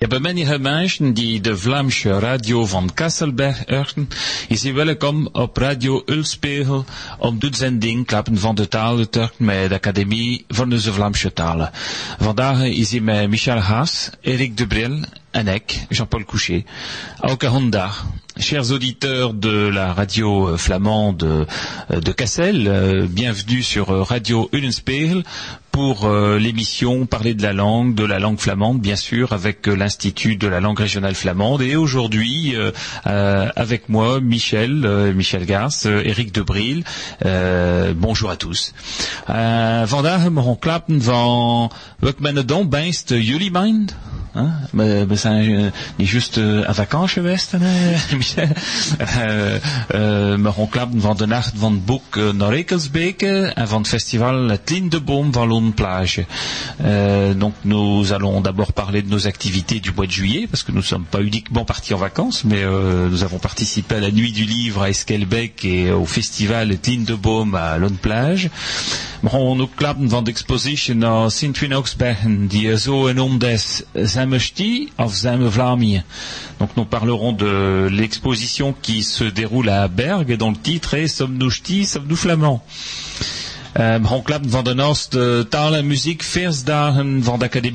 Ja, bij menige mensen die de Vlaamse radio van Kasselberg horen, is hij welkom op Radio Ulspegel om dit zending klappen van de talen te de Academie van de Vlaamse talen. Vandaag is hij met Michel Haas, Eric Debril en ik, Jean-Paul Couchet. Elke hondag. Chers auditeurs de la radio flamande de, de Cassel, euh, bienvenue sur Radio Ullenspegel pour euh, l'émission Parler de la langue, de la langue flamande, bien sûr, avec euh, l'Institut de la langue régionale flamande. Et aujourd'hui, euh, avec moi, Michel, Michel Gars, Eric Debril. bonjour à tous. vandaag van, bijst, jullie mind? We, we zijn niet juist uh, aan vakantie geweest, Michel. we klappen van de nacht van het boek uh, naar Ekelsbeke en van het festival Het Lindeboom van Lone Plage. donc nous allons d'abord parler de nos activités du mois de juillet, parce que nous ne sommes pas uniquement partis en vacances, mais nous avons participé à la nuit du livre à Eskelbeck et au festival Het Lindeboom à Lone Plage. We gaan ook klappen van de exposition naar Sint-Winoxbergen, die zo en om des Of Donc nous parlerons de l'exposition qui se déroule à Berg, dont le titre est Sommes-nous ch'ti, sommes-nous flamands klappen van de de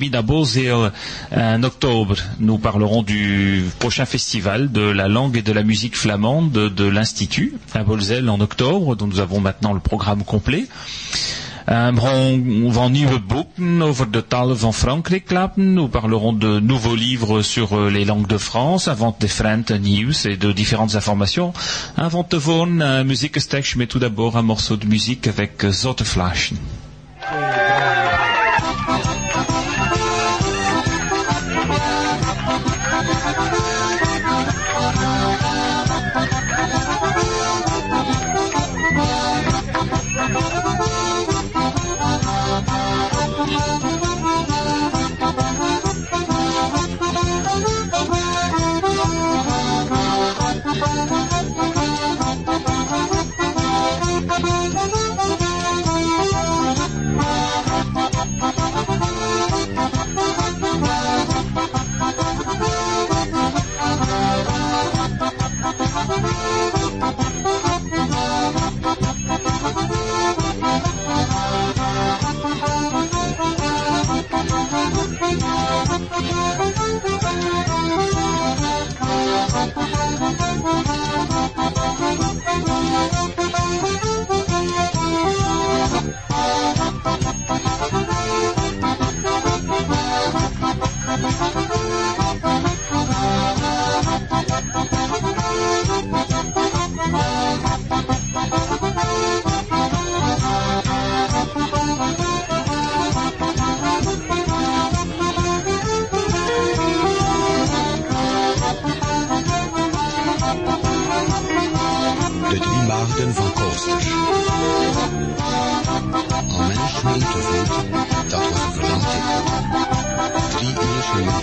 d'Abozeel en octobre. Nous parlerons du prochain festival de la langue et de la musique flamande de, de l'Institut à Bolzel en octobre, dont nous avons maintenant le programme complet. Um, on va nieuwe boeken over de talen van Frankrijk klappen. Nous parlerons de nouveaux livres sur euh, les langues de France, avant différentes news et de différentes informations. Avant de voir un muziekenstek, je mets tout d'abord un morceau de musique avec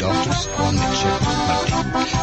doctors on the chip Monday.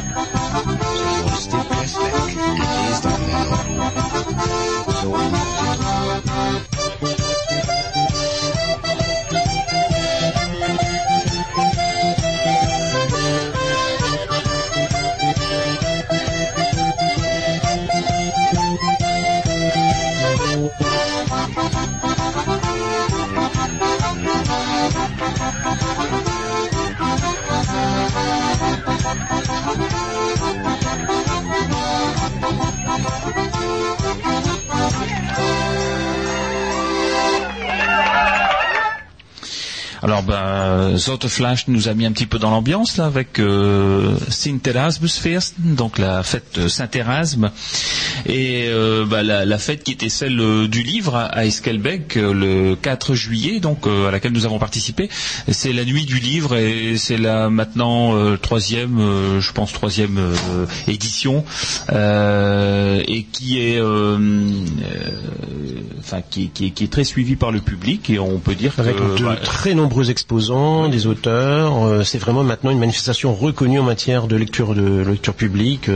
Flash nous a mis un petit peu dans l'ambiance là avec euh, Sinterasmusfest, donc la fête Saint-Erasme, et euh, bah, la, la, fête qui était celle euh, du livre à Eskelbeck euh, le 4 juillet, donc à laquelle nous avons participé. C'est la nuit du livre et c'est la maintenant troisième, je pense troisième édition, et qui est, enfin qui, qui, qui, est très suivie par le public et on peut dire avec que, de très nombreux nombreux exposants, des auteurs. c'est vraiment maintenant une manifestation reconnue en matière de lecture de lecture publique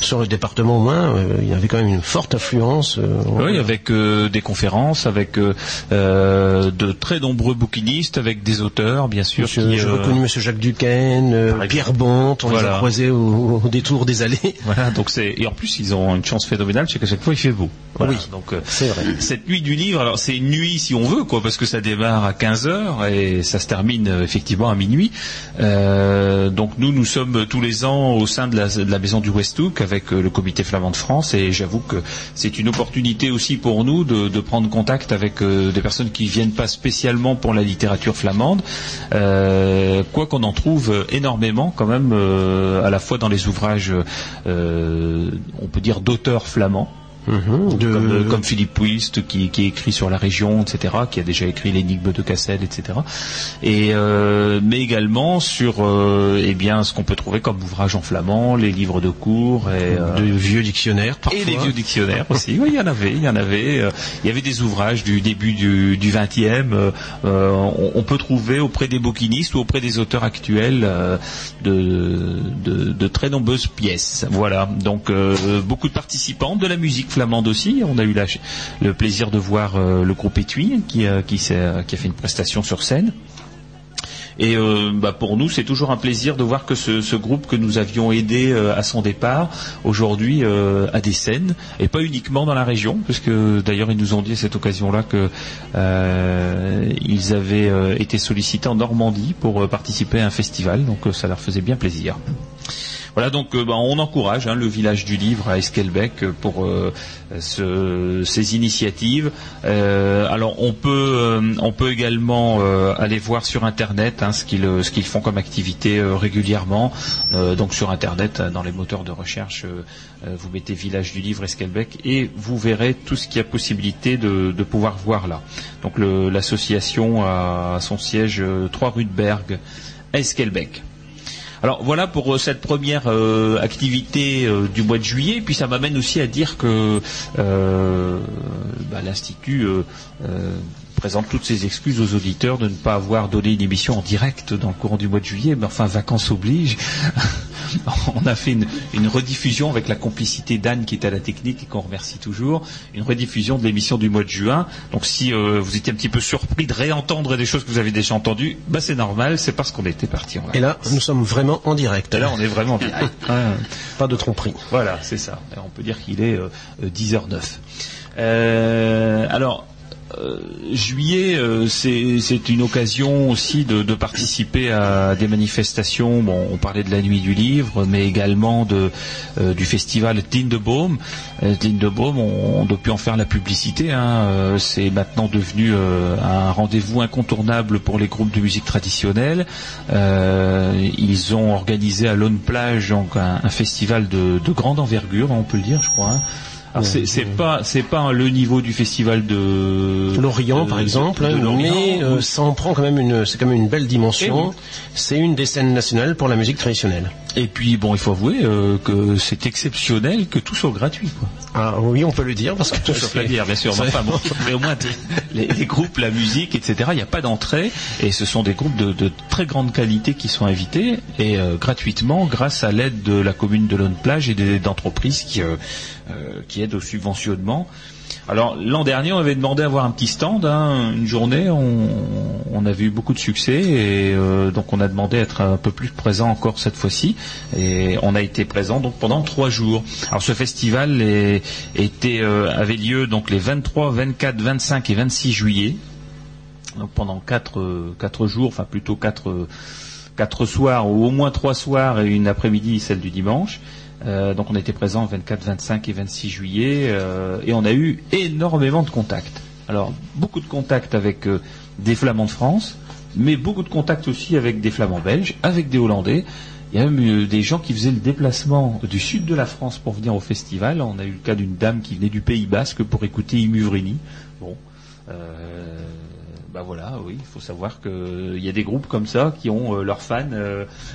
sur le département au moins. Il y avait quand même une forte influence. oui, avec des conférences, avec de très nombreux bouquinistes, avec des auteurs, bien sûr. J'ai reconnu Monsieur Jacques Duquesne, Pierre Bont, on les a croisés au, détour des allées. Voilà, donc c'est et en plus ils ont une chance phénoménale, c'est qu'à chaque fois il fait beau. oui, donc c'est vrai. Cette nuit du livre, alors c'est une nuit si on veut, quoi, parce que ça démarre à 15 h et ça se termine effectivement à minuit. donc nous, nous sommes tous les ans au sein de la, maison du Westhook avec le Comité flamand de France et j'avoue que c'est une opportunité aussi pour nous de, prendre contact avec des personnes qui viennent pas spécialement pour la littérature flamande, quoi qu'on en trouve énormément quand même, à la fois dans les ouvrages, on peut dire d'auteurs flamands. Mhm. comme, Philippe Wist qui, qui, écrit sur la région, etc., qui a déjà écrit l'énigme de Cassel, etc. Et euh, mais également sur euh, eh bien ce qu'on peut trouver comme ouvrage en flamand, les livres de cours et euh, de vieux dictionnaires parfois. Et des vieux dictionnaires aussi. oui, il y en avait, il y en avait. Il y avait des ouvrages du début du, du 20e. Euh, on, on, peut trouver auprès des bouquinistes ou auprès des auteurs actuels de, de, de, très nombreuses pièces. Voilà. Donc beaucoup de participants de la musique flamande aussi. On a eu le plaisir de voir euh, le groupe Étui qui, euh, qui, a fait une prestation sur scène. Et euh, bah, pour nous, c'est toujours un plaisir de voir que ce, groupe que nous avions aidé à son départ, aujourd'hui a des scènes, et pas uniquement dans la région, puisque d'ailleurs ils nous ont dit à cette occasion-là qu'ils avaient été sollicités en Normandie pour participer à un festival, donc ça leur faisait bien plaisir. Voilà, donc euh, bah, on encourage hein, le village du livre à Esquelbec euh, pour euh, ces initiatives. alors on peut, on peut également aller voir sur internet hein, ce qu'ils font comme activité régulièrement. donc sur internet, dans les moteurs de recherche, vous mettez village du livre Esquelbec et vous verrez tout ce qu'il y a possibilité de, de pouvoir voir là. Donc l'association a son siège 3 rue de Bergue, Esquelbec. Alors voilà pour euh, cette première euh, activité euh, du mois de juillet. Puis ça m'amène aussi à dire que bah, l'Institut présente toutes ses excuses aux auditeurs de ne pas avoir donné une émission en direct dans le courant du mois de juillet, mais enfin vacances obligent. on a fait une, rediffusion avec la complicité d'Anne qui est à la technique et qu'on remercie toujours, une rediffusion de l'émission du mois de juin. Donc si euh, vous étiez un petit peu surpris de réentendre des choses que vous avez déjà entendues, bah c'est normal, c'est parce qu'on était parti en Et là, nous sommes vraiment en direct. Et là, on est vraiment en direct. Pas de tromperie. Voilà, c'est ça. on peut dire qu'il est 10h09. Euh, euh, alors, euh, juillet, euh, c'est une occasion aussi de, participer à des manifestations. Bon, on parlait de la nuit du livre, mais également de, euh, du festival Tindebaum. Tindebaum, on, on doit plus en faire la publicité. Hein. c'est maintenant devenu un rendez-vous incontournable pour les groupes de musique traditionnelle. ils ont organisé à Lone Plage donc un, festival de, grande envergure, on peut le dire, je crois. Hein c'est pas c'est pas le niveau du festival de Lorient par exemple, mais euh, ça en prend quand même une c'est quand même une belle dimension. C'est une des scènes nationales pour la musique traditionnelle. Et puis bon, il faut avouer euh, que c'est exceptionnel que tout soit gratuit. Quoi. Ah oui, on peut le dire parce que tout la bière, bien sûr. Enfin, bon, mais au moins les, groupes, la musique, etc. Il n'y a pas d'entrée et ce sont des groupes de, très grande qualité qui sont invités et euh, gratuitement grâce à l'aide de la commune de Lone Plage et des d'entreprises qui qui aident au subventionnement. Alors l'an dernier, on avait demandé à avoir un petit stand, hein, une journée. On, on, avait eu beaucoup de succès et euh, donc on a demandé à être un peu plus présent encore cette fois-ci. Et on a été présent donc pendant trois jours. Alors ce festival était, euh, avait lieu donc les 23, 24, 25 et 26 juillet. Donc pendant quatre, quatre jours, enfin plutôt quatre, quatre soirs ou au moins trois soirs et une après-midi, celle du dimanche. Euh, donc on était présent 24, 25 et 26 juillet euh, et on a eu énormément de contacts. Alors beaucoup de contacts avec euh, des Flamands de France, mais beaucoup de contacts aussi avec des Flamands belges, avec des Hollandais. Il y a même des gens qui faisaient le déplacement du sud de la France pour venir au festival. On a eu le cas d'une dame qui venait du Pays Basque pour écouter Imuvrini. Bon, bah voilà, oui, il faut savoir qu'il y a des groupes comme ça qui ont leurs fans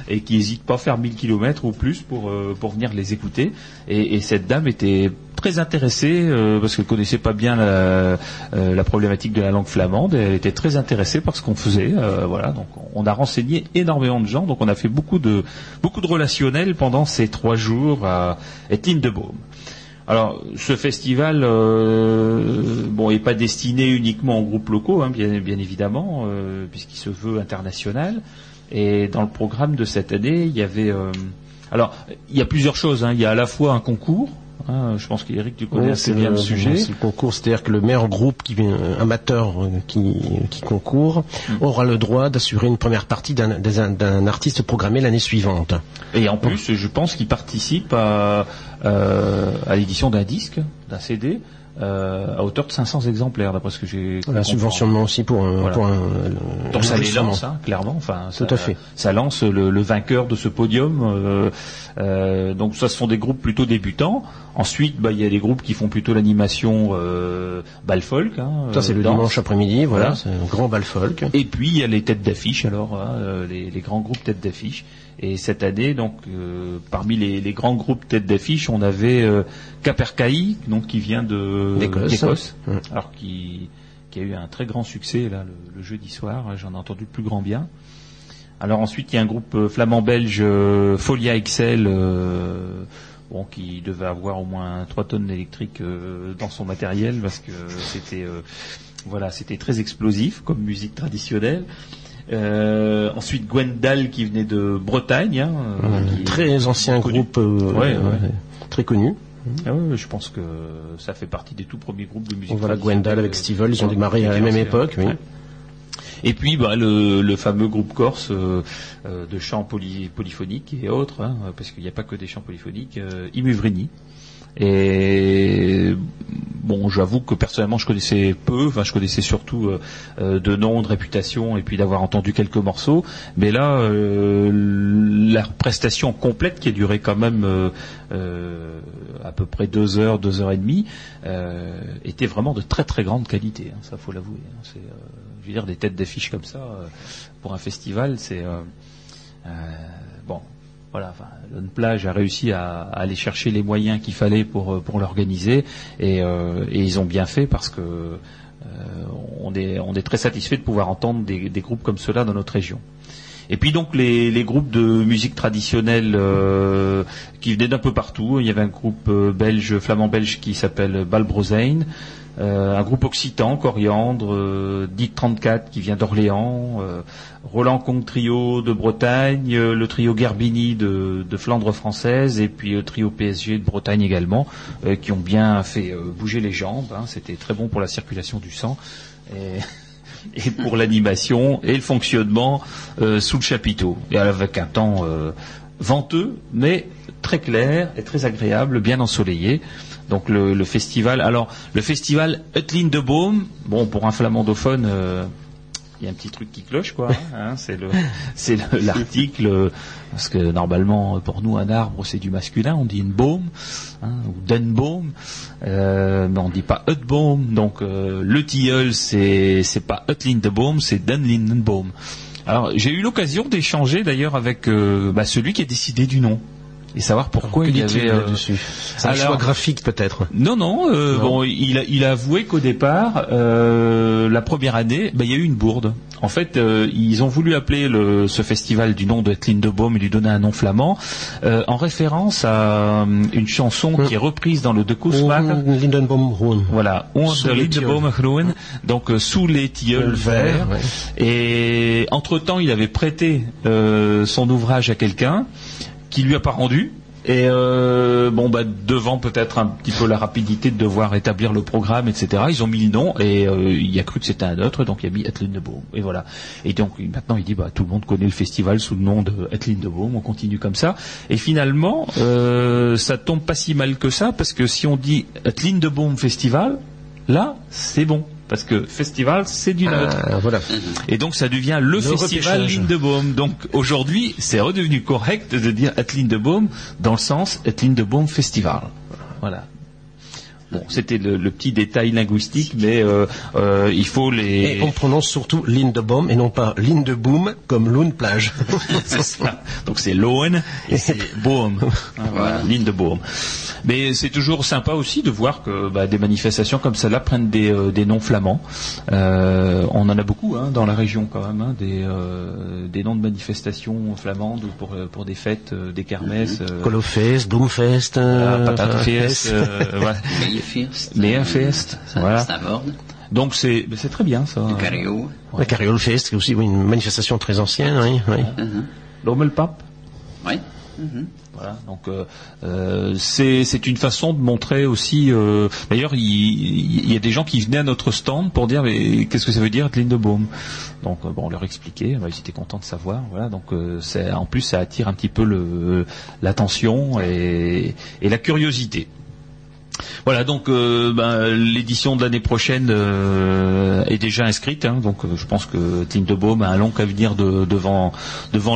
et qui n'hésitent pas à faire 1000 km ou plus pour, venir les écouter. Et, et cette dame était très intéressée parce qu'elle connaissait pas bien la, problématique de la langue flamande. Elle était très intéressée par ce qu'on faisait. voilà, donc on a renseigné énormément de gens. Donc on a fait beaucoup de beaucoup de relationnels pendant ces trois jours à Etine de Baume. Alors, ce festival, euh, bon, n'est pas destiné uniquement aux groupes locaux, hein, bien, évidemment, euh, puisqu'il se veut international. Et dans le programme de cette année, il y avait, euh, alors, il y a plusieurs choses. Hein. Il y a à la fois un concours Hein, je pense qu'Éric, tu connais assez bien le, sujet. C'est le concours, c'est-à-dire que le meilleur groupe qui euh, amateur euh, qui, qui concourt mm. aura le droit d'assurer une première partie d'un artiste programmé l'année suivante. Et en plus, je pense qu'il participe à, euh, à l'édition d'un disque, d'un CD. Euh, à hauteur de 500 exemplaires, d'après ce que j'ai. Un subventionnement aussi pour un. Pour un Donc ça les lance, hein, clairement. Enfin, ça, Tout à fait. Ça lance le, le vainqueur de ce podium. Euh, euh, donc ça, ce sont des groupes plutôt débutants. Ensuite, bah, il y a des groupes qui font plutôt l'animation euh, bal folk. Hein, ça c'est le dimanche après-midi, voilà, c'est un grand bal folk. Et puis il y a les têtes d'affiche, alors hein, les, les, grands groupes têtes d'affiche. Et cette année, donc, euh, parmi les, les, grands groupes tête d'affiche, on avait euh, Capercailly, donc qui vient de d'Écosse, alors qui, qui a eu un très grand succès là le, jeudi soir. J'en ai entendu le plus grand bien. Alors ensuite, il y a un groupe euh, flamand-belge euh, Folia XL. Bon, qui devait avoir au moins 3 tonnes d'électrique dans son matériel parce que c'était voilà, c'était très explosif comme musique traditionnelle. Euh, ensuite Gwendal qui venait de Bretagne. Hein, très ancien groupe, euh, très connu. Ah je pense que ça fait partie des tout premiers groupes de musique. Voilà Gwendal avec Stevel, ils ont démarré à la même époque. Oui. Et puis bah, le, fameux groupe corse euh, de chants polyphoniques et autres, hein, parce qu'il n'y a pas que des chants polyphoniques, Imuvrini. Et bon, j'avoue que personnellement, je connaissais peu. Enfin, je connaissais surtout euh, euh, de nom, de réputation, et puis d'avoir entendu quelques morceaux. Mais là, euh, la prestation complète qui a duré quand même à peu près deux heures, deux heures et demie, était vraiment de très très grande qualité. Hein, ça, faut l'avouer. Hein. C'est, je veux dire, des têtes d'affiche comme ça pour un festival, c'est bon voilà, enfin, Plage a réussi à, aller chercher les moyens qu'il fallait pour, euh, l'organiser euh, et, ils ont bien fait parce que euh, on, est, très satisfait de pouvoir entendre des, groupes comme cela dans notre région. Et puis donc les, groupes de musique traditionnelle qui venaient d'un peu partout. Il y avait un groupe belge, flamand-belge qui s'appelle Balbrozein, euh, un groupe occitan, Coriandre, euh, Dit 34 qui vient d'Orléans, Roland Congue Trio de Bretagne, euh, le trio Gerbini de, Flandre française et puis le trio PSG de Bretagne également, qui ont bien fait bouger les jambes. Hein. C'était très bon pour la circulation du sang. Et, pour l'animation et le fonctionnement sous le chapiteau. Et avec un temps venteux, mais très clair et très agréable, bien ensoleillé. Donc le, festival. Alors le festival Utlin de Baume, bon pour un flamandophone, euh, il y a un petit truc qui cloche quoi. Hein, c'est le, c'est l'article parce que normalement pour nous un arbre c'est du masculin, on dit une baume hein, ou den baume, euh, mais on dit pas Utbaum. Donc euh, le tilleul c'est c'est pas Utlin de Baume, c'est Den Lindenbaum. Alors j'ai eu l'occasion d'échanger d'ailleurs avec bah, celui qui a décidé du nom et savoir pourquoi il y avait euh, dessus. C'est un choix graphique peut-être. Non non, euh, bon il a, il a avoué qu'au départ euh, la première année bah, il y a eu une bourde. En fait euh, ils ont voulu appeler le, ce festival du nom de Lindebaum et lui donner un nom flamand euh, en référence à euh, une chanson qui est reprise dans le De Koesmaker. Voilà, Lindenbaum donc sous les tilleuls verts. Et entre temps il avait prêté son ouvrage à quelqu'un qui lui a pas rendu. Et euh, bon, bah, devant peut-être un petit peu la rapidité de devoir établir le programme, etc. Ils ont mis le nom et euh, il a cru que c'était un autre, donc il a mis de Baume. Et voilà. Et donc maintenant il dit, bah, tout le monde connaît le festival sous le nom de Etlin de Baume. On continue comme ça. Et finalement, euh, ça tombe pas si mal que ça parce que si on dit Etlin de Baume Festival, là, c'est bon parce que festival c'est du neutre. Ah, voilà. Et donc ça devient le, festival Lindebaum. Donc aujourd'hui, c'est redevenu correct de dire at Lindebaum dans le sens at Lindebaum Festival. Voilà. Bon, c'était le, le petit détail linguistique, mais euh, euh, il faut les. Et on prononce surtout Lindeboom et non pas Lindeboom comme Loon plage. Donc c'est Lohen et c'est Boom. Voilà, Lindeboom. Mais c'est toujours sympa aussi de voir que bah, des manifestations comme celle-là prennent des, euh, des noms flamands. On en a beaucoup hein, dans la région quand même, hein, des, des noms de manifestations flamandes pour, pour des fêtes, des kermesses. Colofest, Bloomfest, euh, Patatfest, Meerfest, Ça, voilà. Donc c'est c'est très bien ça. Le Cario. La Carriolfest, qui est aussi oui, une manifestation très ancienne. Oui, oui. Mhm. L'Ommelpap. Oui. Mhm. Voilà, donc euh, euh, c'est c'est une façon de montrer aussi. euh, D'ailleurs, il, il y a des gens qui venaient à notre stand pour dire mais qu'est-ce que ça veut dire être Lindebaum. Donc euh, bon, on leur expliquait, bah, ils étaient contents de savoir. Voilà, donc euh, c'est en plus ça attire un petit peu le l'attention et, et la curiosité. Voilà, donc euh, ben, l'édition de l'année prochaine euh, est déjà inscrite, hein, donc euh, je pense que Tindebaum a un long avenir de- devant,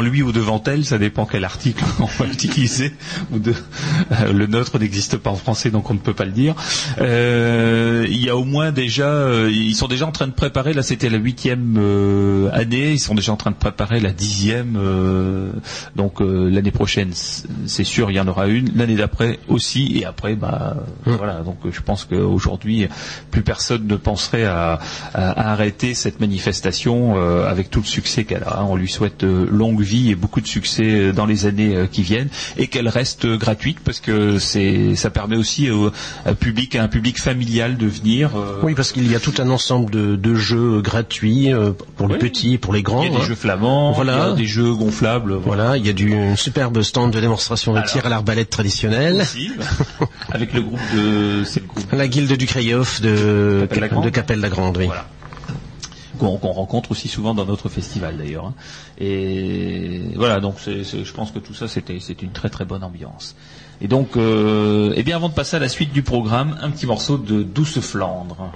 lui ou devant elle, ça dépend quel article on va utiliser. Le nôtre n'existe pas en français, donc on ne peut pas le dire. Il y a au moins déjà, ils sont déjà en train de préparer, là c'était la huitième année, ils sont déjà en train de préparer la dixième, donc l'année prochaine c'est sûr il y en aura une, l'année d'après aussi, et après bah euh, voilà, donc euh, je pense qu'aujourd'hui plus personne ne penserait à, à- à arrêter cette manifestation euh, avec tout le succès qu'elle a. On lui souhaite euh, longue vie et beaucoup de succès dans les années qui viennent et qu'elle reste gratuite parce que c'est ça permet aussi au, à un public, à un public familial de venir. euh, Oui, parce qu'il y a tout un ensemble de, de jeux gratuits pour les Oui. petits et pour les grands. il y a des hein. jeux flamands, Voilà. il y a des jeux gonflables. Voilà. Voilà, il y a du, une superbe stand de démonstration de Alors. tir à l'arbalète traditionnelle. Aussi, avec le groupe de La guilde du Krayoff de Capelle-la-Grande. oui. Voilà. Qu'on qu'on rencontre aussi souvent dans notre festival d'ailleurs. hein. Et voilà, donc c'est- c'est- je pense que tout ça c'était c'est une très très bonne ambiance. Et donc, euh, eh bien avant de passer à la suite du programme, un petit morceau de Douce Flandre.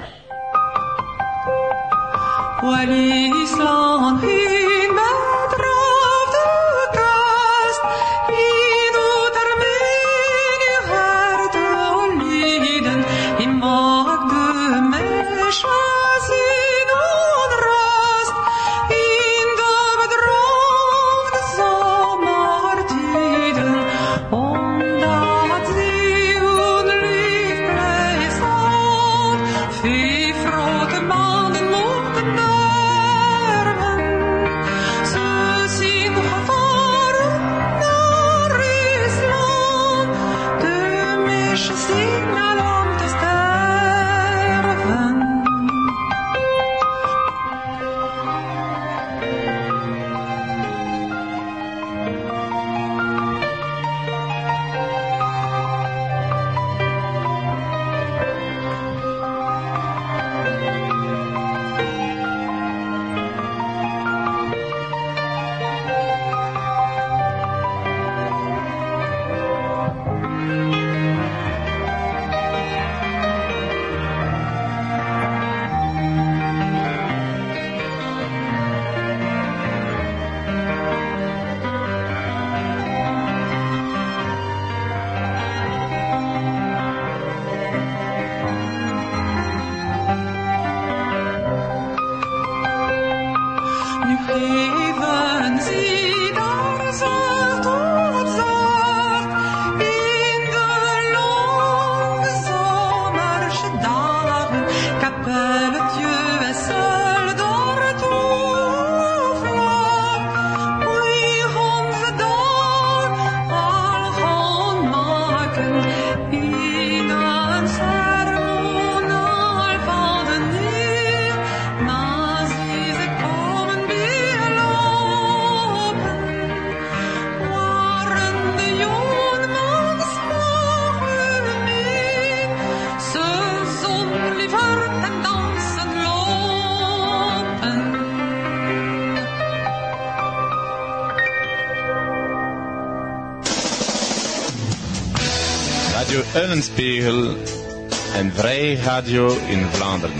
Een vrij radio in Vlaanderen.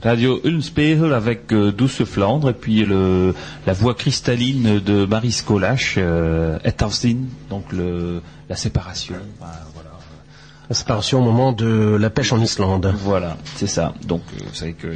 Radio Ulmspegel avec euh, Douce Flandre et puis le, la voix cristalline de Marie Scolache, euh, Ettersin, donc le, la séparation. Bah, voilà. La séparation au moment de la pêche en Islande. Voilà, c'est ça. Donc, euh, vous savez que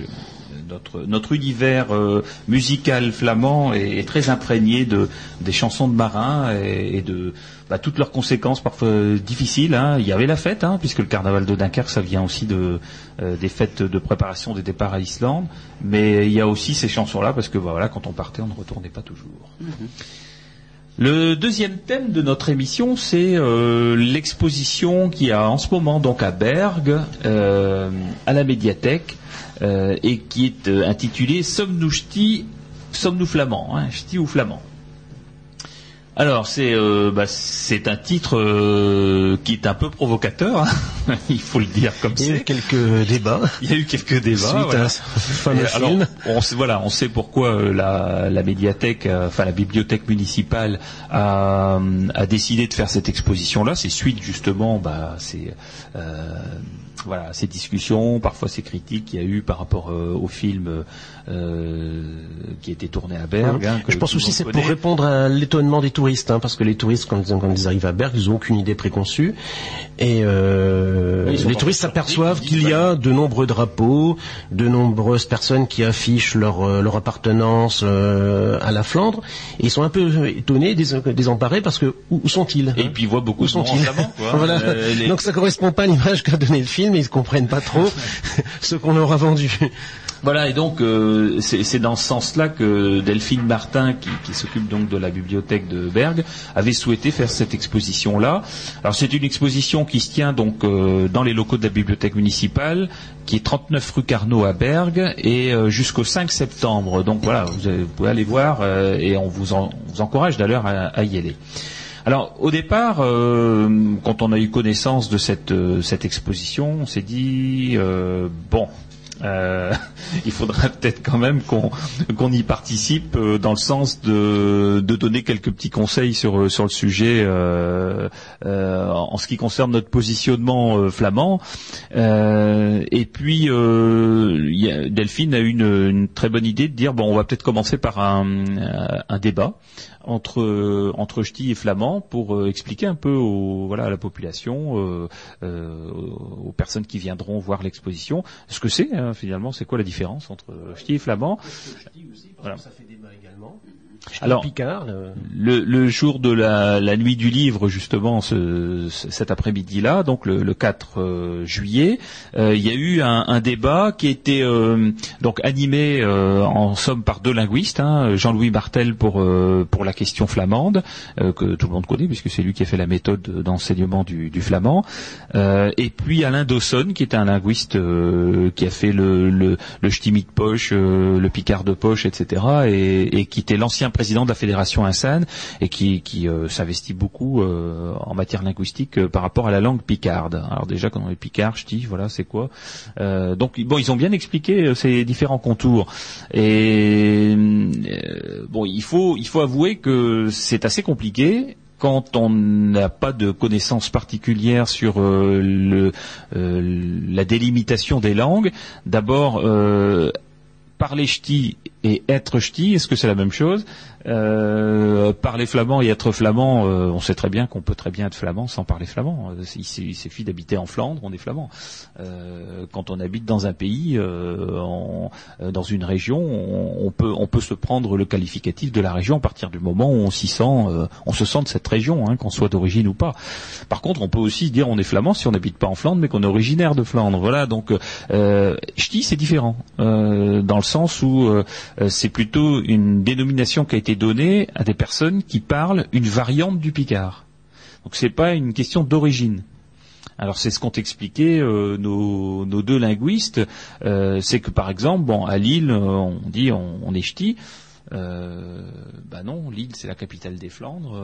notre, notre univers euh, musical flamand est, est très imprégné de, des chansons de marins et, et de bah, toutes leurs conséquences parfois difficiles. hein. Il y avait la fête, hein, puisque le carnaval de Dunkerque, ça vient aussi de, euh, des fêtes de préparation des départs à Islande. Mais il y a aussi ces chansons-là, parce que bah, voilà, quand on partait, on ne retournait pas toujours. Le deuxième thème de notre émission, c'est euh, l'exposition qu'il y a en ce moment donc à Bergue, euh, à la médiathèque, euh, et qui est euh, intitulée Sommes-nous ch'tis, sommes-nous flamands, hein, ch'tis ou flamands alors c'est euh, bah, c'est un titre euh, qui est un peu provocateur, hein. il faut le dire comme Il y a eu quelques débats Il y a eu quelques débats. suite voilà. à ce fameux Et alors, film. on sait, voilà, on sait pourquoi euh, la, la médiathèque, enfin la bibliothèque municipale a, a décidé de faire cette exposition-là. C'est suite justement, bah, c'est voilà, ces discussions, parfois ces critiques qu'il y a eu par rapport euh, au film euh, qui a été tourné à Bergue. hein, Je pense aussi c'est pour répondre à l'étonnement des touristes, hein, parce que les touristes quand, ils- quand ils arrivent à Bergue, ils n'ont aucune idée préconçue, et euh, Oui, ils sont les touristes s'aperçoivent ils qu'il y a de nombreux drapeaux, de nombreuses personnes qui affichent leur, euh, leur appartenance euh, à la Flandre, et ils sont un peu étonnés, dés- désemparés, parce que où, sont-ils Et hein puis ils voient beaucoup Où de en sont-ils? flamand, quoi. Voilà. Euh, les- Donc ça correspond pas à l'image qu'a donné le film, et ils ne comprennent pas trop ce qu'on leur a vendu. Voilà, et donc euh, c'est dans ce sens-là que Delphine Martin, qui, qui s'occupe donc de la bibliothèque de Bergue, avait souhaité faire cette exposition-là. Alors c'est une exposition qui se tient donc euh, dans les locaux de la bibliothèque municipale, qui est 39 rue Carnot à Bergue, et euh, jusqu'au 5 septembre. Donc voilà, vous, pouvez aller voir, euh, et on vous, en- on vous encourage d'ailleurs à, y aller. Alors au départ, euh, quand on a eu connaissance de cette, euh, cette exposition, on s'est dit bon, euh, il faudrait peut-être quand même qu'on y participe euh, dans le sens de, donner quelques petits conseils sur euh, le sujet euh, en ce qui concerne notre positionnement flamand. Et puis Delphine a eu une, très bonne idée de dire bon, on va peut-être commencer par un débat entre entre ch'ti et flamand pour euh, expliquer un peu au, voilà à la population, euh, euh, aux personnes qui viendront voir l'exposition, ce que c'est hein, finalement, c'est quoi la différence entre ch'ti et flamand. Voilà. Ça fait débat également. Alors, Picard, le- le, le jour de la, la nuit du livre, justement, ce, ce- cet après-midi-là, donc le, le 4 euh, juillet, euh, il y a eu un, un débat qui était euh, donc animé euh, en somme par deux linguistes, hein, Jean-Louis Martel pour pour la question flamande que tout le monde connaît puisque c'est lui qui a fait la méthode d'enseignement du, du flamand, et puis Alain Dawson qui était un linguiste qui a fait le le, le de poche, le picard de poche, etc. et, et qui était l'ancien président de la fédération Insan et qui, euh, s'investit beaucoup euh, en matière linguistique euh, par rapport à la langue picarde. Alors déjà quand on est picard, ch'ti, voilà, c'est quoi Donc bon, ils ont bien expliqué ces différents contours. Et bon, il faut il faut avouer que c'est assez compliqué quand on n'a pas de connaissances particulières sur la délimitation des langues, d'abord parler ch'ti et être ch'ti, est-ce que c'est la même chose? Euh, Parler flamand et être flamand, euh, on sait très bien qu'on peut très bien être flamand sans parler flamand. Il suffit d'habiter en Flandre, on est flamand. Euh, quand on habite dans un pays, euh, euh, dans une région, on, peut se prendre le qualificatif de la région à partir du moment où on s'y sent, on se sent de cette région, hein, qu'on soit d'origine ou pas. Par contre, on peut aussi dire on est flamand si on n'habite pas en Flandre, mais qu'on est originaire de Flandre. Voilà, donc euh, ch'ti c'est différent dans le sens où c'est plutôt une dénomination qui a été donnée à des personnes qui parlent une variante du picard. Donc c'est pas une question d'origine. Alors c'est ce qu'ont expliqué euh, nos, nos deux linguistes, euh, c'est que par exemple, bon, à Lille, euh, on dit on, on est ch'ti. Euh, bah non, Lille c'est la capitale des Flandres.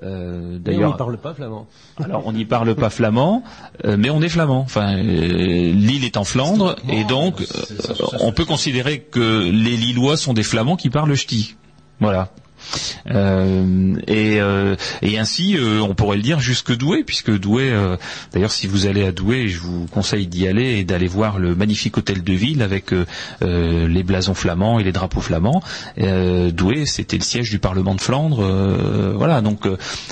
Et on D'ailleurs, ne parle pas flamand. alors on n'y parle pas flamand, mais on est flamand. Enfin, l'île est en Flandre et donc on peut considérer que les Lillois sont des flamands qui parlent ch'ti. Voilà. Euh, et, euh, et ainsi, euh, on pourrait le dire jusque Douai, puisque Douai, d'ailleurs, si vous allez à Douai, je vous conseille d'y aller et d'aller voir le magnifique hôtel de ville avec les blasons flamands et les drapeaux flamands. Douai, c'était le siège du Parlement de Flandre. voilà, donc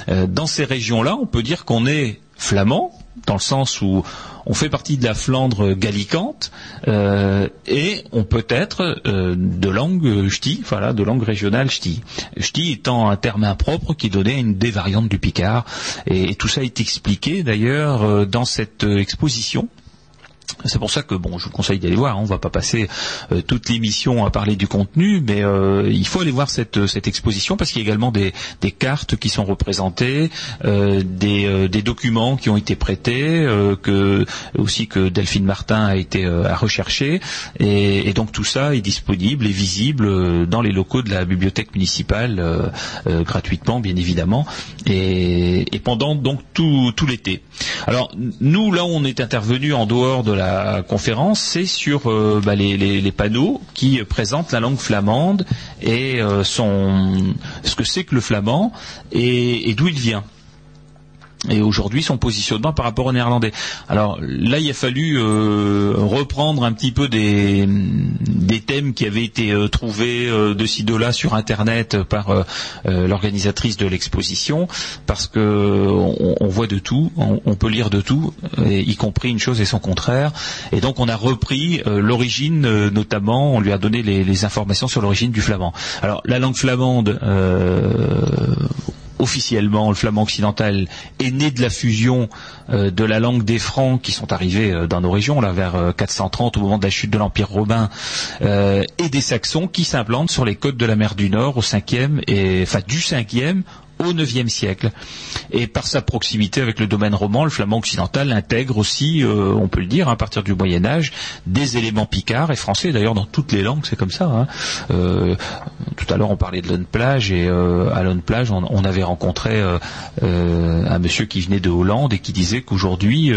dans ces régions-là, on peut dire qu'on est flamand, dans le sens où on fait partie de la Flandre gallicante euh, et on peut être euh, de langue ch'ti, voilà, de langue régionale ch'ti. Ch'ti étant un terme impropre qui donnait une des variantes du picard. Et, tout ça est expliqué d'ailleurs euh, dans cette exposition. C'est pour ça que bon, je vous conseille d'aller voir. hein. On va pas passer euh, toute l'émission à parler du contenu, mais euh, il faut aller voir cette exposition parce qu'il y a également des, cartes qui sont représentées, euh, des, documents qui ont été prêtés, que aussi que Delphine Martin a été à rechercher, et, donc tout ça est disponible et visible dans les locaux de la bibliothèque municipale gratuitement, bien évidemment, et, et pendant donc tout tout l'été. Alors nous là, on est intervenu en dehors de la conférence, c'est sur euh, bah, les, panneaux qui présentent la langue flamande et euh, ce que c'est que le flamand et d'où il vient. Et aujourd'hui, son positionnement par rapport au néerlandais. Alors là, il a fallu euh, reprendre un petit peu des, thèmes qui avaient été euh, trouvés euh, de ci de là sur Internet par euh, l'organisatrice de l'exposition, parce que on, voit de tout, on, peut lire de tout, y compris une chose et son contraire. Et donc, on a repris l'origine, notamment, on lui a donné les, les informations sur l'origine du flamand. Alors, la langue flamande. Euh, officiellement, le flamand occidental est né de la fusion euh, de la langue des Francs qui sont arrivés euh, dans nos régions, là vers euh, 430 au moment de la chute de l'Empire romain, euh, et des Saxons qui s'implantent sur les côtes de la mer du Nord au 5e et enfin du 5e au IXe siècle. Et par sa proximité avec le domaine roman, le flamand occidental intègre aussi, euh, on peut le dire, à partir du Moyen Âge, des éléments picards et français. D'ailleurs, dans toutes les langues, c'est comme ça. hein. Euh, tout à l'heure, on parlait de Lone Plage et euh, à Lone Plage, on, avait rencontré un monsieur qui venait de Hollande et qui disait qu'aujourd'hui,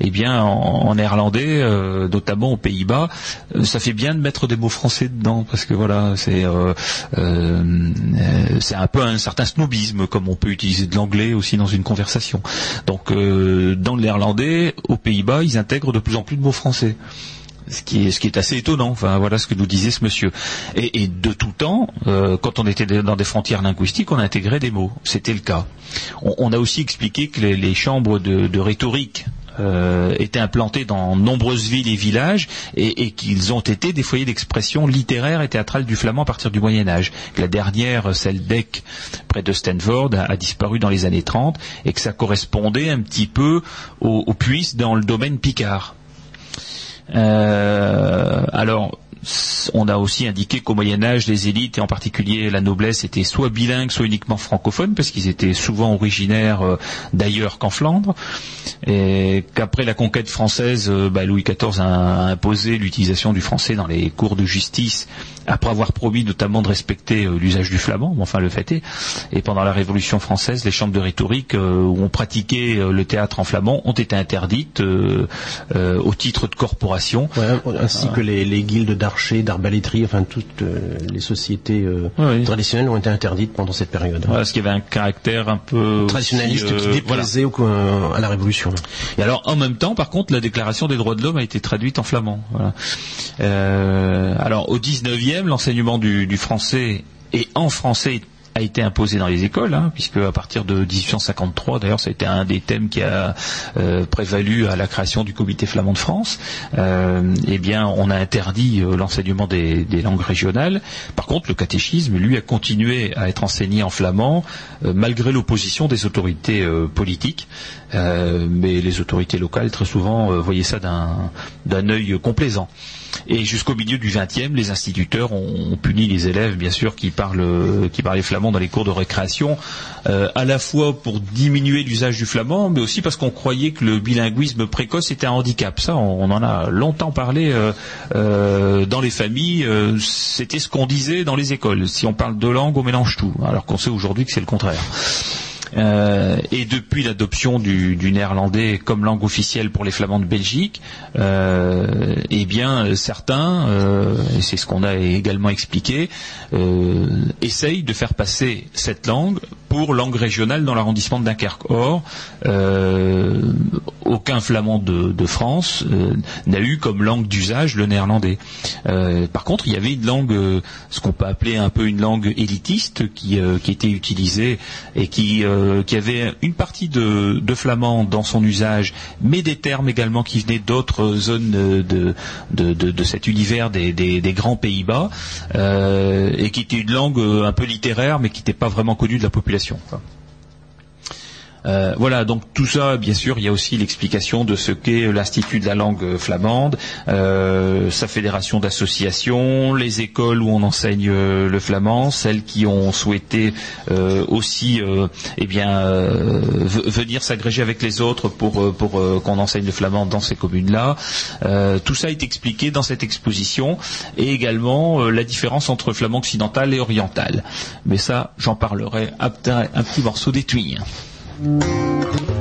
eh bien, en, néerlandais, notamment aux Pays-Bas, ça fait bien de mettre des mots français dedans parce que voilà, c'est c'est un peu un certain snobisme comme on peut utiliser de l'anglais aussi dans une conversation. Donc, euh, dans le néerlandais, aux Pays-Bas, ils intègrent de plus en plus de mots français. Ce qui, est, assez étonnant. Enfin, voilà ce que nous disait ce monsieur. Et, de tout temps, euh, quand on était dans des frontières linguistiques, on intégrait des mots. C'était le cas. On, a aussi expliqué que les, chambres de rhétorique euh, étaient implantées dans nombreuses villes et villages et, et qu'ils ont été des foyers d'expression littéraire et théâtrale du flamand à partir du Moyen Âge. La dernière, celle d'Eck, près de Stanford, a, a disparu dans les années 30 et que ça correspondait un petit peu au, au puits dans le domaine picard. Euh, alors, on a aussi indiqué qu'au Moyen Âge, les élites et en particulier la noblesse étaient soit bilingues, soit uniquement francophones, parce qu'ils étaient souvent originaires euh, d'ailleurs qu'en Flandre, et qu'après la conquête française, euh, bah, Louis XIV a, a imposé l'utilisation du français dans les cours de justice, après avoir promis notamment de respecter euh, l'usage du flamand, mais enfin le fait est. Et pendant la Révolution française, les chambres de rhétorique euh, où on pratiquait euh, le théâtre en flamand ont été interdites au titre de corporation. Ouais, ainsi que les, les guildes d'archers, d'arbaléterie, enfin toutes les sociétés oui. traditionnelles ont été interdites pendant cette période. Voilà, ce qui avait un caractère un peu Traditionnaliste aussi, qui déplaisait au- euh, à la Révolution. Et alors, en même temps, par contre, la Déclaration des droits de l'homme a été traduite en flamand. Voilà. Euh, alors, au 19e, l'enseignement du, français et en français a été imposé dans les écoles, hein, puisque à partir de 1853, d'ailleurs, ça a été un des thèmes qui a euh, prévalu à la création du Comité flamand de France. Euh, eh bien, on a interdit euh, l'enseignement des, des langues régionales. Par contre, le catéchisme, lui, a continué à être enseigné en flamand, malgré l'opposition des autorités politiques. Mais les autorités locales, très souvent, voyaient ça d'un œil complaisant. Et jusqu'au milieu du XXe, les instituteurs ont, puni les élèves, bien sûr, qui parlent, qui parlaient flamand dans les cours de récréation, euh, à la fois pour diminuer l'usage du flamand, mais aussi parce qu'on croyait que le bilinguisme précoce était un handicap. Ça, on, en a longtemps parlé euh, euh, dans les familles. euh, C'était ce qu'on disait dans les écoles. Si on parle deux langues, on mélange tout, alors qu'on sait aujourd'hui que c'est le contraire. Euh, et depuis l'adoption du, néerlandais comme langue officielle pour les flamands de Belgique, euh, eh bien certains, euh, c'est ce qu'on a également expliqué, essayent de faire passer cette langue pour langue régionale dans l'arrondissement de Dunkerque. Or, aucun flamand de, France n'a eu comme langue d'usage le néerlandais. Par contre, il y avait une langue, ce qu'on peut appeler un peu une langue élitiste, qui était utilisée et qui, euh, qui avait une partie de, flamand dans son usage, mais des termes également qui venaient d'autres zones de, cet univers des, grands Pays-Bas, euh, et qui était une langue euh, un peu littéraire, mais qui n'était pas vraiment connue de la population. Euh, voilà, donc tout ça, bien sûr, il y a aussi l'explication de ce qu'est l'Institut de la langue flamande, euh, sa fédération d'associations, les écoles où on enseigne euh, le flamand, celles qui ont souhaité euh, aussi euh, eh bien, euh, venir s'agréger avec les autres pour, euh, pour euh, qu'on enseigne le flamand dans ces communes-là. Euh, tout ça est expliqué dans cette exposition et également euh, la différence entre flamand occidental et oriental. Mais ça, j'en parlerai après un petit morceau d'étui. Thank you.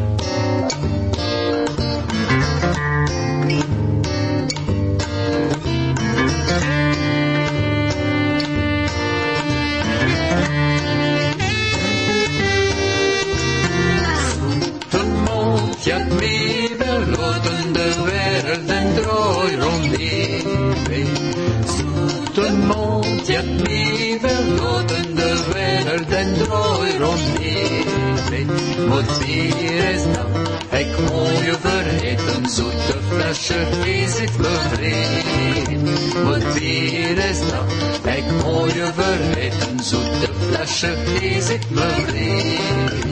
rotsiresta Hij klooiverheid en zoete flesje is ik bevredigd Rotsiresta Hij klooiverheid en zoete flesje is ik bevredigd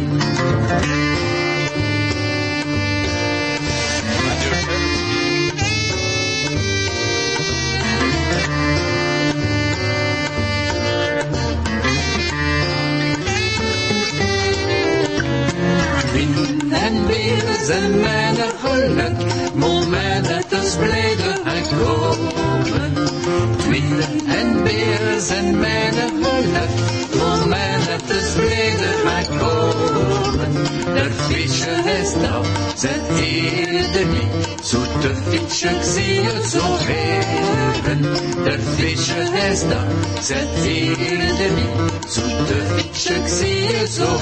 i sitt mörkret. En wezen mijne geluk, moment is blijde gekomen. Tweede en wezen mijne geluk, moment is blijde gekomen. Der visje is nou, zet ieder niet, zoete visje, ik zie je zo heren. Der visje is nou, zet ieder niet, zoete visje, ik zie je zo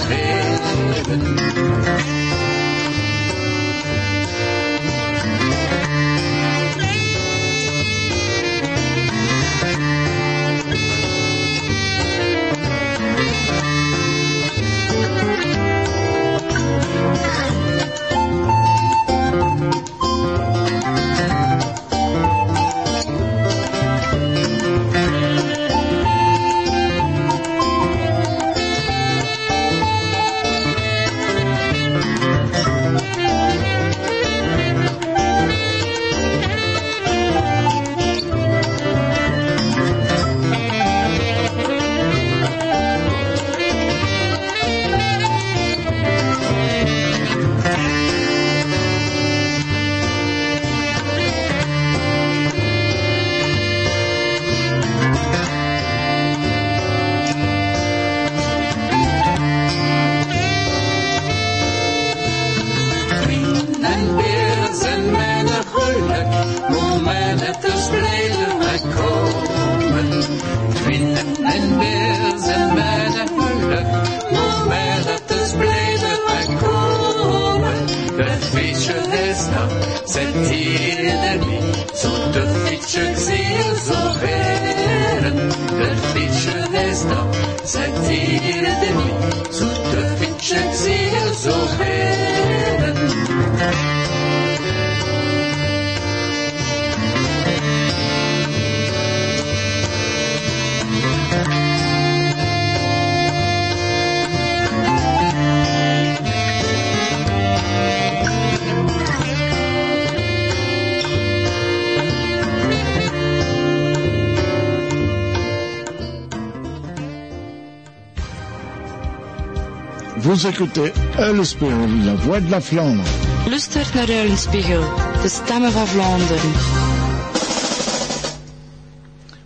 Vous écoutez Ullespiegel, la voix de la Flandre. Luistert naar Eulenspiegel, de stemmen van Vlaanderen.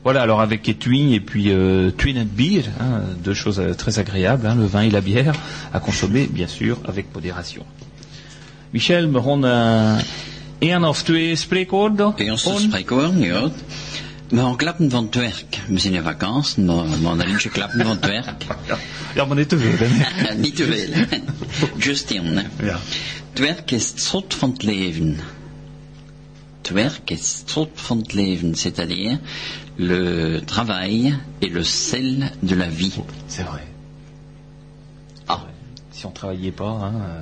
Voilà, alors avec Etwin et puis euh, Twin and Beer, hein, deux choses euh, très agréables, hein, le vin et la bière, à consommer bien sûr avec modération. Michel, we eh, één of twee spreekwoorden? Bij ons te horen. spreekwoorden, ja. We gaan klappen van het werk. We zijn in vakantie, maar we gaan een klappen van het werk. Ja, maar niet te veel. hè. Niet te veel, hè. Just hè. Ja. Het werk is het slot van het leven. Het werk is het slot van het leven, c'est-à-dire le travail est le sel de la vie. C'est vrai. Ah, Si on travaillait pas, hein, euh,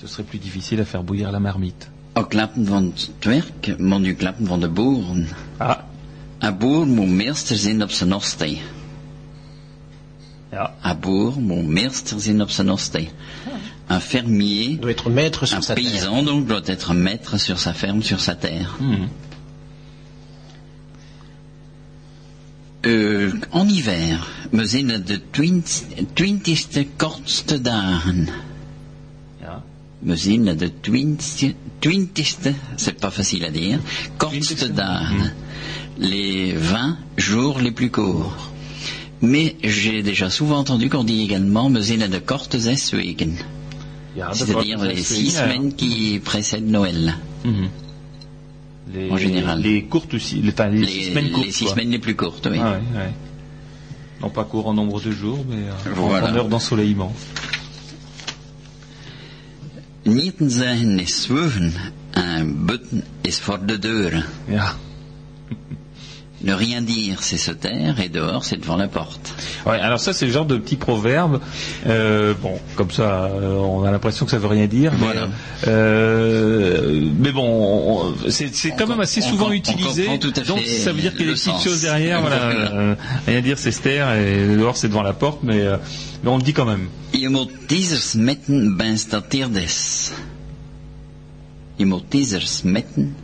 ce serait plus difficile à faire bouillir la marmite. ook klappen van het werk, maar nu klappen van de boeren. Ah, Een boer moet meester zijn op zijn oste. Ja. Een boer moet meester zijn op zijn oste. Un fermier doit être maître sur Un sa terre. paysan donc doit être maître sur sa ferme, sur sa terre. Mhm. Euh, en hiver, we zijn de twint- twintigste kortste dagen. ja. We zijn de twintigste, c'est pas facile à dire, kortste dagen. Les 20 jours les plus courts. Mais j'ai déjà souvent entendu qu'on dit également we zijn de korte zes weken. Ja, dat C'est-à-dire les six ja. semaines qui précèdent Noël. Mhm. Les, En général. Les courtes aussi, les, enfin, les, Les, six semaines courtes. les six quoi. semaines les plus courtes, oui. Ah ouais, ouais. Non pas court en nombre de jours, mais euh, en- Voilà. en heure d'ensoleillement. Nieten zeggen is zwoegen en butten is voor de deur. Ja. Ne rien dire, c'est se taire, et dehors, c'est devant la porte. Ouais, alors ça c'est le genre de petit proverbe. euh, bon, comme ça, euh, on a l'impression que ça veut rien dire. mais, Voilà. euh, mais bon, on- c'est quand même assez souvent utilisé. comprend tout à donc ça veut dire qu'il y a des petites sens. choses derrière. Voilà, euh, rien dire, c'est se taire et dehors c'est devant la porte, mais, mais on le dit quand même. Je moet teasers metten bij stateerdes. Je moet teasers metten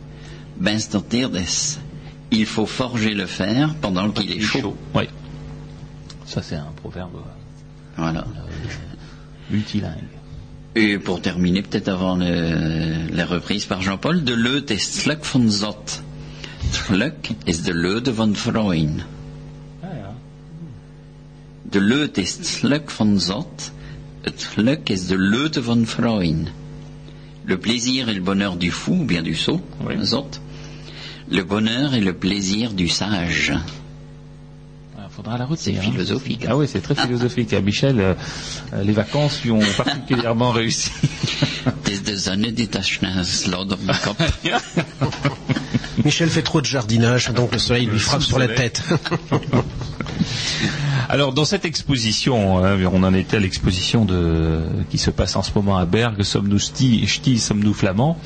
bij stateerdes. Il faut forger le fer pendant qu'il est chaud. Oui. Ça c'est un proverbe Voilà. multilingue. Et pour terminer, peut-être avant le- la reprise par Jean-Paul, de leut is het geluk van zot. Het geluk is de leude van vrouwen. Ah, ja. De leut is het geluk van zot. Het geluk is de leude van vrouwen. Le plaisir et le bonheur du fou, ou bien du sot, Oui. zot. Le bonheur et le plaisir du sage. Ah, faudra la retenir. C'est hein. philosophique. Ah oui, c'est très philosophique. Ah, Michel, euh, euh, les vacances lui ont particulièrement réussi. Het is de zonne die tache slot op mijn kop. Michel fait trop de jardinage, donc le soleil lui frappe sur la tête. Alors dans cette exposition, hein, on en était à l'exposition qui se passe en ce moment à Bergue, sommes-nous sti, ch'ti, sommes-nous flamands.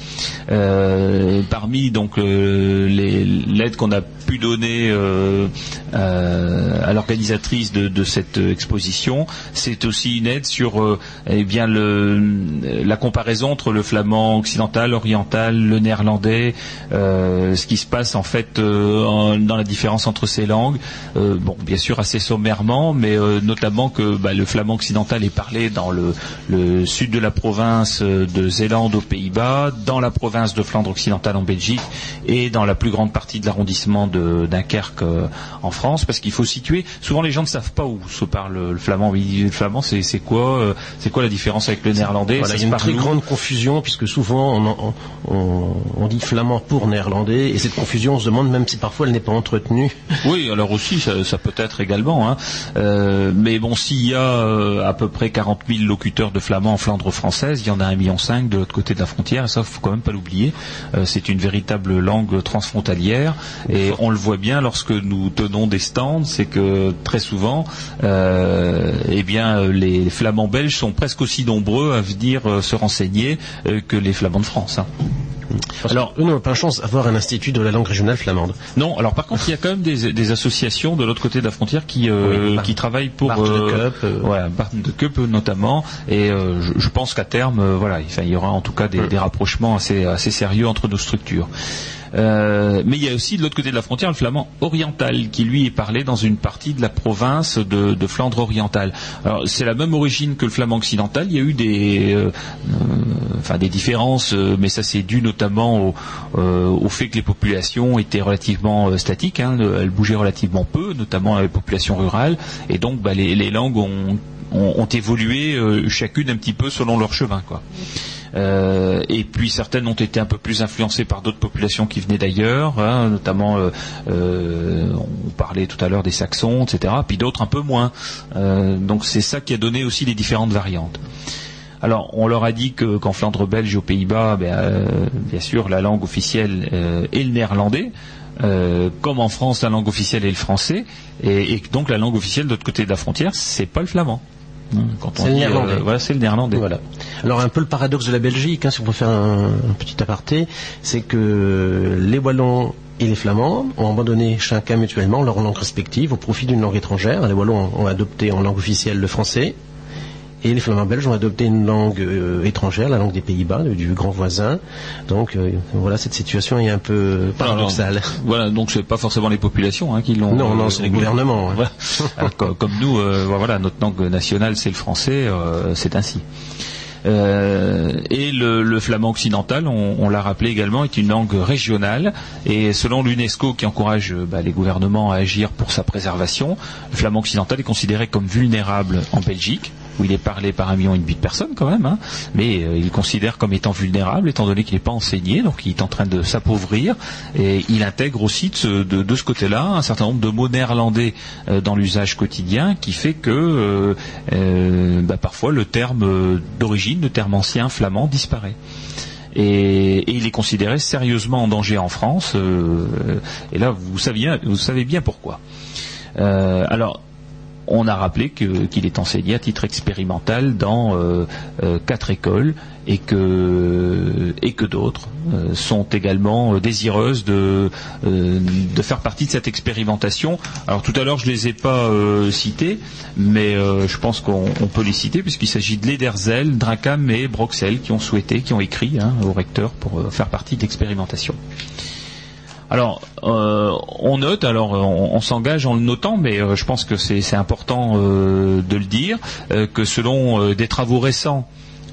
Euh, parmi donc euh, l'aide qu'on a pu donner euh, à l'organisatrice de, cette exposition, c'est aussi une aide sur eh bien la comparaison entre le flamand occidental, oriental, le néerlandais, ce qui se passe en fait dans la différence entre ces langues. Bon, bien sûr assez sommairement, mais euh, notamment que bah, le flamand occidental est parlé dans le, le sud de la province euh, de Zélande aux Pays-Bas, dans la province de Flandre occidentale en Belgique et dans la plus grande partie de l'arrondissement de Dunkerque euh, en France, parce qu'il faut situer. Souvent les gens ne savent pas où se parle le flamand. Le flamand, c'est quoi euh, C'est quoi la différence avec le néerlandais? Voilà, Ça il y se a une très grande confusion puisque souvent on, en- on- on dit flamand pour néerlandais et cette confusion on se demande même si parfois elle n'est pas entretenue. Oui, alors aussi, ça, ça peut être également. Hein. Euh, mais bon, s'il y a euh, à peu près 40 000 locuteurs de flamand en Flandre française, il y en a 1,5 million de l'autre côté de la frontière, et ça, faut quand même pas l'oublier. Euh, c'est une véritable langue transfrontalière, et on le voit bien lorsque nous tenons des stands, c'est que très souvent, eh bien, les flamands belges sont presque aussi nombreux à venir se renseigner que les flamands de France. hein. Alors eux n'ont pas la chance d'avoir un institut de la langue régionale flamande. Non, alors par contre, il y a quand même des, des associations de l'autre côté de la frontière qui, euh, Oui, Bar- qui travaillent pour Bart de euh, Cup, euh. Bart de Cup euh, notamment, et euh, je, je pense qu'à terme, euh, voilà, il y aura en tout cas des, Mm. des rapprochements assez, assez sérieux entre nos structures. Euh, mais il y a aussi de l'autre côté de la frontière le flamand oriental qui lui est parlé dans une partie de la province de, Flandre orientale. Alors c'est la même origine que le flamand occidental. Il y a eu des, euh, euh, enfin des différences, mais ça c'est dû notamment au, fait que les populations étaient relativement statiques. hein. Le- elles bougeaient relativement peu, notamment les populations rurales, et donc bah, les, langues ont, évolué chacune un petit peu selon leur chemin, quoi. Euh, et puis certaines ont été un peu plus influencées par d'autres populations qui venaient d'ailleurs, hein, notamment euh, euh, on parlait tout à l'heure des Saxons, etc. Puis d'autres un peu moins. Donc c'est ça qui a donné aussi les différentes variantes. Alors, on leur a dit que qu'en Flandre belge aux Pays-Bas, ben, bien sûr, la langue officielle est le néerlandais. Comme en France, la langue officielle est le français, et, et donc la langue officielle de l'autre côté de la frontière, c'est pas le flamand. Hein, on C'est le néerlandais. voilà, c'est le néerlandais. Voilà. Alors un peu le paradoxe de la Belgique, hein, si on peut faire un, un petit aparté, c'est que les Wallons et les Flamands ont abandonné chacun mutuellement leur langue respective au profit d'une langue étrangère. Les Wallons ont adopté en langue officielle le français. Et les Flamands belges ont adopté une langue euh, étrangère, la langue des Pays-Bas, du- du grand voisin. Donc euh, voilà, cette situation est un peu paradoxale. Alors, voilà, donc c'est pas forcément les populations hein, qui l'ont. Non, non, euh, c'est les gouvernements. Voilà. Alors, co- comme nous, voilà, notre langue nationale c'est le français, c'est ainsi. Euh, et le, le flamand occidental, on, on l'a rappelé également, est une langue régionale. Et selon l'UNESCO, qui encourage bah, les gouvernements à agir pour sa préservation, le flamand occidental est considéré comme vulnérable en Belgique, où il est parlé par un million et demi de personnes quand même, hein, mais euh, il considère comme étant vulnérable, étant donné qu'il n'est pas enseigné, donc il est en train de s'appauvrir. Et il intègre aussi de ce, de- ce côté-là un certain nombre de mots néerlandais euh, dans l'usage quotidien, qui fait que euh, bah, parfois le terme d'origine, le terme ancien flamand disparaît. Et, il est considéré sérieusement en danger en France. et là, vous savez bien pourquoi. Alors, on a rappelé qu'il est enseigné à titre expérimental dans euh, euh, quatre écoles et que, d'autres euh, sont également désireuses de, faire partie de cette expérimentation. Alors tout à l'heure je les ai pas cités, mais je pense qu'on on peut les citer puisqu'il s'agit de Lederzel, Drakam et Broxel qui ont souhaité, qui ont écrit hein, au recteur pour faire partie de l'expérimentation. Alors, euh, on note, alors on, s'engage en le notant, mais euh, je pense que c'est important euh, de le dire, que selon des travaux récents,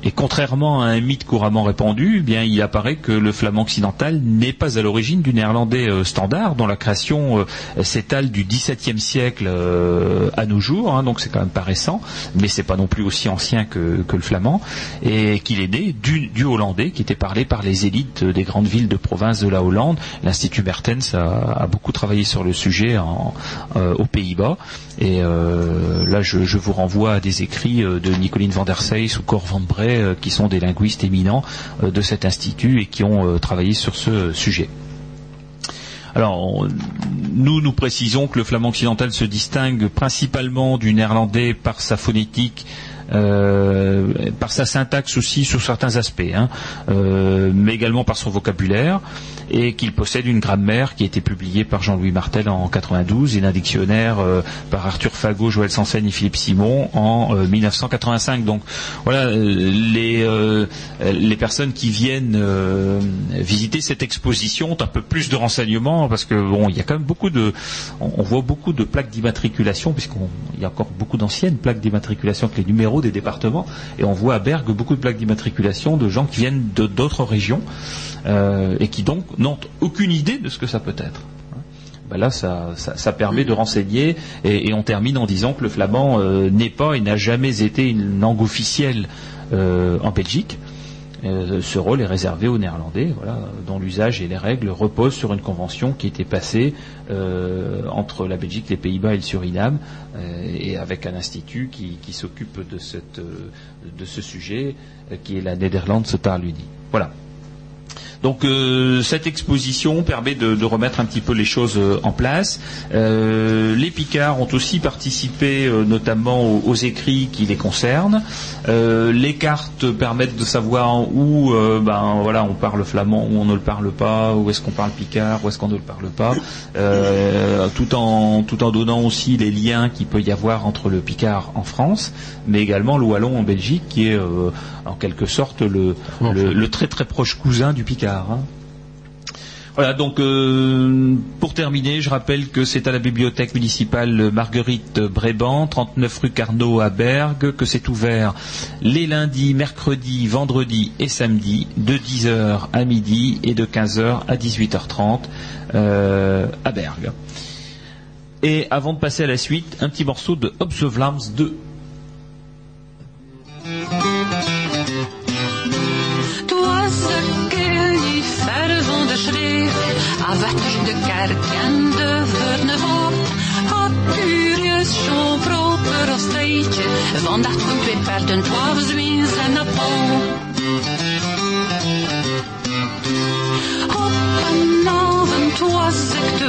et contrairement à un mythe couramment répandu, eh bien il apparaît que le flamand occidental n'est pas à l'origine du néerlandais euh, standard, dont la création euh, s'étale du XVIIe siècle euh, à nos jours, hein, donc c'est quand même pas récent, mais c'est pas non plus aussi ancien que, le flamand, et qu'il est né du, hollandais qui était parlé par les élites des grandes villes de province de la Hollande. L'Institut Mertens a, beaucoup travaillé sur le sujet aux Pays-Bas, et euh, là je, vous renvoie à des écrits euh, de Nicoline van der Seyss ou Cor van Bray, euh, qui sont des linguistes éminents de cet institut et qui ont travaillé sur ce sujet. Alors, nous, nous précisons que le flamand occidental se distingue principalement du néerlandais par sa phonétique, euh, par sa syntaxe aussi sur certains aspects, hein, euh, mais également par son vocabulaire, et qu'il possède une grammaire qui a été publiée par Jean-Louis Martel en 92 et un dictionnaire euh, par Arthur Fagot, Joël Sansen et Philippe Simon en euh, 1985. Donc voilà, les, les personnes qui viennent visiter cette exposition ont un peu plus de renseignements parce que bon, il y a quand même beaucoup de, on voit beaucoup de plaques d'immatriculation puisqu'il y a encore beaucoup d'anciennes plaques d'immatriculation avec les numéros des départements et on voit à Bergue beaucoup de plaques d'immatriculation de gens qui viennent d'autres régions euh, et qui donc n'ont aucune idée de ce que ça peut être. Ben là, ça, permet de renseigner et, et on termine en disant que le flamand euh, n'est pas et n'a jamais été une langue officielle euh, en Belgique. Euh, ce rôle est réservé aux Néerlandais, dont l'usage et les règles reposent sur une convention qui était passée euh, entre la Belgique, les Pays-Bas et le Suriname, euh, et avec un institut qui, s'occupe de, ce sujet, qui est la Nederlands Taalunie. Voilà. Donc euh, cette exposition permet de, de remettre un petit peu les choses euh, en place. Euh, les Picards ont aussi participé euh, notamment aux, aux écrits qui les concernent. Les cartes permettent de savoir où ben, voilà, on parle flamand, où on ne le parle pas, où est-ce qu'on parle Picard, où est-ce qu'on ne le parle pas, tout, en, tout en donnant aussi les liens qu'il peut y avoir entre le Picard en France, mais également le Wallon en Belgique, qui est en quelque sorte le, le, le très très proche cousin du Picard. Hein. Voilà, donc euh, pour terminer, je rappelle que c'est à la bibliothèque municipale Marguerite Bréban, 39 rue Carnot à Bergue, que c'est ouvert les lundis, mercredis, vendredis et samedis, de 10h à midi et de 15h à 18h30 euh, à Bergue. Et avant de passer à la suite, un petit morceau de Obsevlams 2. Dat van twee paarden, twaalf zwiens en een pauw. Op een avond was ik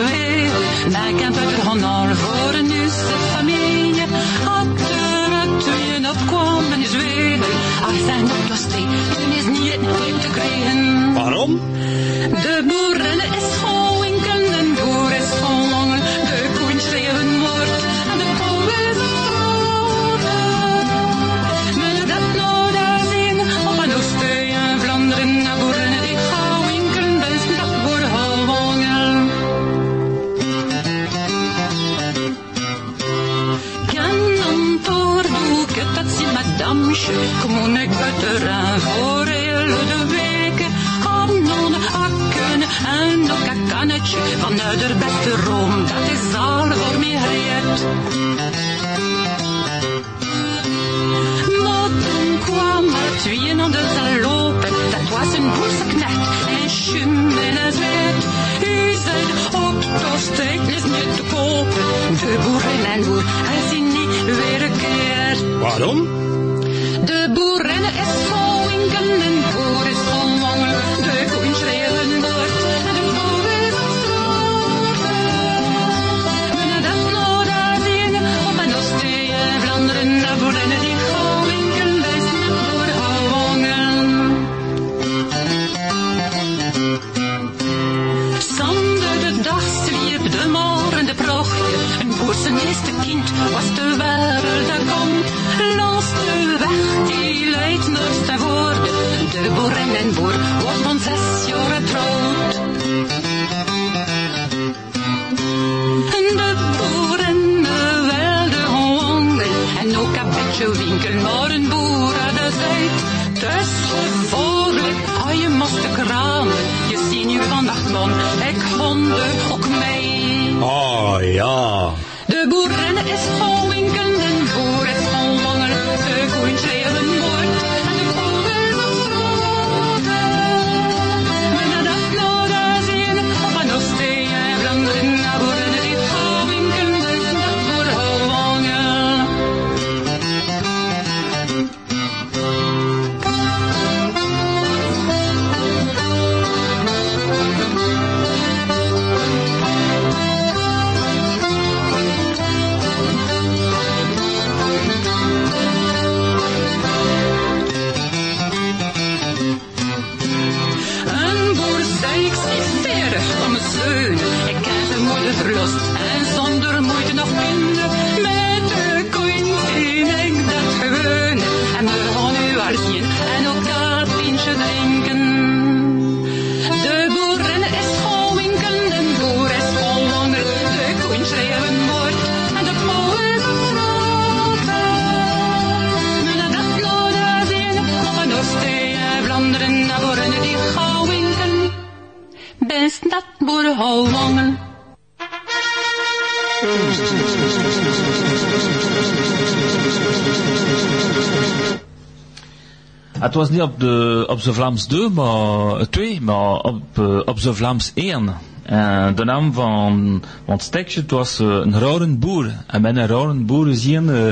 niet op de, op de Vlaams 2, maar, eh, 2, maar op, eh, op de Vlaams 1. En de naam van, van het stekje, het was eh, een rare boer. En met een rare boer zien uh,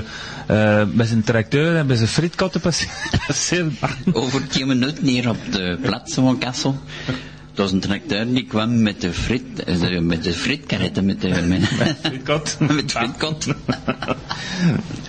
uh, met zijn tracteur en met zijn frietkatten passeren. Over tien minuten hier op de plaats van Kassel. Het was een tracteur die kwam met de frit, eh, met de fritkaretten, met de, met, Fritkot. met fritkot.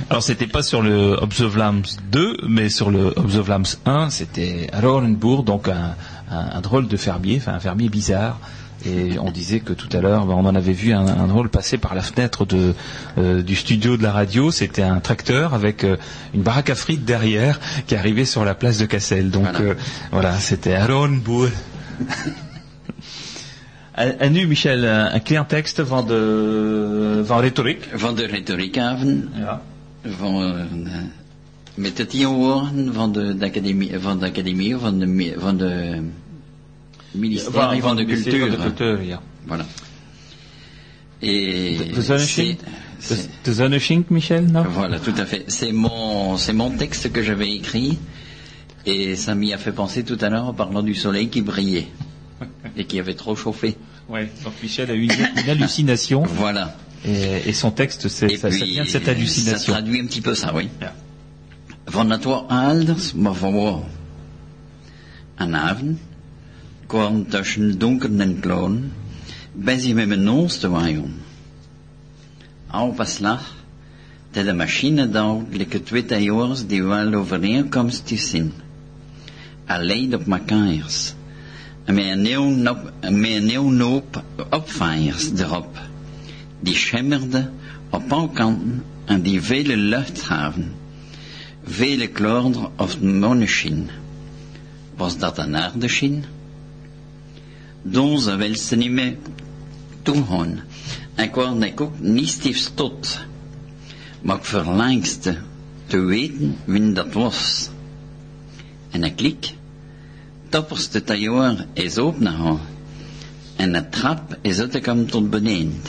Alors c'était pas sur le Obsevlams 2, mais sur le Obsevlams 1, c'était Rorenbourg, donc un, un, un drôle de fermier, enfin un fermier bizarre. Et on disait que tout à l'heure, ben, on en avait vu un, un drôle passer par la fenêtre de, euh, du studio de la radio. C'était un tracteur avec euh, une baraque à frites derrière qui arrivait sur la place de Cassel. Donc Voilà. euh, voilà, c'était en, en nu, Michel, een, een klein tekst van, de, van retoriek. Van de retoriekhaven, Ja. van, met de tien woorden van de, de academie, van de academie, van de, van de ministerie van, de cultuur. Van de cultuur, ja. Voilà. Et De de Zonneschink, Michel, non? Voilà, tout à fait. C'est mon, c'est mon texte que j'avais écrit et ça m'y a fait penser tout à l'heure en parlant du soleil qui brillait et qui avait trop chauffé. Ouais, donc Michel a eu une, une hallucination Voilà. et, et son texte, c'est, ça, ça vient de cette Ça hallucination. traduit un petit peu ça, oui. Ja. Van het wat ouders, maar van wat? Een avond kwam tussen donker en kloon, bezig met mijn neus te waaien. Een slag, dat de machine daar, like twee tailleurs die wel overeenkomstig zijn. Alleen op mekaars. En met een nieuw nop, met een erop. Die schemmerden op alle kanten en die vele lucht gaven. Vele kleuren of monneschin. Was dat een aardeschin? Donze wil ze niet meer toegaan. En kwam ik ook niet stiefs tot. Maar ik verlangste te weten wie dat was. En ik klik. Topperste tailleur is opgegaan. En de trap is uitgekomen tot beneden.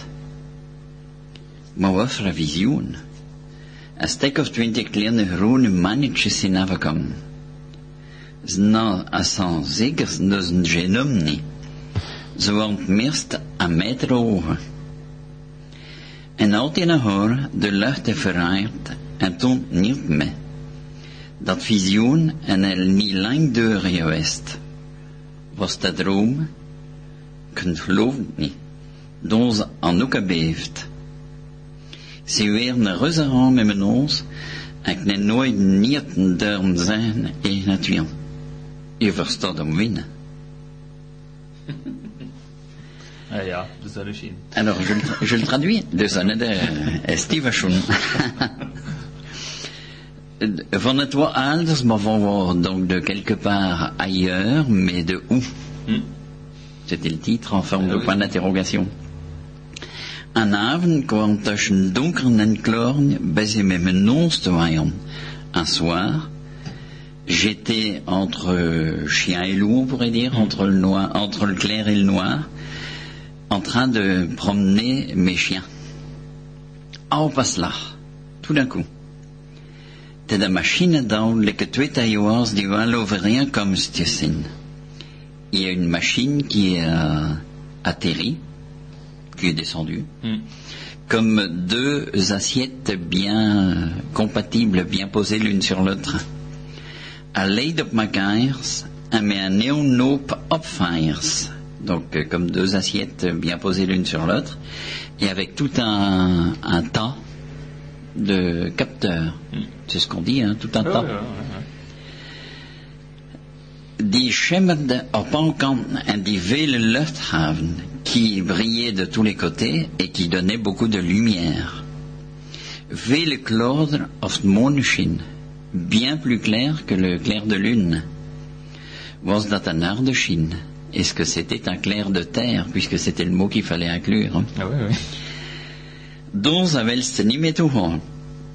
Maar wat voor visioen. Een stuk of twintig kleine groene mannetjes zijn afgekomen. Ze nou, ze zeker dus een genom niet. Ze waren meest een meter hoog. En altijd een hoor de lucht verraait en toen niet meer. Dat visioen en er niet lang deur geweest. Was dat droom? Geloof het niet. Aan ook beeft. Ze weer met mijn ons en ik neem nooit niet durven zijn in het wiel. Je verstaat hem winnen. Ah, ja, de Zonneschink. Alors, je, le tra- je le traduis de Zoneder Steve. Van het donc de quelque part ailleurs, mais de où C'était le titre en forme de point d'interrogation. Een avond kwam tussen donker en kloorn bezig met mijn neus te waaien. Un soir, j'étais entre chien et loup, on pourrait dire, entre le, noir, entre le clair et le noir, en train de promener mes chiens. Au passe là, tout d'un coup. De machine twee die wel. Il y a une machine qui a atterri, qui est descendue, comme deux assiettes bien compatibles, bien posées l'une sur l'autre. À l'aide de makers, mais un néonop opfires. Donc, euh, comme deux assiettes bien posées l'une sur l'autre, et avec tout un, un tas de capteurs. C'est ce qu'on dit, hein, tout un tas. Die schimmerden op alle kanten en die vele luchthaven qui brillaient de tous les côtés et qui donnaient beaucoup de lumière. Vele kleuren of monneschin, bien plus clair que le clair de lune. Was dat een aardeschin? Est-ce que c'était un clair de terre, puisque c'était le mot qu'il fallait inclure hein? Ah oui, oui. Niet meer toegaan.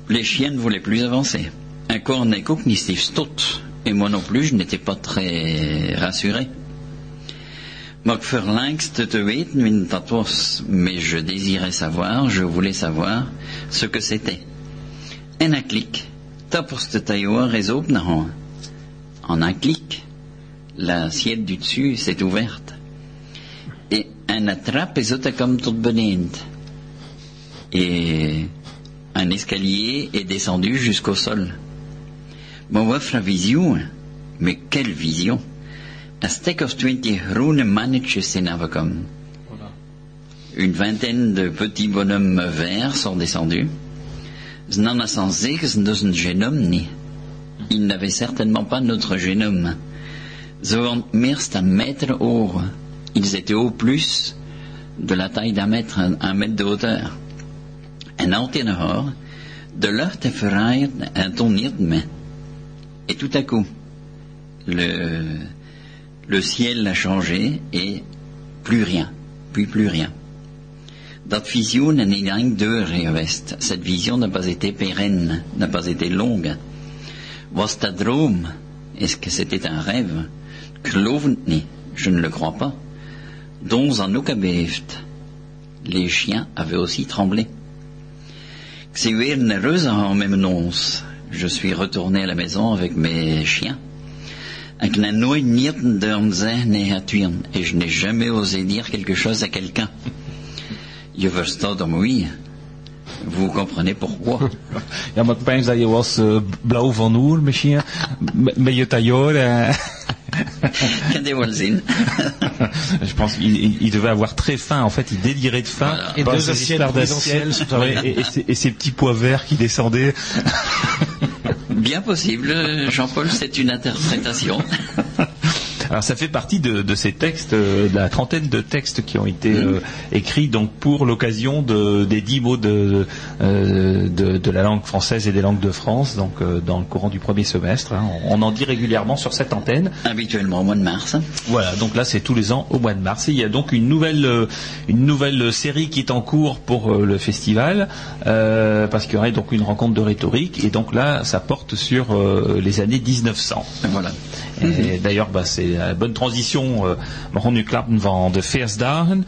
Les chiens ne voulaient plus avancer. Un cornet ook niet stief stot. Et moi non plus, je n'étais pas très rassuré. Mais je désirais savoir, je voulais savoir ce que c'était. En un clic. En un clic, l'assiette du dessus s'est ouverte. Et un attrape is uitgekomen tot beneden et un escalier est descendu jusqu'au sol. Wat voor visioen? Mais quelle vision? Een stuk of twintig groene mannetjes zijn afgekomen. Une vingtaine de petits bonhommes verts sont descendus. Ils n'avaient certainement pas notre génome. Ils étaient au plus de la taille d'un mètre, un mètre de hauteur. En de en. Et tout à coup, le, le ciel a changé et plus rien, depuis plus rien. Dat visioen niet lang deur geweest. Cette vision n'a pas été pérenne, n'a pas été longue. Was? Est-ce que c'était un rêve? Je ne le crois pas. Dons en. Les chiens avaient aussi tremblé. Reuze gaan met mijn ons. Je suis retourné à la maison avec mes chiens. Et je n'ai jamais osé dire quelque chose à quelqu'un. Je verstaat om wie. Vous comprenez pourquoi? Ja, maar ik pijns dat je was eh, blauw van oer misschien, met, je tailleur. je pense qu'il il- il devait avoir très faim. En fait, il délirait de faim. Voilà. Et deux assiettes présidentielles Ouais, et, et ses- et ses petits pois verts qui descendaient. Bien possible, Jean-Paul, c'est une interprétation. Alors ça fait partie de, de ces textes, euh, de la trentaine de textes qui ont été euh, écrits donc pour l'occasion de, des dix mots de, euh, de, de la langue française et des langues de France, donc euh, dans le courant du premier semestre. hein. On, on en dit régulièrement sur cette antenne. Habituellement au mois de mars. Voilà, donc là c'est tous les ans au mois de mars. Et il y a donc une nouvelle, euh, une nouvelle série qui est en cours pour le festival, euh, parce qu'il y aurait donc une rencontre de rhétorique, et donc là ça porte sur euh, les années 1900. Voilà. Et D'ailleurs, bah, c'est la bonne transition. Euh, waarom nu klappen van de feestdagen.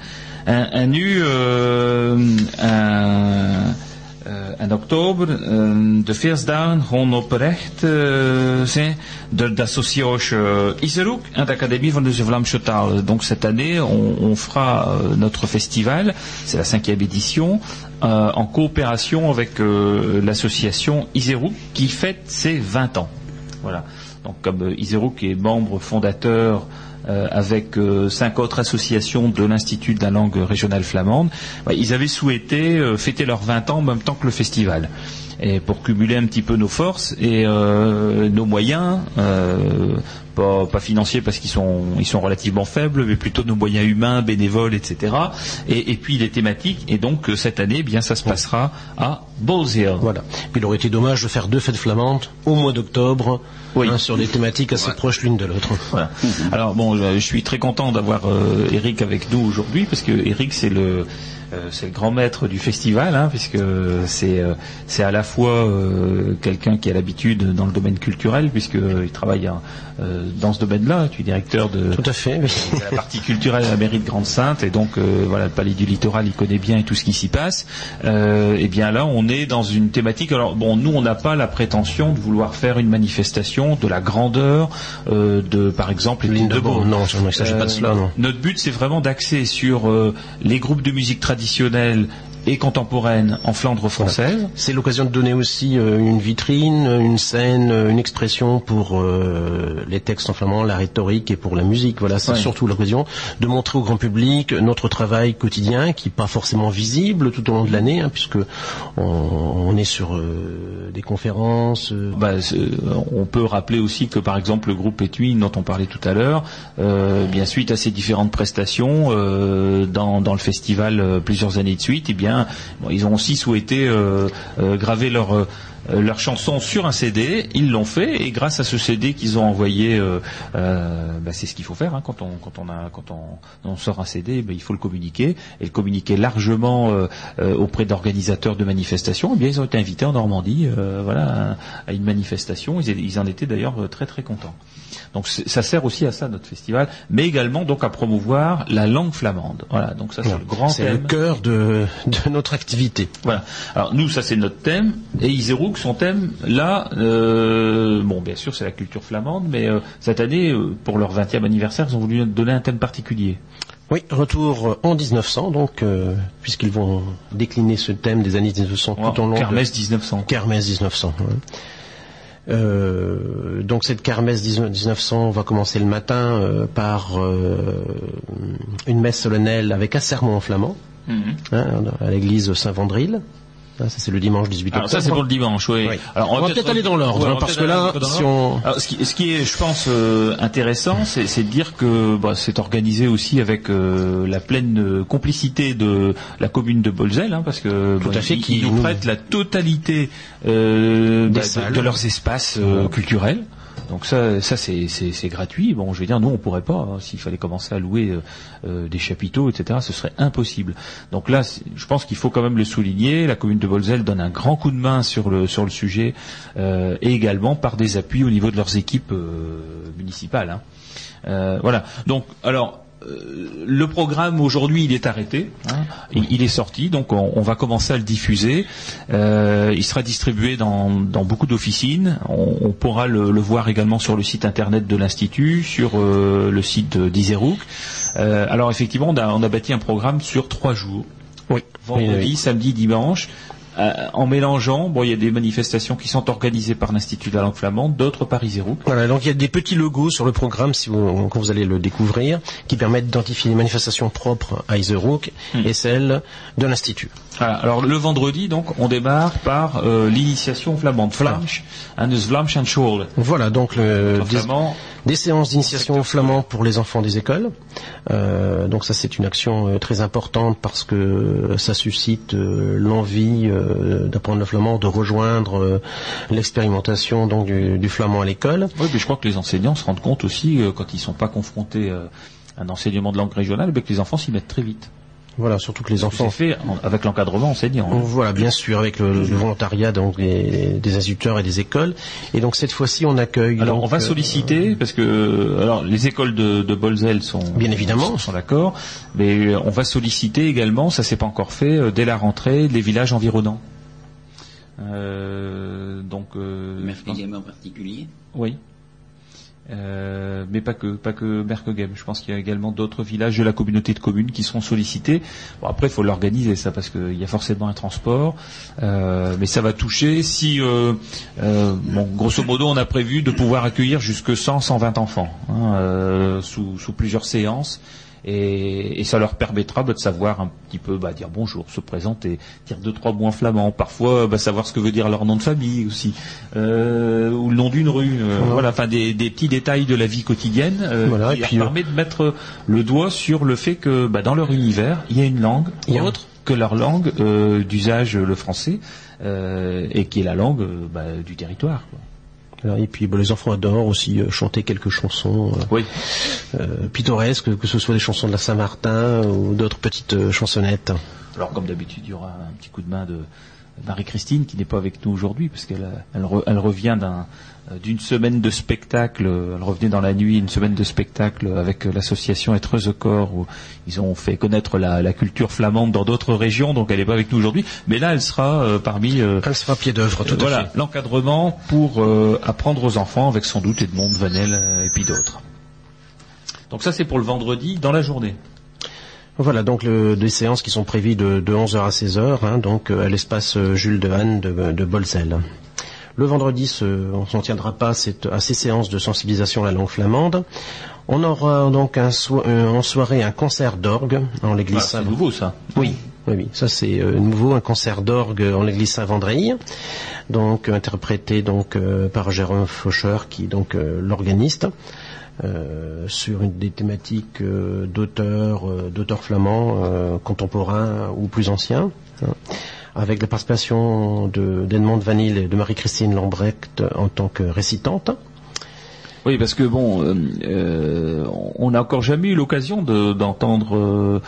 En, en nu, euh, en oktober, de feestdagen gewoon oprecht zijn de, de euh, Iseroek en d'Académie van de Vlaamse. Donc cette année, on, fera euh, notre festival, c'est la cinquième édition, euh, en coopération avec euh, l'association Iserouk qui fête ses 20 ans. Voilà. Donc comme euh, Iserouk est membre fondateur euh, avec euh, cinq autres associations de l'Institut de la langue régionale flamande, bah, ils avaient souhaité fêter leurs 20 ans en même temps que le festival. Et pour cumuler un petit peu nos forces et euh, nos moyens, euh, pas, pas financiers parce qu'ils sont, ils sont relativement faibles, mais plutôt nos moyens humains, bénévoles, etc. Et, et puis les thématiques. Et donc euh, cette année, eh bien ça se passera à Hill. Voilà. Il aurait été dommage de faire deux fêtes flamandes au mois d'octobre, Oui. hein, sur des thématiques assez proches l'une de l'autre. Voilà. Alors bon, je, je suis très content d'avoir euh, Eric avec nous aujourd'hui parce que Eric c'est le c'est le grand maître du festival, hein, puisque c'est euh, c'est à la fois euh, quelqu'un qui a l'habitude dans le domaine culturel, puisqu'il travaille hein, euh, dans ce domaine-là. Tu es directeur de, Tout à fait. oui. de la partie culturelle à la mairie de Grande-Sainte, et donc euh, voilà, le palais du littoral, il connaît bien tout ce qui s'y passe. Euh, et bien là, on est dans une thématique. Alors bon, nous, on n'a pas la prétention de vouloir faire une manifestation de la grandeur euh, de, par exemple, les Lindebourg, Lindebourg. non, il ne s'agit pas de cela, non. Notre but, c'est vraiment d'axer sur euh, les groupes de musique traditionnelle et contemporaine en Flandre française. C'est l'occasion de donner aussi euh, une vitrine, une scène, euh, une expression pour euh, les textes en flamand, la rhétorique et pour la musique. Voilà, c'est Ouais. surtout l'occasion de montrer au grand public notre travail quotidien qui n'est pas forcément visible tout au long de l'année, hein, puisque on, on est sur euh, des conférences. euh, Bah, on peut rappeler aussi que par exemple le groupe Etui dont on parlait tout à l'heure, euh, bien suite à ces différentes prestations euh, dans, dans le festival euh, plusieurs années de suite, eh bien ils ont aussi souhaité euh, euh, graver leur euh, leur chanson sur un CD, ils l'ont fait et grâce à ce CD qu'ils ont envoyé, bah, c'est ce qu'il faut faire hein, quand on quand on sort un CD, bah, il faut le communiquer et le communiquer largement auprès d'organisateurs de manifestations. Eh bien, ils ont été invités en Normandie, à, une manifestation. Ils, en étaient d'ailleurs très très contents. Donc ça sert aussi à ça notre festival, mais également donc à promouvoir la langue flamande. Voilà, donc ça c'est le grand c'est le thème. cœur de, de notre activité. Voilà. Alors nous, ça c'est notre thème. Et Iserouk, son thème, là, euh, bon, bien sûr, c'est la culture flamande, mais euh, cette année, euh, pour leur 20e anniversaire, ils ont voulu donner un thème particulier. Oui, retour en 1900, donc, euh, puisqu'ils vont décliner ce thème des années 1900 tout au long de... Kermesse 1900. Kermesse 1900. ouais. Euh, donc cette kermesse 1900 va commencer le matin euh, par euh, une messe solennelle avec un sermon en flamand Mhm. hein, à l'église Saint-Vandril. Ça c'est le dimanche 18 Alors octobre. ça c'est pour le dimanche, oui. Oui. Alors On va peut-être aller dans l'ordre, Ouais, hein, on parce que là, si on- Alors, ce, qui, ce qui est, je pense, euh, intéressant, c'est de dire que bah, c'est organisé aussi avec euh, la pleine euh, complicité de la commune de Bolzel, hein, parce que Tout bon, à fait, ils, qui nous prêtent la totalité euh, bah, de- de, leurs espaces euh, culturels. Donc ça, ça c'est, gratuit. Bon, je veux dire, nous on pourrait pas. hein, S'il fallait commencer à louer euh, euh, des chapiteaux, etc., ce serait impossible. Donc là, je pense qu'il faut quand même le souligner. La commune de Bolzel donne un grand coup de main sur le sur le sujet euh, et également par des appuis au niveau de leurs équipes euh, municipales. hein. Euh, voilà. Donc, alors. Euh, le programme aujourd'hui il est arrêté, hein. il, il est sorti, donc on, on va commencer à le diffuser. Euh, il sera distribué dans, dans beaucoup d'officines. On, on pourra le, le voir également sur le site internet de l'institut, sur euh, le site d'Iserouk. Euh, alors effectivement, on a, on a bâti un programme sur trois jours Oui. vendredi, Oui, oui. samedi, dimanche, en mélangeant. Bon, il y a des manifestations qui sont organisées par l'Institut de la langue flamande, d'autres par Iserouk. Voilà, donc il y a des petits logos sur le programme, si vous, quand vous allez le découvrir, qui permettent d'identifier les manifestations propres à Iserook Hmm. et celles de l'Institut. Voilà. Alors le vendredi, donc, on démarre par euh, l'initiation flamande, Flamsch. Voilà, donc le, des, séances d'initiation au flamand pour les enfants des écoles. Euh, donc ça c'est une action euh, très importante parce que ça suscite euh, l'envie euh, d'apprendre le flamand, de rejoindre euh, l'expérimentation donc du, flamand à l'école. Oui, mais je crois que les enseignants se rendent compte aussi, euh, quand ils sont pas confrontés euh, à un enseignement de langue régionale, que les enfants s'y mettent très vite. Voilà, surtout que les C'est enfants fait en- avec l'encadrement enseignant. hein. Voilà, bien sûr, avec le, le volontariat donc des, des instituteurs et des écoles. Et donc cette fois-ci, on accueille. Alors donc, on va euh, solliciter parce que euh, alors les écoles de, de Bolzel sont Bien évidemment. sont, sont d'accord, mais euh, on va solliciter également, ça c'est pas encore fait, dès la rentrée, les villages environnants. Euh, donc euh, en particulier. oui. Euh, mais pas que pas que. Je pense qu'il y a également d'autres villages de la communauté de communes qui seront sollicités. Bon, après, il faut l'organiser ça parce qu'il y a forcément un transport, Euh, mais ça va toucher. Si, euh, euh, bon, grosso modo, on a prévu de pouvoir accueillir jusque 100, 120 enfants hein, euh, sous plusieurs séances. Et, et ça leur permettra bah, de savoir un petit peu bah, dire bonjour, se présenter, dire deux trois mots en flamand, parfois bah, savoir ce que veut dire leur nom de famille aussi, euh, ou le nom d'une rue, euh, voilà, enfin des, des petits détails de la vie quotidienne euh, Voilà, qui et puis, permet de mettre le doigt sur le fait que dans leur univers il y a une langue Il y a- autre que leur langue d'usage le français et qui est la langue du territoire. quoi. Et puis bah, les enfants adorent aussi euh, chanter quelques chansons euh, Oui. euh, pittoresques, que ce soit des chansons de la Saint-Martin ou d'autres petites chansonnettes. Alors comme d'habitude, il y aura un petit coup de main de Marie-Christine qui n'est pas avec nous aujourd'hui parce qu'elle elle, re- elle revient d'un d'une semaine de spectacle. euh, Elle revenait dans la nuit, une semaine de spectacle avec euh, l'association Être Corps où ils ont fait connaître la, la culture flamande dans d'autres régions. Donc elle n'est pas avec nous aujourd'hui, mais là elle sera euh, parmi euh, Elle sera pied d'œuvre, tout voilà à fait. l'encadrement pour euh, apprendre aux enfants avec sans doute Edmond, Vanel euh, et puis d'autres. Donc ça c'est pour le vendredi dans la journée. Voilà, donc le, des séances qui sont prévues de, de 11h à 16h, hein, donc euh, à l'espace euh, Jules Dehaene de, de Bolzel. Le vendredi, ce- on s'en tiendra pas à, cette- à ces séances de sensibilisation à la langue flamande. On aura donc un so- euh, en soirée un concert d'orgue en l'église Voilà, c'est nouveau ça. Oui, oui, oui. Ça c'est euh, nouveau, un concert d'orgue en l'église Saint-Vendrille, donc interprété donc euh, par Jérôme Faucher, qui est donc l'organiste, sur une des thématiques d'auteurs, d'auteurs flamands contemporains ou plus anciens. hein, avec la participation de d'Edmond Vanille et de Marie-Christine Lambrecht en tant que récitante. Oui, parce que bon, euh, euh, on n'a encore jamais eu l'occasion de- d'entendre,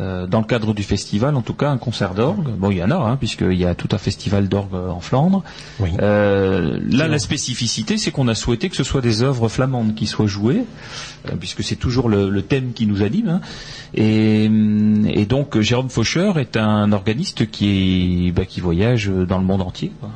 euh, dans le cadre du festival, en tout cas, un concert d'orgue. Bon, il y en a, hein, puisqu'il y a tout un festival d'orgue en Flandre. Oui. Euh, là, la spécificité, c'est qu'on a souhaité que ce soit des œuvres flamandes qui soient jouées, euh, puisque c'est toujours le, le thème qui nous anime. hein. Et, hum, et donc, Jérôme Faucher est un organiste qui, est, bah, qui voyage dans le monde entier. quoi,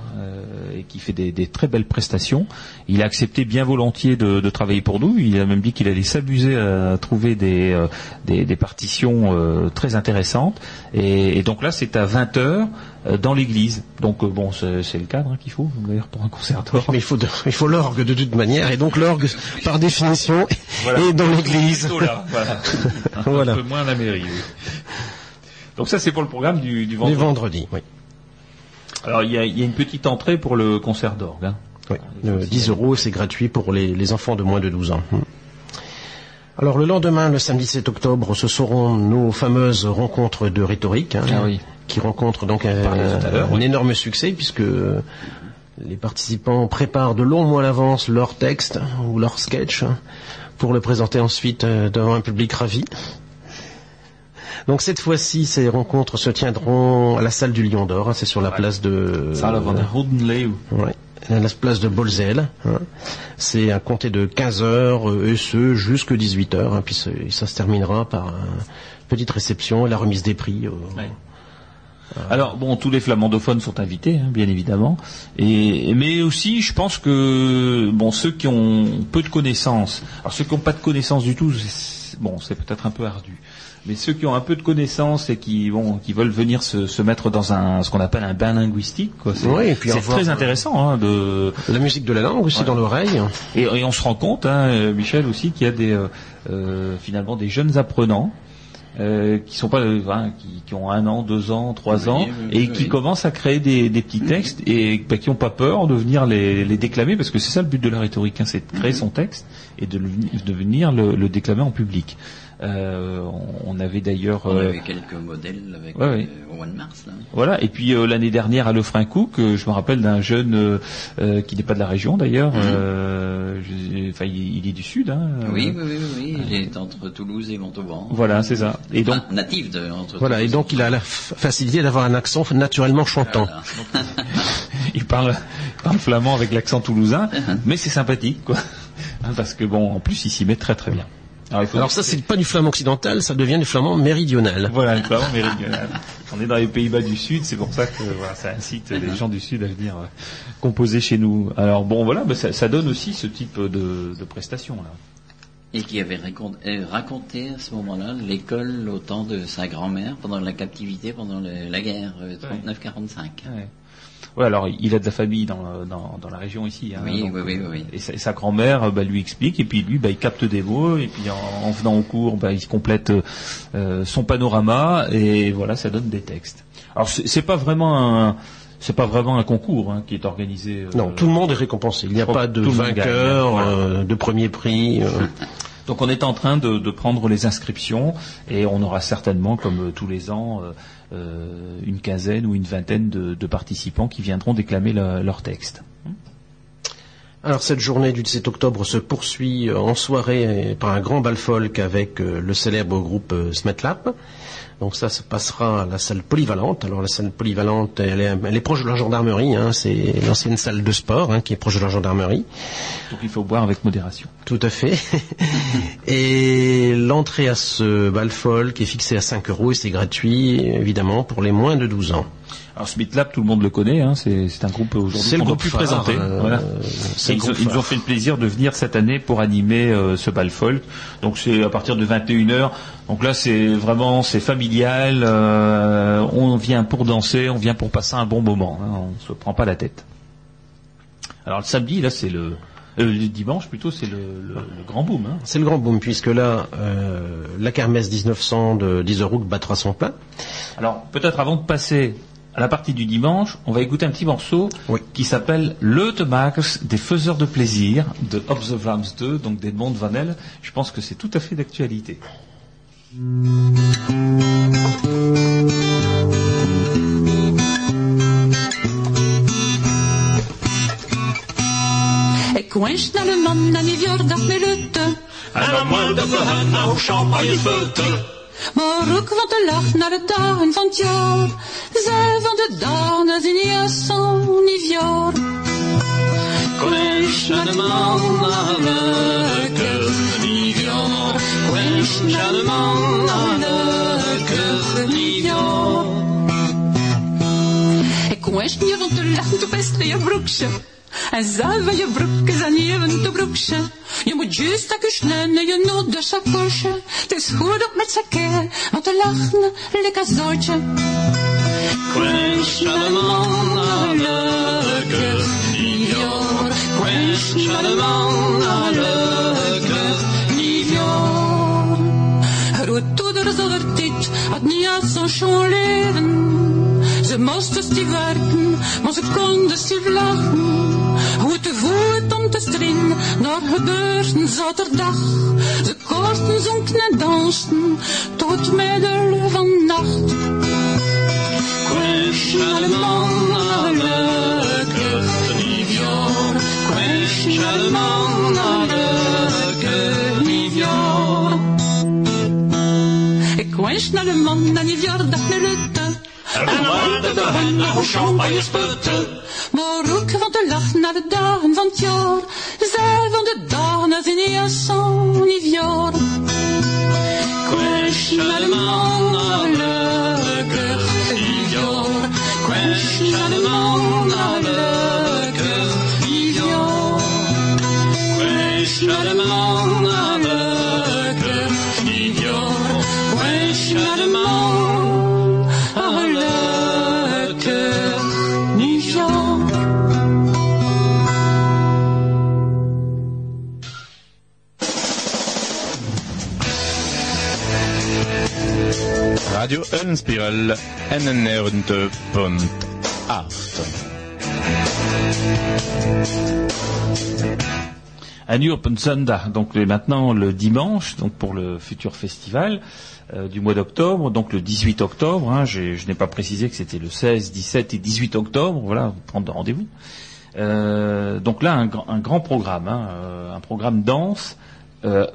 et qui fait des, des très belles prestations. Il a accepté bien volontiers de, de travailler pour nous. Il a même dit qu'il allait s'amuser à trouver des, euh, des, des partitions euh, très intéressantes. Et, et donc là, c'est à 20 heures euh, dans l'église. Donc euh, bon, c'est le cadre hein, qu'il faut d'ailleurs pour un concert d'orgue. Mais il faut, de- il faut l'orgue de toute manière, et donc l'orgue, par définition, Voilà. est dans l'église. Voilà. Voilà. Un peu moins la mairie. oui. Donc ça, c'est pour le programme du, du Du vendredi. vendredi, oui. Alors il y a, il y a une petite entrée pour le concert d'orgue. hein. Oui, euh, 10 euros, c'est gratuit pour les, les enfants de moins de 12 ans. Alors le lendemain, le samedi 7 octobre, ce seront nos fameuses rencontres de rhétorique, hein, Ah oui. qui rencontrent donc un, oui. énorme succès puisque Les participants préparent de longs mois à l'avance leur texte ou leur sketch pour le présenter ensuite euh, devant un public ravi. Donc cette fois-ci, ces rencontres se tiendront à la salle du Lion d'Or. hein, c'est sur la place de Salle van der. Ouais, la place de Bolzel. hein. C'est à compter de 15 heures euh, et ce jusque 18 heures. hein, puis ça se terminera par une petite réception et la remise des prix. euh, Ouais. Alors bon, tous les flamandophones sont invités, hein, bien évidemment, et mais aussi, je pense que bon, ceux qui ont peu de connaissances, alors ceux qui n'ont pas de connaissances du tout, c'est- bon, c'est peut-être un peu ardu, mais ceux qui ont un peu de connaissances et qui bon, qui veulent venir se, se mettre dans un ce qu'on appelle un bain linguistique, quoi, c'est Oui, et puis c'est avoir, très intéressant hein, de La musique de la langue aussi Ouais. dans l'oreille. et, et on se rend compte, hein, euh, Michel aussi, qu'il y a des euh, euh, finalement des jeunes apprenants euh, qui sont pas, euh, hein, qui, qui ont un an, deux ans, trois Oui, ans, oui, et oui, qui oui. commencent à créer des, des petits textes et bah, qui n'ont pas peur de venir les, les déclamer, parce que c'est ça le but de la rhétorique, hein, c'est de créer son texte et de, le- de venir le, le déclamer en public. Euh, on, avait d'ailleurs, On euh, avait quelques modèles avec Ouais, ouais. euh, au mois de mars. Là. voilà. Et puis euh, l'année dernière à Lefrancouc, euh, je me rappelle d'un jeune euh, euh, qui n'est pas de la région d'ailleurs, euh, je- enfin il, il est du sud. Hein, Oui, euh, oui, oui, oui, il est entre Toulouse et Montauban. Voilà, c'est ça. Et donc Enfin, natif de entre Voilà, et donc il a la facilité d'avoir un accent naturellement chantant. Voilà. il parle, il parle flamand avec l'accent toulousain, mais c'est sympathique, quoi. Parce que bon, en plus, il s'y met très très bien. Alors, faut Alors ça, c'est pas du flamand occidental, ça devient du flamand méridional. Voilà, le flamand méridional. On est dans les Pays-Bas du Sud, c'est pour ça que voilà, ça incite les gens du Sud à venir euh, composer chez nous. Alors bon, voilà, bah, ça, ça donne aussi ce type de, de prestations là. Et qui avait euh, raconté à ce moment-là l'école au temps de sa grand-mère pendant la captivité, pendant le- la guerre euh, 39-45. Ouais. Ouais, alors il a de la famille dans, euh, dans, dans la région ici. Hein, Oui, donc, oui, oui, euh, oui. Et sa, sa grand-mère euh, bah, lui explique, et puis lui, bah, il capte des mots, et puis en, en venant au cours, bah, il complète euh, son panorama, et voilà, ça donne des textes. Alors c'est c'est pas vraiment un, c'est pas vraiment un concours hein, qui est organisé. euh, Non, tout le monde est récompensé. Il n'y a pas de gagne, vainqueur, voilà. euh, de premier prix. euh. Donc on est en train de, de prendre les inscriptions et on aura certainement, comme euh, tous les ans, euh, une quinzaine ou une vingtaine de, participants qui viendront déclamer le- leur texte. Alors cette journée du 17 octobre se poursuit en soirée par un grand bal folk avec euh, le célèbre groupe euh, Smetlap. Donc ça se passera à la salle polyvalente. Alors la salle polyvalente, elle est, elle est proche de la gendarmerie. hein. C'est l'ancienne salle de sport hein, qui est proche de la gendarmerie. Donc il faut boire avec modération. Tout à fait. et l'entrée à ce bal folk est fixée à 5 euros et c'est gratuit évidemment pour les moins de 12 ans. Alors Smith Lab, tout le monde le connaît, hein, c'est un groupe aujourd'hui C'est le ne groupe plus phare, présenter. euh, voilà. ils, ont, groupe ils ont fait le plaisir de venir cette année pour animer euh, ce bal folk. Donc c'est à partir de 21h. Donc là c'est vraiment c'est familial. euh, on vient pour danser, on vient pour passer un bon moment. Hein, on se prend pas la tête. Alors le samedi là c'est le euh, le dimanche plutôt c'est le, le- le grand boom. Hein. C'est le grand boom puisque là, euh, la kermesse 1900 de 10 euros battra son plein. Alors peut-être avant de passer à la partie du dimanche, on va écouter un petit morceau Oui. qui s'appelle Le Makers des faiseurs de plaisir de Op the Vlaams 2, donc d'Edmond Van Elle. Je pense que c'est tout à fait d'actualité. Ik wens naar de man naar New York dat me lutte. En dan moeten we hen nou champagnefutten. Maar ook van de lach naar de dagen van het jaar. Zij van de dagen dat in jasson New York. Quench naar de man naar leuke New York. Quench naar de man naar York. Ik wens je van te lachen te beste je broekje. En van je broek is aan je van te broekje. Je moet juist dat kussen en je nood de sacoche. Het is goed op met z'n want er te lachen lekker zootje. Quench leuke New York. Quench naar de zonder dit had niet uit zo'n schoon leven. Ze moesten die werken, maar ze konden die lachen. Hoe te voet om te stringen, naar gebeurten zaterdag. Ze kochten, zonken en dansten, tot middel van nacht. De man naar leuke New allemand alle Ik wens naar de man naar die dag naar Rutte. En de henne hoe champagne van de de dagen van het jaar. Zij van de dagen. Quench allemand alle Nivior. Radio Unspiral NN92.8 Un nu op een zondag, donc maintenant le dimanche, donc pour le futur festival euh, du mois d'octobre, donc le 18 octobre. hein, je n'ai pas précisé que c'était le 16, 17 et 18 octobre. Voilà, prendre rendez-vous. Euh, donc là, un, grand- programme, hein, euh, un programme dense,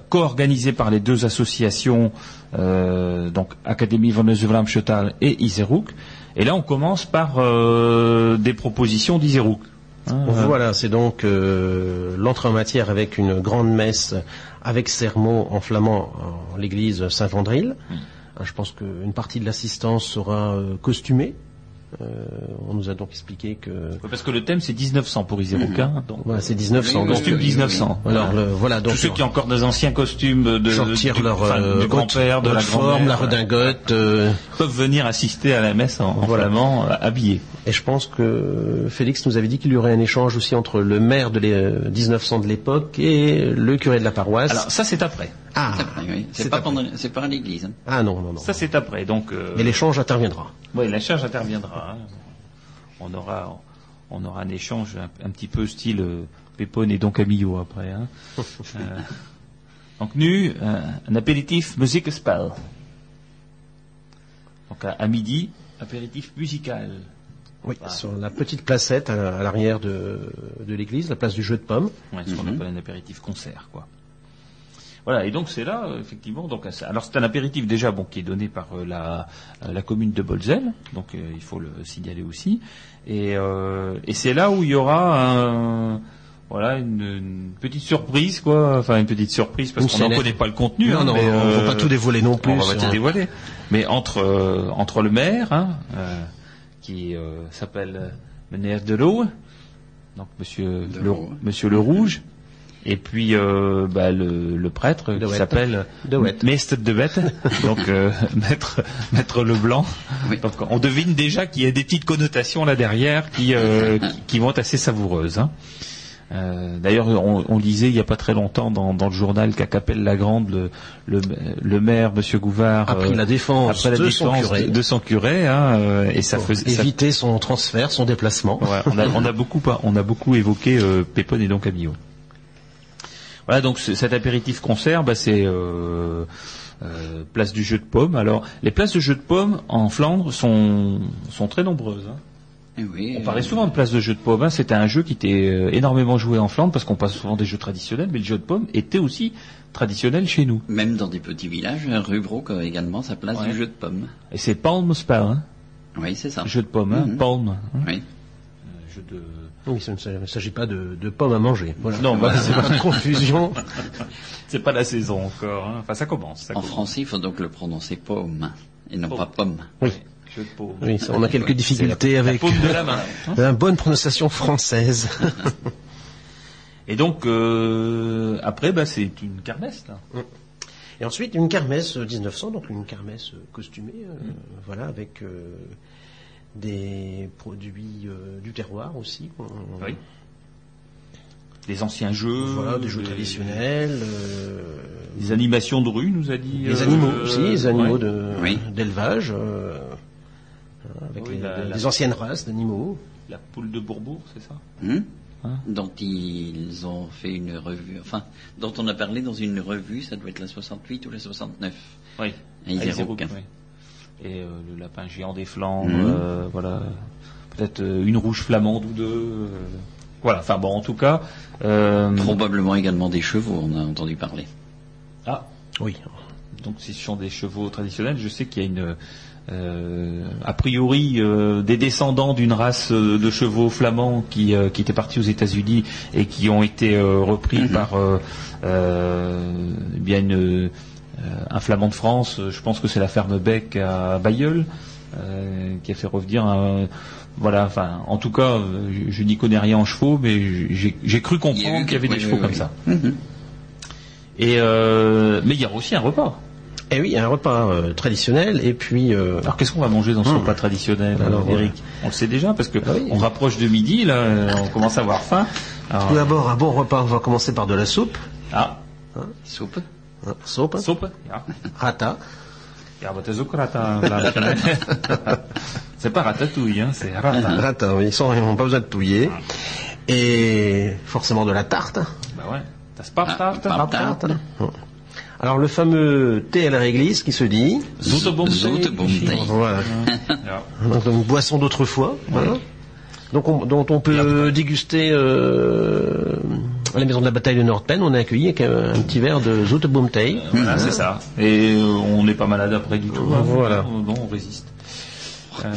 co-organisé par les deux associations, donc Académie van Vlaamschotal et Iserouk. Et là, on commence par euh, des propositions d'Iserouk. hein, euh, Voilà, c'est donc euh, l'entrée en matière avec une grande messe avec sermon en flamand en l'église Saint-Vandril. Hein, Je pense qu'une partie de l'assistance sera euh, costumée. Euh, on nous a donc expliqué que Parce que le thème c'est 1900 pour Iserouk. hein, donc, voilà, c'est 1900. Oui, donc, costume oui, oui, 1900. Alors Voilà. le- voilà donc Tous ceux qui ont encore des anciens costumes de, sortir du, leur enfin, euh, du grand-père, de la forme, la redingote. euh, peuvent venir assister à la messe en, Voilà. flamand euh, habillés. et je pense que Félix nous avait dit qu'il y aurait un échange aussi entre le maire de l'é- euh, 1900 de l'époque et le curé de la paroisse. Alors ça c'est après. Ah, C'est après, oui. c'est C'est pas après. pendant, c'est pas à l'église. hein. ah non non non. Ça c'est après. Donc euh, Mais l'échange interviendra. oui, la charge interviendra. hein. On aura on aura un échange un, un petit peu style euh, Pépone et Don Camillo après. hein. Euh, donc nu, euh, un apéritif muziekspel. Donc à, à midi, apéritif musical. Oui, Voilà. sur la petite placette à, à l'arrière de, de l'église, la place du jeu de pommes. Ouais, ce qu'on Mhm. appelle un apéritif concert, quoi. Voilà, et donc c'est là, effectivement, donc alors c'est un apéritif déjà bon qui est donné par euh, la, euh, la commune de Bolzel, donc euh, il faut le signaler aussi, et, euh, et c'est là où il y aura un, voilà une, une petite surprise quoi, enfin une petite surprise parce qu'on n'en connaît pas le contenu, Non, hein, non, mais, on va pas tout dévoiler non plus, On va pas hein. tout dévoiler, mais entre euh, entre le maire, hein, euh, qui euh, s'appelle Meneer de donc Monsieur De le, Roo. Monsieur le Rouge, et puis euh, bah, le, le prêtre De qui s'appelle. Meester de Wet, donc euh, maître maître Leblanc. Oui. Donc on devine déjà qu'il y a des petites connotations là derrière qui euh, qui, qui vont être assez savoureuses. hein. Euh, D'ailleurs, on, on lisait il n'y a pas très longtemps dans, dans le journal qu'à Capelle-la-Grande, le, le, le maire, Monsieur Gouvard, A pris euh, la défense après la de son défense curé. de, de son curé, hein, euh, et ça faisait ça- éviter son transfert, son déplacement. Ouais, on, a, on a beaucoup, on a beaucoup évoqué euh, Pépone et Don Camillo. Voilà, donc ce- cet apéritif concert, bah, c'est euh, euh, place du jeu de pommes. Alors, les places de jeu de pommes en Flandre sont, sont très nombreuses. hein. Eh oui, On euh, parlait souvent de place de jeu de pommes. hein. C'était un jeu qui était euh, énormément joué en Flandre parce qu'on passe souvent des jeux traditionnels, mais le jeu de pommes était aussi traditionnel chez nous. Même dans des petits villages, Rubrook a également sa place Ouais. du jeu de pommes. Et c'est Palmspel, hein, Oui, c'est ça. jeu de pommes, hein, Mhm. Palm, hein, Oui. euh, jeu de Oui, ça ne s'agit pas de, de pommes à manger. Voilà. Non, bah, c'est pas de confusion. C'est pas la saison encore. hein. Enfin, ça commence. Ça En commence. français, il faut donc le prononcer pomme et non Pomme. pas pomme. Oui. Jeu de paume. Oui, ça, on a quelques difficultés La avec paume de la main. hein. la bonne prononciation française. Et donc euh, après, bah, c'est une kermesse. Là. Et ensuite, une kermesse euh, 1900, donc une kermesse euh, costumée, euh, voilà, avec euh, des produits euh, du terroir aussi. Oui. Des anciens jeux. Voilà, des jeux traditionnels. Euh, des animations de rue, nous a dit. Des euh, animaux aussi, des animaux de, d'élevage. avec les, anciennes races d'animaux. La poule de Bourbourg, c'est ça? Hmm hein dont ils ont fait une revue, enfin, dont on a parlé dans une revue, ça doit être la 68 ou la 69. Oui. Hein, 0, 0, et euh, le lapin géant des Flandres, euh, voilà. Peut-être euh, une rouge flamande ou deux. euh, Voilà, enfin bon, en tout cas... euh, Probablement également des chevaux, on a entendu parler. Ah, Oui. donc si ce sont des chevaux traditionnels, je sais qu'il y a une... euh, a priori, euh, des descendants d'une race euh, de chevaux flamands qui, euh, qui étaient partis aux États-Unis et qui ont été euh, repris par euh, euh, eh bien une, euh, un flamand de France. euh, Je pense que c'est la ferme Bec à Bayeul euh, qui a fait revenir. un- voilà, enfin, en tout cas, euh, je, je n'y connais rien en chevaux, mais j'ai cru comprendre qu'il y avait des oui, chevaux oui, comme oui. ça. Mhm. Et euh, mais il y a aussi un repas. Eh oui, un repas euh, traditionnel et puis euh, Alors qu'est-ce qu'on va manger dans ce Hmm. repas traditionnel, Alors, euh, Eric? On le sait déjà parce que Ah oui. on rapproche de midi, là, euh, on commence à avoir faim. Alors, tout d'abord un bon repas. On va commencer par de la soupe, ah, hein, soupe, soupe. Ja. rata. Ja, wat is ook rata, Vlaamse, hè? C'est pas ratatouille, hein, c'est rata. Rata, oui, sans rien, pas besoin de touiller. Et forcément de la tarte. Bah ouais. Das Ah, paptart. Alors le fameux thé à la réglisse qui se dit. Voilà. Donc, une boisson d'autrefois. Voilà. Donc on, dont on peut déguster euh, à la maison de la bataille de Nordpen. On est accueilli avec un, un petit verre de Zoetebom thee. Voilà, c'est ça. Et euh, on n'est pas malade après du tout. hein. Voilà. Non, on résiste. Euh,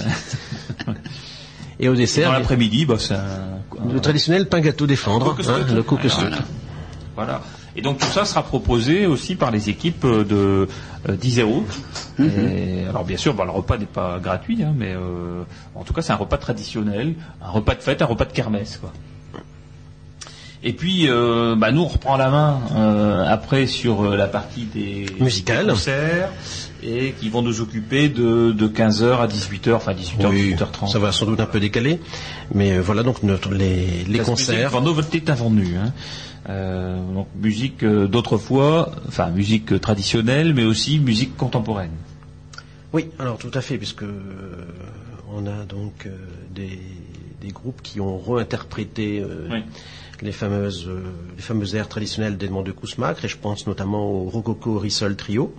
Et au dans dessert, l'après-midi, bah, c'est un, le traditionnel pain gâteau Coq hein, le coq Ah, scout. Voilà. Voilà. Et donc tout ça sera proposé aussi par les équipes euh, de euh, d'Isero. Et Alors bien sûr, bah, le repas n'est pas gratuit, hein, mais euh, en tout cas c'est un repas traditionnel, un repas de fête, un repas de kermesse. Quoi. Et puis euh, bah, nous on reprend la main euh, après sur euh, la partie des concerts et qui vont nous occuper de, de 15h à 18h, enfin 18h, Oui, 18h30. ça va sans doute un peu décaler, mais voilà donc notre, les, concerts. musique van Novelty Avenue. Hein. Euh, donc musique d'autrefois, enfin musique traditionnelle, mais aussi musique contemporaine. Oui, alors tout à fait, puisque on a donc des, des groupes qui ont réinterprété Oui. Les fameuses euh, les fameuses airs traditionnelles d'Edmond de Kousmacre, et je pense notamment au Rococo Rissol Trio.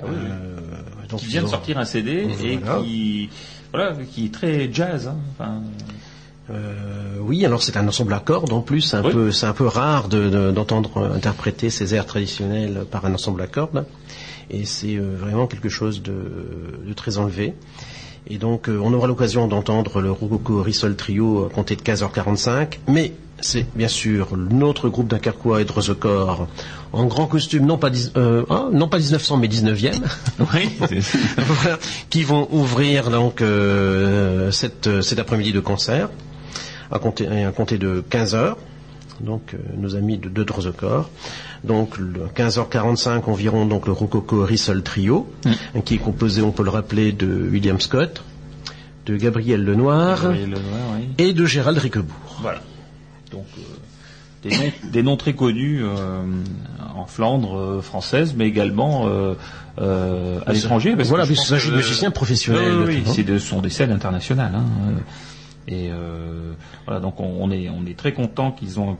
Ah oui, oui. Euh, donc Qui vient de sortir un CD et Voilà. qui, voilà, qui est très jazz. Hein. Enfin, Euh, oui, alors c'est un ensemble à cordes en plus, c'est un Oui. peu c'est un peu rare de- de- d'entendre interpréter ces airs traditionnels par un ensemble à cordes, et c'est vraiment quelque chose de, de très enlevé. Et donc on aura l'occasion d'entendre le Rococo Rissol Trio à compter de 15h45, mais c'est bien sûr notre groupe d'Incarquois et de Rosecor en grand costume, non pas, dix- euh, non pas 1900 mais 19e. oui, c'est- Voilà, qui vont ouvrir donc euh, cette, cet après-midi de concert à compter, à compter de 15 heures. Donc euh, nos amis de, de. Donc le 15h45 environ donc le Rococo Rissol Trio, hein, qui est composé, on peut le rappeler, de William Scott, de Gabriel Lenoir oui. et de Gérald Riquebourg. Voilà. Donc euh, des, noms, des noms très connus euh, en Flandre euh, française, mais également euh, à l'étranger. parce que Voilà, je de que- musiciens professionnels. Oui, oui, oui, c'est de- ce sont des scènes internationales. hein, et euh, voilà, donc on, est on est très content qu'ils ont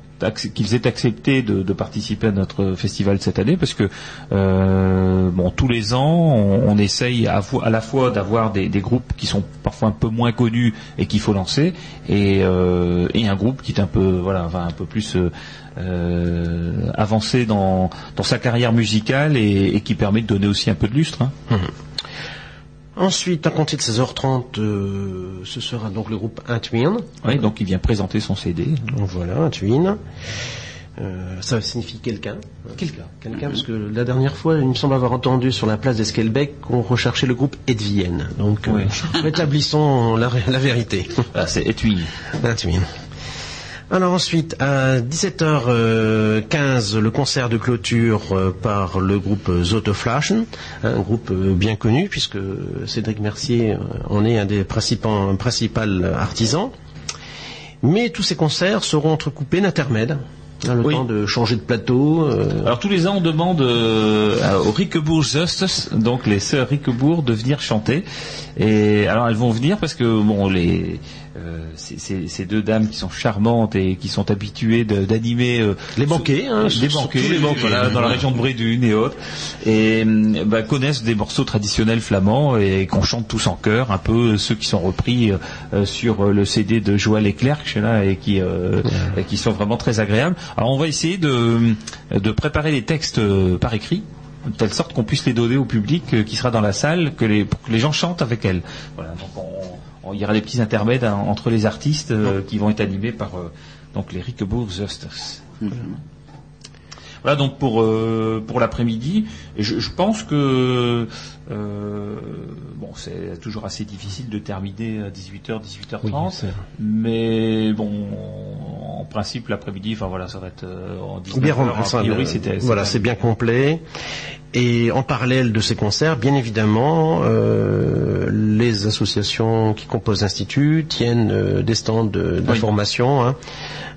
qu'ils aient accepté de, participer à notre festival cette année parce que euh, bon tous les ans on, essaye à, la fois d'avoir des, groupes qui sont parfois un peu moins connus et qu'il faut lancer et, euh, et un groupe qui est un peu voilà un peu plus euh, avancé dans, dans sa carrière musicale et, qui permet de donner aussi un peu de lustre. hein. Ensuite, à compter de 16h30, euh, ce sera donc le groupe Intwin. Oui, donc il vient présenter son CD. Donc voilà, un twin. Euh, ça signifie quelqu'un. Quelqu'un. Quelqu'un, parce que la dernière fois, il me semble avoir entendu sur la place d'Esquelbec qu'on recherchait le groupe Edvienne. Donc, euh, rétablissons la, la vérité. Ah, c'est Etwin. Un twin. Alors ensuite, à 17h15, le concert de clôture euh, par le groupe Zotoflaschen, un groupe euh, bien connu puisque Cédric Mercier euh, en est un des principaux, artisans. Mais tous ces concerts seront entrecoupés d'intermèdes, hein, le Oui. temps de changer de plateau. euh, Alors tous les ans, on demande euh, aux Riquebourg Justes, donc les sœurs Riquebourg, de venir chanter. Et alors elles vont venir parce que bon, les euh, ces, deux dames qui sont charmantes et qui sont habituées d'animer euh, Les banquets, hein, les banquets, les banquets. voilà, dans la région de Brédune et autres, et euh, bah, connaissent des morceaux traditionnels flamands et qu'on chante tous en chœur, un peu ceux qui sont repris euh, sur le CD de Joël Leclerc, là, et qui et qui sont vraiment très agréables. Alors on va essayer de de préparer les textes par écrit de telle sorte qu'on puisse les donner au public qui sera dans la salle, que les, pour que les gens chantent avec elles. Voilà, donc on, il y aura des petits intermèdes hein, entre les artistes euh, qui vont être animés par euh, donc les Rickebourg Zusters. Voilà donc pour euh, pour l'après-midi. Et je, je pense que euh, bon c'est toujours assez difficile de terminer à 18h 18h30, Oui, c'est- mais bon en principe l'après-midi, enfin voilà ça va être euh, en 19h. Bien a rempli, ça, priori, euh, c'était voilà, c'est bien complet. Et en parallèle de ces concerts, bien évidemment, euh, les associations qui composent l'Institut tiennent euh, des stands de- d'information. hein,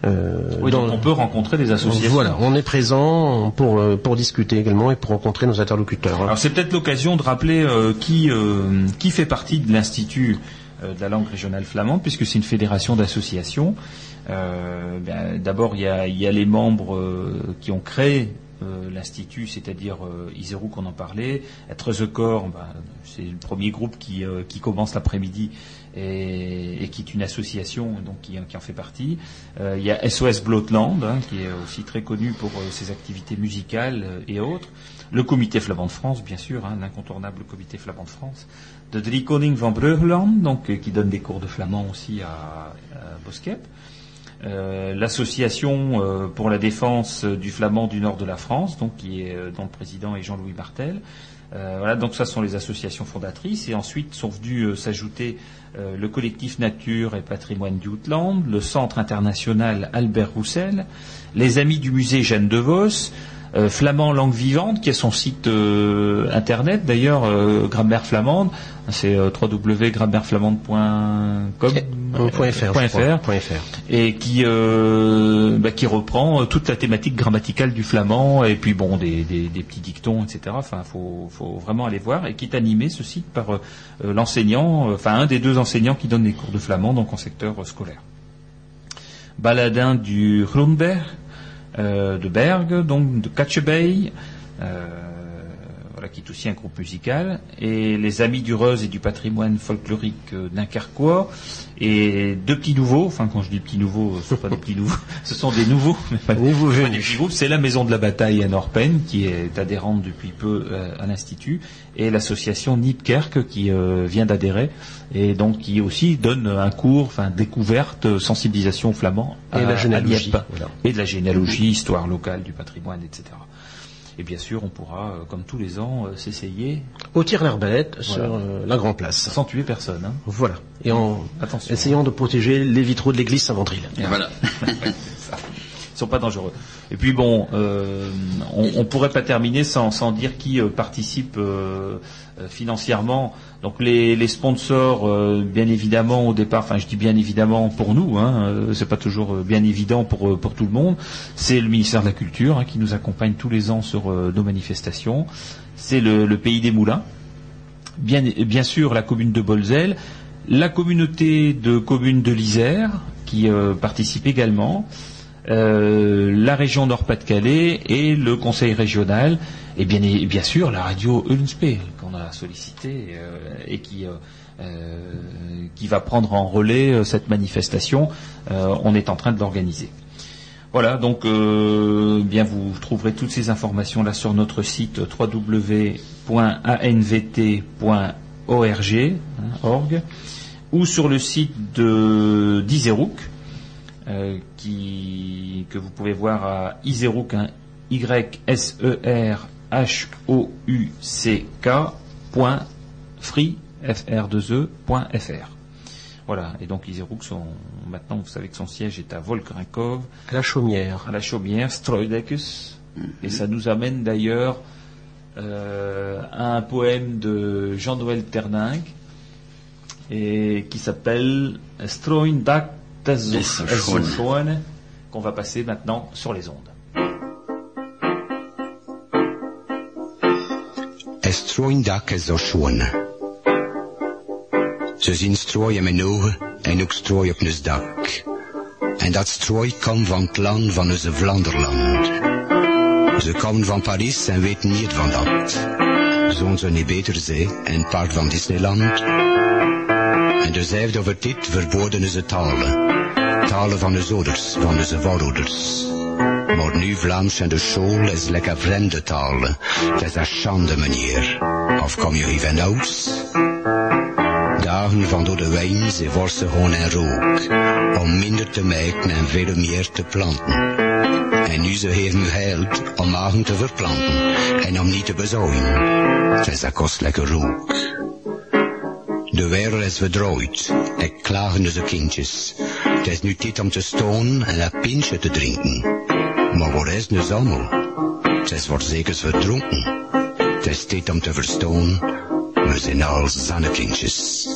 euh, Oui, dans- donc on peut rencontrer des associations. Voilà, on est présent pour, euh, pour discuter également et pour rencontrer nos interlocuteurs. hein. Alors c'est peut-être l'occasion de rappeler euh, qui, euh, qui fait partie de l'Institut de la langue régionale flamande, puisque c'est une fédération d'associations. Euh, ben, D'abord, il y a, il y a les membres euh, qui ont créé euh, l'Institut, c'est-à-dire euh, Iseru qu'on en parlait, Être the Corps, ben, c'est le premier groupe qui, euh, qui commence l'après-midi et, et qui est une association donc qui, qui en fait partie. Euh, il y a SOS Blotland, hein, qui est aussi très connu pour euh, ses activités musicales euh, et autres. Le comité flamand de France, bien sûr, hein, l'incontournable comité flamand de France. De Drie Koning van Breugeland, donc euh, qui donne des cours de flamand aussi à, à Boskep. L'association pour la défense du flamand du nord de la France, donc qui est dont le président est Jean-Louis Martel. Euh, voilà, donc ça sont les associations fondatrices et ensuite sont venus euh, s'ajouter euh, le collectif Nature et Patrimoine du Outland, le Centre international Albert Roussel, les Amis du musée Jeanne de Vos, euh, Flamand Langue Vivante, qui est son site euh, internet d'ailleurs, euh, grammaire flamande, c'est euh, www.grammaireflamande.com .fr. et qui bah, qui reprend toute la thématique grammaticale du flamand et puis bon des, des, des petits dictons etc. Enfin faut faut vraiment aller voir et qui est animé ce site par l'enseignant, enfin un des deux enseignants qui donne des cours de flamand donc en secteur scolaire. Baladin du Grunberg, de Berg, donc de Katchebey, euh, qui est aussi un groupe musical, et les Amis du Reuse et du patrimoine folklorique euh, d'Incarquois, et deux petits nouveaux, enfin quand je dis petits nouveaux, ce sont pas des petits nouveaux, ce sont des nouveaux, mais pas, venus. des petits groupes, c'est la Maison de la Bataille à Norpen, qui est adhérente depuis peu euh, à l'Institut, et l'association Nipkerk, qui euh, vient d'adhérer, et donc qui aussi donne un cours, enfin découverte, euh, sensibilisation au flamand Et à- la généalogie, voilà. et de la généalogie, histoire locale du patrimoine, etc. Et bien sûr, on pourra, euh, comme tous les ans, euh, s'essayer Au tir l'arbalète Voilà. sur euh, la Grand Place. sans tuer personne. Hein. Voilà. Et en Attention. essayant de protéger les vitraux de l'église Saint-Vendril. Et voilà. Sont pas dangereux. Et puis bon, euh, on, on pourrait pas terminer sans, sans dire qui euh, participe euh, financièrement. Donc les, les sponsors, bien évidemment au départ, enfin je dis bien évidemment pour nous, hein, c'est pas toujours bien évident pour pour tout le monde. C'est le ministère de la Culture hein, qui nous accompagne tous les ans sur nos manifestations. C'est le, pays des moulins. Bien, bien sûr la commune de Bolzel, la communauté de communes de l'Isère qui participe également, euh, la région Nord-Pas-de-Calais et le conseil régional, et bien, sûr la radio Ulmspeel qu'on a sollicité euh, et qui, euh, qui va prendre en relais cette manifestation. On est en train de l'organiser. Voilà, donc bien vous trouverez toutes ces informations là sur notre site www.anvt.org hein, ou sur le site de d'Iserouk, qui que vous pouvez voir à Iserouk, hein, y s e r h o u c k point free f r 2 e. Voilà, et donc Iserouk, son, maintenant vous savez que son siège est à Volkrinkov, À la chaumière. à la chaumière, Stroidekus. Et ça nous amène d'ailleurs euh, à un poème de Jean-Noël Terninck et qui s'appelle Stroindak Schoen. qu'on va passer maintenant sur les ondes. Es dak es zo schoen. Ze zien strooien mijn ogen en ook strooi op ons dak. En dat strooi komt van het land van onze Vlaanderland. Ze komen van Parijs en weten niet van dat. Zo'n ze niet beter zee en paard van Disneyland. En de zevde over dit verboden ze talen. Talen van de ouders, van onze voorouders. Maar nu Vlaams en de school is lekker vreemde talen. Het is een schande, meneer. Of kom je van ouds? Dagen van door de wijn, ze worsen gewoon en rook. Om minder te maken en veel meer te planten. En nu ze heeft nu geld om magen te verplanten. En om niet te bezooien. Het is dat kost lekker rook. De wereld is verdrooid. Ik klagen dus de kindjes. Het is nu tijd om te stonen en een pintje te drinken. Maar waar is nu allemaal? Het is voor zekers verdronken. Het is tijd om te verstonen. We zijn al zannekindjes.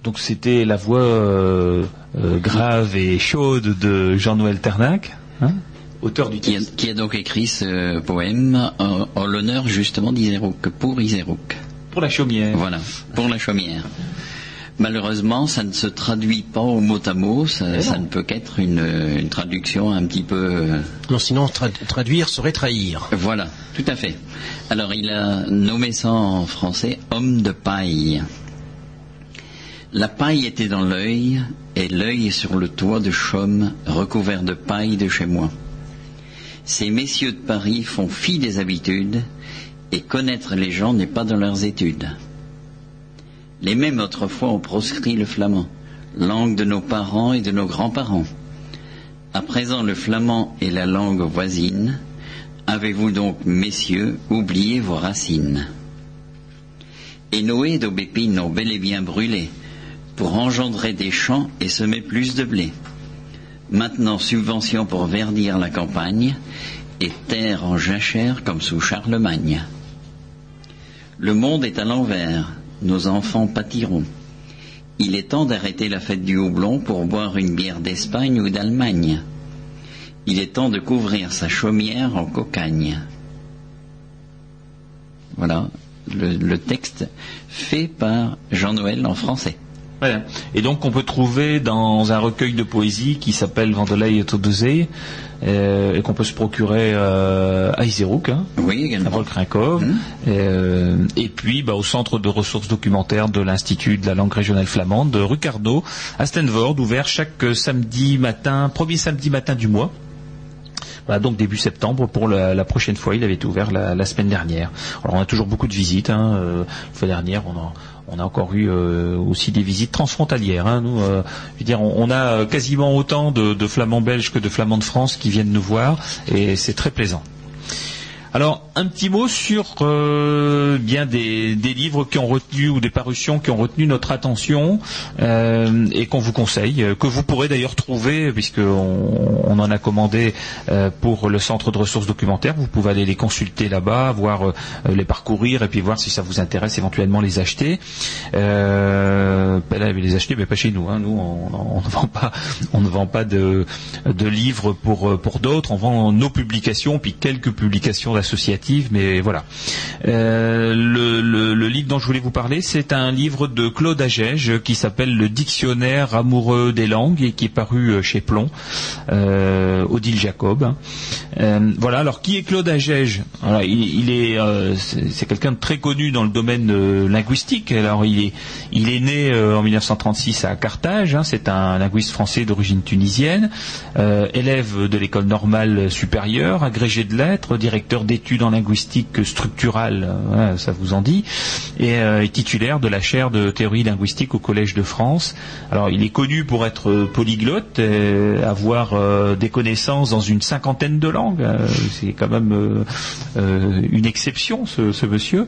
Donc c'était la voix euh, euh, grave et chaude de Jean-Noël Ternac, hein, auteur du Qui a, texte. qui a donc écrit ce poème en, en l'honneur justement d'Isérouk, pour Isérouk. Pour la chaumière. Voilà, pour la chaumière. Malheureusement, ça ne se traduit pas au mot à mot, ça, ça ne peut qu'être une, une traduction un petit peu... euh, Non, sinon tra- traduire serait trahir. Voilà, tout à fait. Alors il a nommé ça en français homme de paille. La paille était dans l'œil, et l'œil sur le toit de chaume recouvert de paille de chez moi. Ces messieurs de Paris font fi des habitudes, et connaître les gens n'est pas dans leurs études. Les mêmes autrefois ont proscrit le flamand, langue de nos parents et de nos grands-parents. À présent, le flamand est la langue voisine. Avez-vous donc, messieurs, oublié vos racines? Et Noé d'aubépine ont bel et bien brûlé pour engendrer des champs et semer plus de blé. Maintenant, subvention pour verdir la campagne et terre en jachère comme sous Charlemagne. Le monde est à l'envers, nos enfants pâtiront. Il est temps d'arrêter la fête du houblon pour boire une bière d'Espagne ou d'Allemagne. Il est temps de couvrir sa chaumière en cocagne. Voilà le, le texte fait par Jean-Noël en français. Voilà. Et donc on peut trouver dans un recueil de poésie qui s'appelle Vandelay et Todezee, euh, et qu'on peut se procurer euh, à Iserouk, hein, Oui, à. Volkrinkov, euh, et puis bah, au centre de ressources documentaires de l'Institut de la langue régionale flamande de rue Carnot à Stenvord, ouvert chaque euh, samedi matin, premier samedi matin du mois. Donc début septembre pour la, la prochaine fois. Il avait été ouvert la, la semaine dernière. Alors on a toujours beaucoup de visites. Hein. la fois dernière, on a, on a encore eu euh, aussi des visites transfrontalières. Hein. Nous, euh, je veux dire, on, a quasiment autant de flamands belges que de flamands de France qui viennent nous voir, et c'est très plaisant. Alors, un petit mot sur euh, bien des, livres qui ont retenu ou des parutions qui ont retenu notre attention euh, et qu'on vous conseille, euh, que vous pourrez d'ailleurs trouver puisque on, en a commandé pour le centre de ressources documentaires. Vous pouvez aller les consulter là-bas, voir les parcourir et puis voir si ça vous intéresse éventuellement les acheter. Euh, ben là, les acheter, mais pas chez nous. Hein. Nous, on, ne vend pas, on ne vend pas de, de livres pour pour d'autres. On vend nos publications puis quelques publications associatives, mais voilà. Euh, le, livre dont je voulais vous parler, c'est un livre de Claude Agege qui s'appelle Le Dictionnaire amoureux des langues et qui est paru euh, chez Plomb, euh, Odile Jacob. voilà. Alors, qui est Claude Agege? Il, est, c'est quelqu'un de très connu dans le domaine linguistique. Alors, il est, il est né en 1936 à Carthage. hein. c'est un linguiste français d'origine tunisienne, élève de l'école normale supérieure, agrégé de lettres, directeur d'études en linguistique structurale, euh, ça vous en dit, et euh, est titulaire de la chaire de théorie linguistique au Collège de France. Alors, il est connu pour être polyglotte, euh, avoir des connaissances dans une cinquantaine de langues. C'est quand même une exception, ce, monsieur.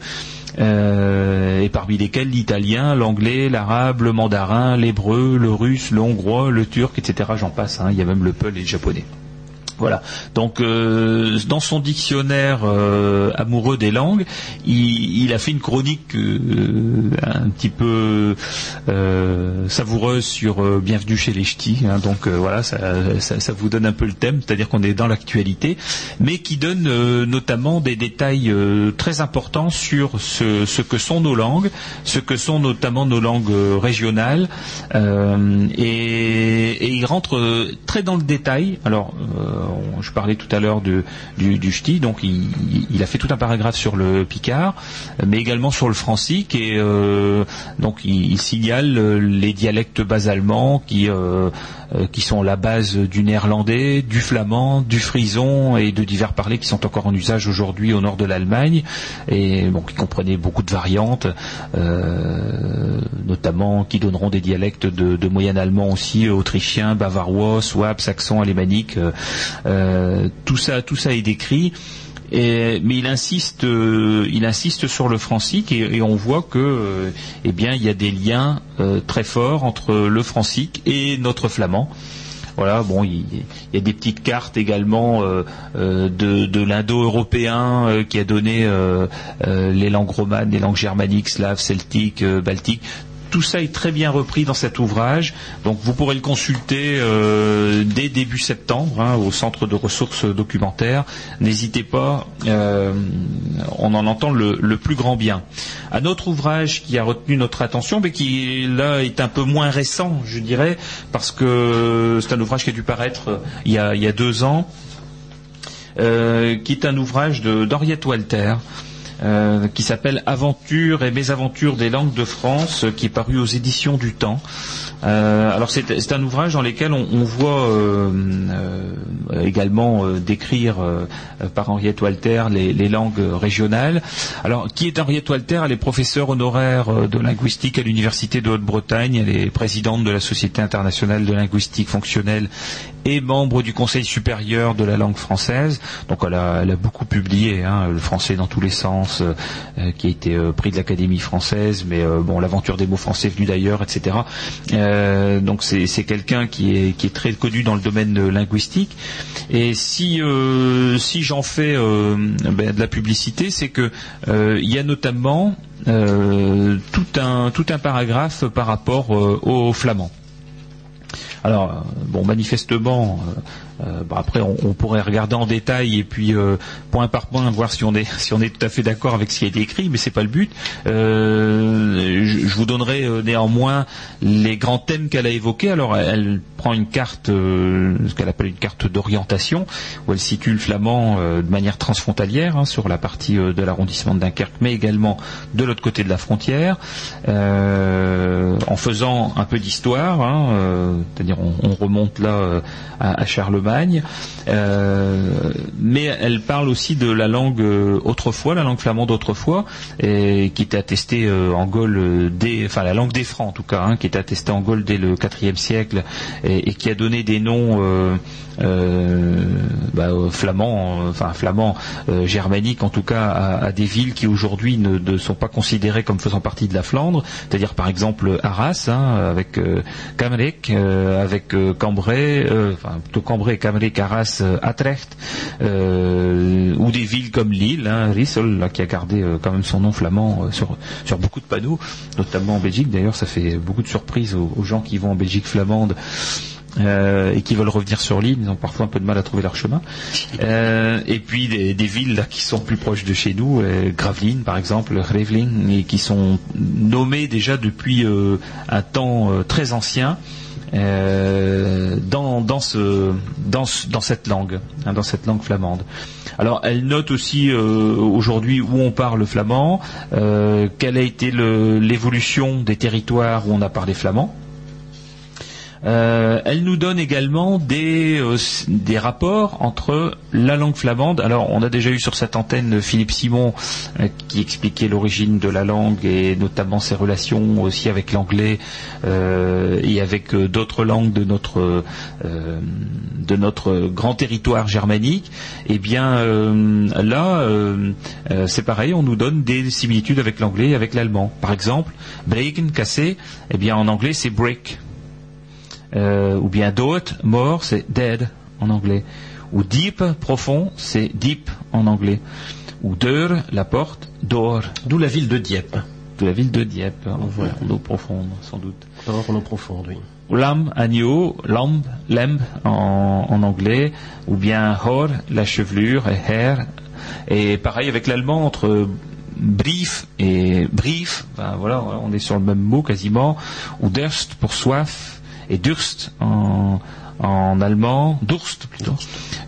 Et parmi lesquels l'italien, l'anglais, l'arabe, le mandarin, l'hébreu, le russe, le hongrois, le turc, etc. J'en passe. hein. Il y a même le peul et le japonais. Voilà. Donc, euh, dans son dictionnaire euh, amoureux des langues, il, a fait une chronique euh, un petit peu savoureuse sur Bienvenue chez les Ch'tis. hein, donc voilà, ça, ça- vous donne un peu le thème, c'est-à-dire qu'on est dans l'actualité, mais qui donne notamment des détails très importants sur ce, que sont nos langues, ce que sont notamment nos langues régionales, et, et il rentre très dans le détail. Alors, je parlais tout à l'heure du, du donc il, a fait tout un paragraphe sur le picard, mais également sur le francique, et euh, donc il, signale euh, les dialectes bas-allemands qui, euh, qui sont la base du néerlandais, du flamand, du frison et de divers parlers qui sont encore en usage aujourd'hui au nord de l'Allemagne, et qui comprenaient beaucoup de variantes, notamment qui donneront des dialectes de, de moyen allemand aussi, autrichien, bavarois, souabe, saxon, alémanique. Euh, tout ça, tout ça est décrit. Mais il insiste, euh, il insiste sur le francique et, on voit que, euh, eh bien, il y a des liens très forts entre le francique et notre flamand. Voilà, bon, il, y a des petites cartes également de, l'indo-européen qui a donné les langues romanes, les langues germaniques, slaves, celtiques, baltiques. Tout ça est très bien repris dans cet ouvrage, donc vous pourrez le consulter euh, dès début septembre hein, au centre de ressources documentaires. N'hésitez pas, euh, on en entend le, plus grand bien. Un autre ouvrage qui a retenu notre attention, mais qui là est un peu moins récent, je dirais, parce que c'est un ouvrage qui a dû paraître euh, il y a, deux ans, qui est un ouvrage d'Henriette Walter. Euh, qui s'appelle Aventures et mésaventures des langues de France, euh, qui est paru aux éditions du Temps. Euh, alors c'est un ouvrage dans lequel on, voit également décrire par Henriette Walter les, langues régionales. Alors qui est Henriette Walter? Elle est professeure honoraire de linguistique à l'université de Haute-Bretagne. Elle est présidente de la Société internationale de linguistique fonctionnelle membre du Conseil supérieur de la langue française. Donc elle a, elle a beaucoup publié, hein, le français dans tous les sens, euh, euh, qui a été euh, prix de l'Académie française, mais euh, bon, l'aventure des mots français venus d'ailleurs, etc. Donc c'est quelqu'un qui est, très connu dans le domaine linguistique. Et si, j'en fais ben, de la publicité, c'est que il y a notamment tout, un, tout un paragraphe par rapport euh, au flamand. Alors, euh, bon, manifestement, euh, après, on, pourrait regarder en détail et puis euh, point par point voir si on est si on est tout à fait d'accord avec ce qui a été écrit, mais c'est pas le but. Euh, je, vous donnerai néanmoins les grands thèmes qu'elle a évoqués. Alors, elle, prend une carte, ce qu'elle appelle une carte d'orientation, où elle situe le flamand de manière transfrontalière hein, sur la partie de l'arrondissement de Dunkerque, mais également de l'autre côté de la frontière, en faisant un peu d'histoire, hein, c'est-à-dire on, on remonte là à Charlemagne, euh, mais elle parle aussi de la langue euh, autrefois, la langue flamande autrefois, qui était attestée euh, en Gaule dès, enfin la langue des Francs en tout cas, hein, qui était attestée en Gaule dès le IVe siècle et, qui a donné des noms bah, euh, flamands, euh, enfin flamands euh, germaniques en tout cas à, des villes qui aujourd'hui ne, sont pas considérées comme faisant partie de la Flandre, c'est-à-dire par exemple Arras hein, avec euh, euh, avec euh, Cambrai, euh, enfin plutôt Cambrai, Kamerik, Arras, euh, Atrecht, euh, ou des villes comme Lille, hein, Rissel, là, qui a gardé euh, quand même son nom flamand euh, sur, sur beaucoup de panneaux, notamment en Belgique. D'ailleurs, ça fait beaucoup de surprises aux gens qui vont en Belgique flamande euh, et qui veulent revenir sur l'île, ils ont parfois un peu de mal à trouver leur chemin. Euh, et puis des, villes qui sont plus proches de chez nous, euh, Gravelines par exemple, Gravelines, et qui sont nommées déjà depuis un temps très ancien. dans, dans, ce, dans, ce- dans cette langue, flamande. Alors, elle note aussi aujourd'hui où on parle flamand, quelle a été l'évolution des territoires où on a parlé flamand. Euh, elle nous donne également des, euh, des rapports entre la langue flamande. Alors, on a déjà eu sur cette antenne Philippe Simon euh, qui expliquait l'origine de la langue et notamment ses relations aussi avec l'anglais et avec d'autres langues de notre grand territoire germanique. Eh bien, là, c'est pareil. On nous donne des similitudes avec l'anglais et avec l'allemand. Par exemple, breken, casser. Eh bien, en anglais, c'est break. Euh, ou bien dood, mort, c'est dead en anglais. Ou deep, profond, c'est deep en anglais. Ou deur, la porte, door. D'où la ville de Dieppe. de la ville de Dieppe, en, en eau profonde, sans doute. En eau profonde, oui. Lam, agneau, lamb, lamb en, en anglais, ou bien hor, la chevelure, et hair. Et pareil avec l'allemand entre brief et brief, ben voilà, on est sur le même mot quasiment, ou durst pour soif, et durst en, en allemand, Durst plutôt,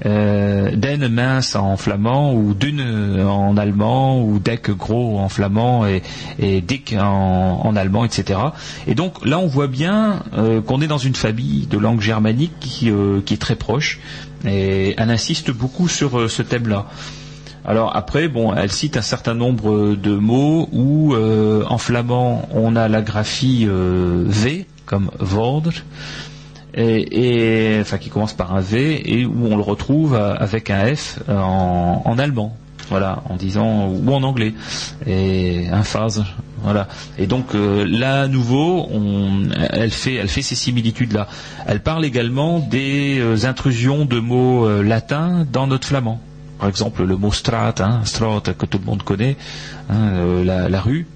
euh, den mince en flamand, ou dune en allemand, ou deck gros en flamand, et, et dick en, en allemand, etc. Et donc là on voit bien euh, qu'on est dans une famille de langue germanique qui, euh, qui est très proche, et elle insiste beaucoup sur euh, ce thème-là. Alors après, bon, elle cite un certain nombre de mots où euh, en flamand on a la graphie euh, V comme Vordre, et, enfin qui commence par un V et où on le retrouve euh, avec un F euh, en, en allemand. Voilà, en disant ou en anglais et un phase. Voilà. Et donc euh, là à nouveau, elle fait, elle fait ces similitudes là. Elle parle également des intrusions de mots latins dans notre flamand. Par exemple, le mot strat, hein, straat que tout le monde connaît, hein, la rue.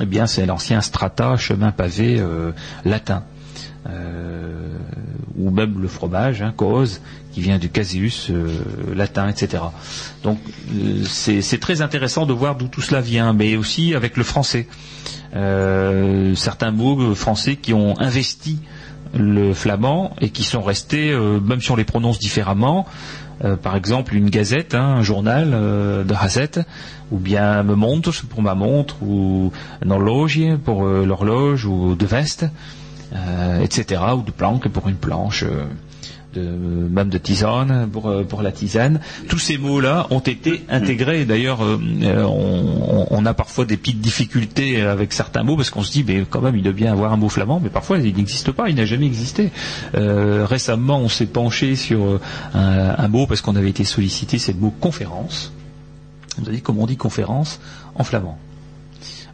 Eh bien, c'est l'ancien strata, chemin pavé euh, latin. Euh, ou même le fromage, hein, cause, qui vient du caseus euh, latin, etc. Donc c'est très intéressant de voir d'où tout cela vient, mais aussi avec le français. Certains mots français qui ont investi le flamand et qui sont restés, même si on les prononce différemment, euh, par exemple une gazette, hein, un journal euh, de Hazette, ou bien me montre pour ma montre, ou un horloge pour euh, l'horloge, ou de veste, euh, etc., ou de planque pour une planche. De, même de tisane pour, euh, pour la tisane. Tous ces mots-là ont été intégrés. D'ailleurs, euh, euh, on, a parfois des petites difficultés avec certains mots parce qu'on se dit, mais quand même, il doit bien avoir un mot flamand, mais parfois il n'existe pas, il n'a jamais existé. Récemment, on s'est penché sur un, un mot parce qu'on avait été sollicité, c'est le mot conférence. On nous a dit comment on dit conférence en flamand?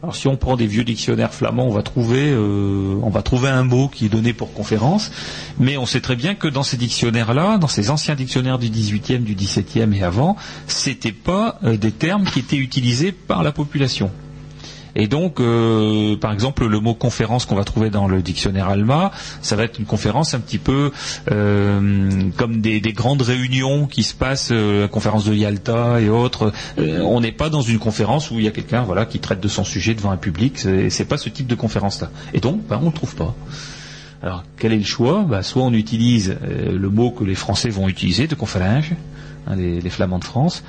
Alors si on prend des vieux dictionnaires flamands, on va trouver, euh, on va trouver un mot qui est donné pour conférence, mais on sait très bien que dans ces dictionnaires-là, dans ces anciens dictionnaires du 18e, du 17e et avant, c'était pas euh, des termes qui étaient utilisés par la population. Et donc, euh, par exemple, le mot conférence qu'on va trouver dans le dictionnaire Alma, ça va être une conférence un petit peu euh, comme des, des grandes réunions qui se passent, euh, la conférence de Yalta et autres. On n'est pas dans une conférence où il y a quelqu'un, voilà, qui traite de son sujet devant un public. C'est pas ce type de conférence-là. Et donc, ben, on le trouve pas. Alors, quel est le choix? Ben, Soit on utilise le mot que les Français vont utiliser, de conférence, hein, les, Flamands de France,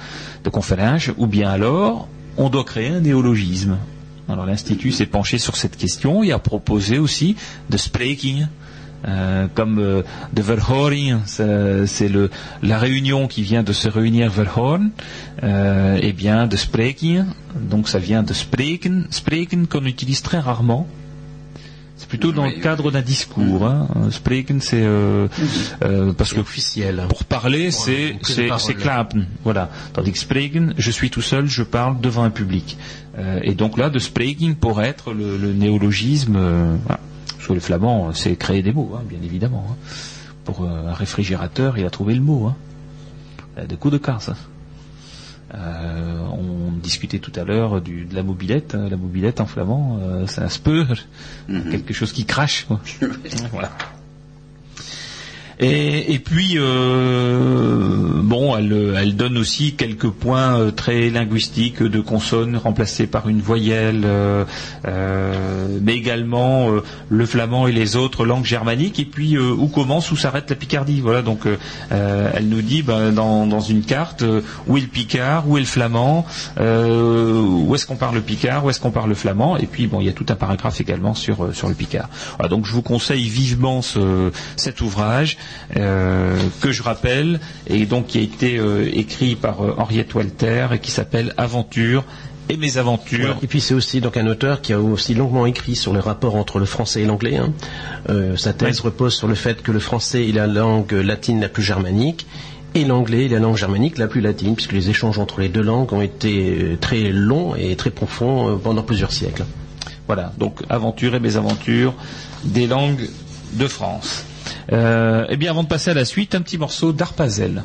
de conférence, ou bien alors on doit créer un néologisme. Alors l'Institut s'est penché sur cette question et a proposé aussi de spreking. euh, comme euh, de verhoring, c'est le la réunion qui vient de se réunir verhoren, euh, et bien de spreking, donc ça vient de spreken, spreken qu'on utilise très rarement. C'est plutôt dans le cadre d'un discours. Hein. Euh, Spreken, c'est euh, euh, parce que officiel. pour parler, Pour c'est c'est klapen, voilà. Tandis que spreken, je suis tout seul, je parle devant un public. Euh, et donc là, de spreking pourrait être le, le néologisme. euh, voilà. Parce que le flamand, c'est créer des mots, hein, bien évidemment. hein. Pour euh, un réfrigérateur, il a trouvé le mot. Hein. Euh, Des coups de casse. Euh, on discutait tout à l'heure du- de la mobilette. hein. La mobilette en flamand, euh, c'est un speur, quelque chose qui crache. quoi. voilà. Et, puis, euh, bon, elle, donne aussi quelques points euh, très linguistiques de consonnes remplacées par une voyelle, euh, mais également le flamand et les autres langues germaniques. Et puis, où commence, où s'arrête la Picardie. Voilà. Donc, elle nous dit ben, dans, une carte où est le Picard, où est le flamand, où est-ce qu'on parle le Picard, où est-ce qu'on parle le flamand. Et puis, bon, il y a tout un paragraphe également sur le Picard. Voilà, donc, je vous conseille vivement ce, cet ouvrage euh, que je rappelle et donc qui a été euh, écrit par euh, Henriette Walter et qui s'appelle Aventure et mes aventures. Et puis c'est aussi donc un auteur qui a aussi longuement écrit sur le rapport entre le français et l'anglais. hein. Euh, sa thèse repose sur le fait que le français est la langue latine la plus germanique et l'anglais est la langue germanique la plus latine, puisque les échanges entre les deux langues ont été très longs et très profonds pendant plusieurs siècles. Voilà, donc Aventure et mes aventures des langues de France. Euh, et bien avant de passer à la suite, un petit morceau d'Arpazel.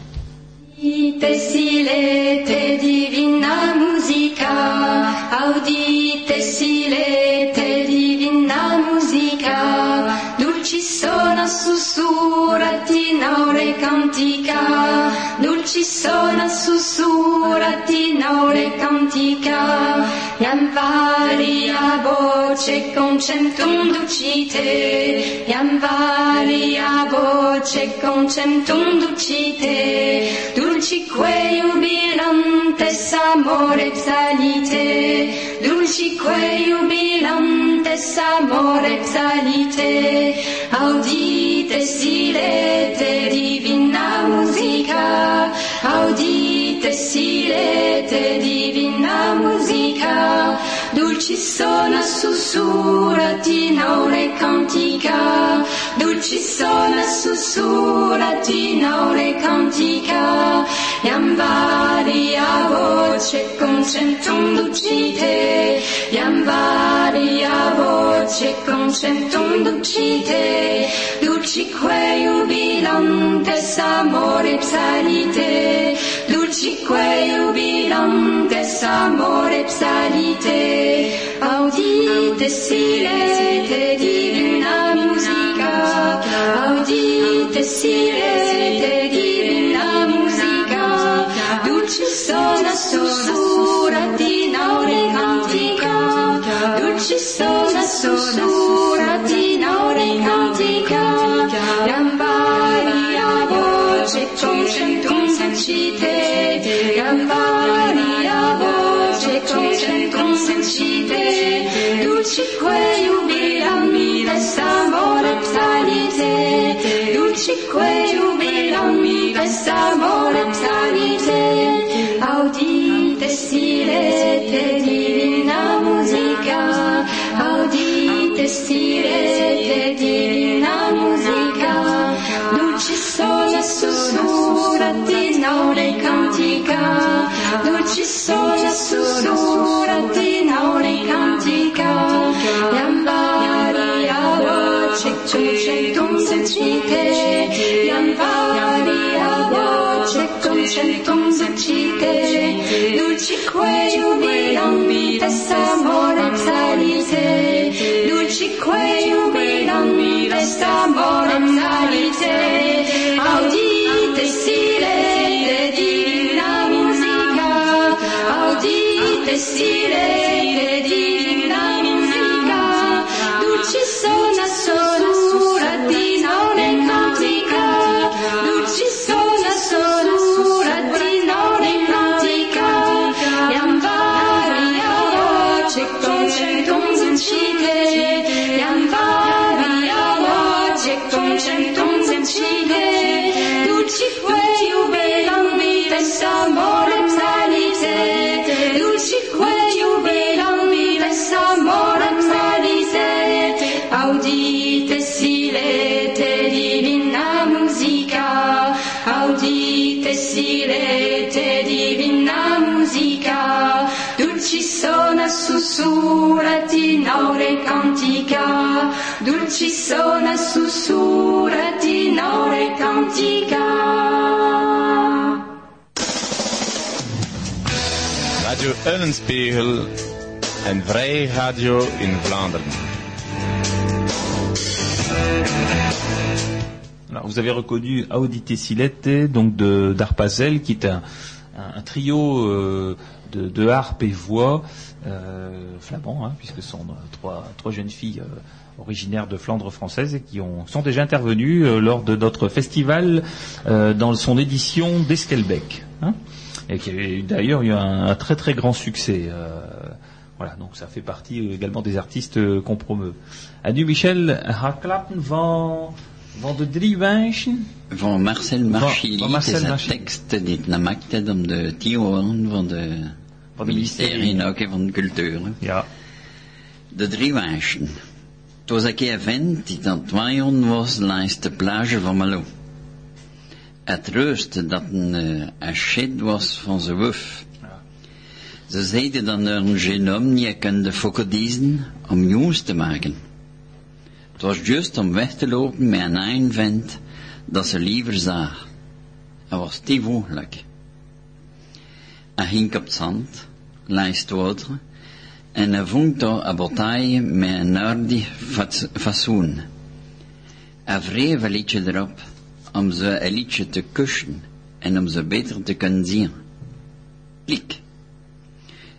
ci sono sussurrati in cantica, iam varia voce con centum ducite, iam varia voce con centum ducite, dulcique jubilantes amore Dulci dulcique jubilantes amore psalite audite silete divina musica, audite silete divina musica, dulci sona sussurratino le cantica, dulci sona sussurratino le cantica, e ambaria voce con centum ducite, e ambaria voce con centum consentundoci te, dulcique jubilantes amores salite, dulcique jubilantes amore psalite, audite silete divina musica, audite silete divina soda, soda, surati, naure cantica. Dulci soda, soda, surati, naure cantica. Lambaria voce, concentum sancite. Lambaria voce, concentum sancite. Dulcique jubilami, desamore psalite. Dulcique jubilami, desamore psalite. Audite some more. Alors, vous avez reconnu Audite Silette, donc de d'Arpazel, qui est un, trio euh, de, harpe et voix euh, flamand, hein, puisque ce sont trois, trois jeunes filles euh, originaires de Flandre française et qui ont, sont déjà intervenues euh, lors de notre festival dans son édition d'Esquelbec. hein, et qui avait eu d'ailleurs eu un, un très très grand succès. euh, voilà, donc ça fait partie euh, également des artistes euh, qu'on promeut. À nu Michel, Haklappen van, van de drie wijzen. Van Marcel Marchilly, van Marcel is een Marchilly. tekst die om de tien van de, Van de ministerie en ook van de cultuur. Ja. De drie wijzen. Het was een keer vent die aan het waaien was langs de plage van Malo. Het reusde dat een, eh, een shit was van zijn wuf. Ze zeiden naar een genom niet kunnen fokkediezen om jongens te maken. Het was juist om weg te lopen met een een vent dat ze liever zag. Hij was te mogelijk. Hij ging op het zand, het water, en hij vond daar een bataille met een aardig fats- fatsoen. Hij een liedje erop, om ze een liedje te kussen en om ze beter te kunnen zien. Klik.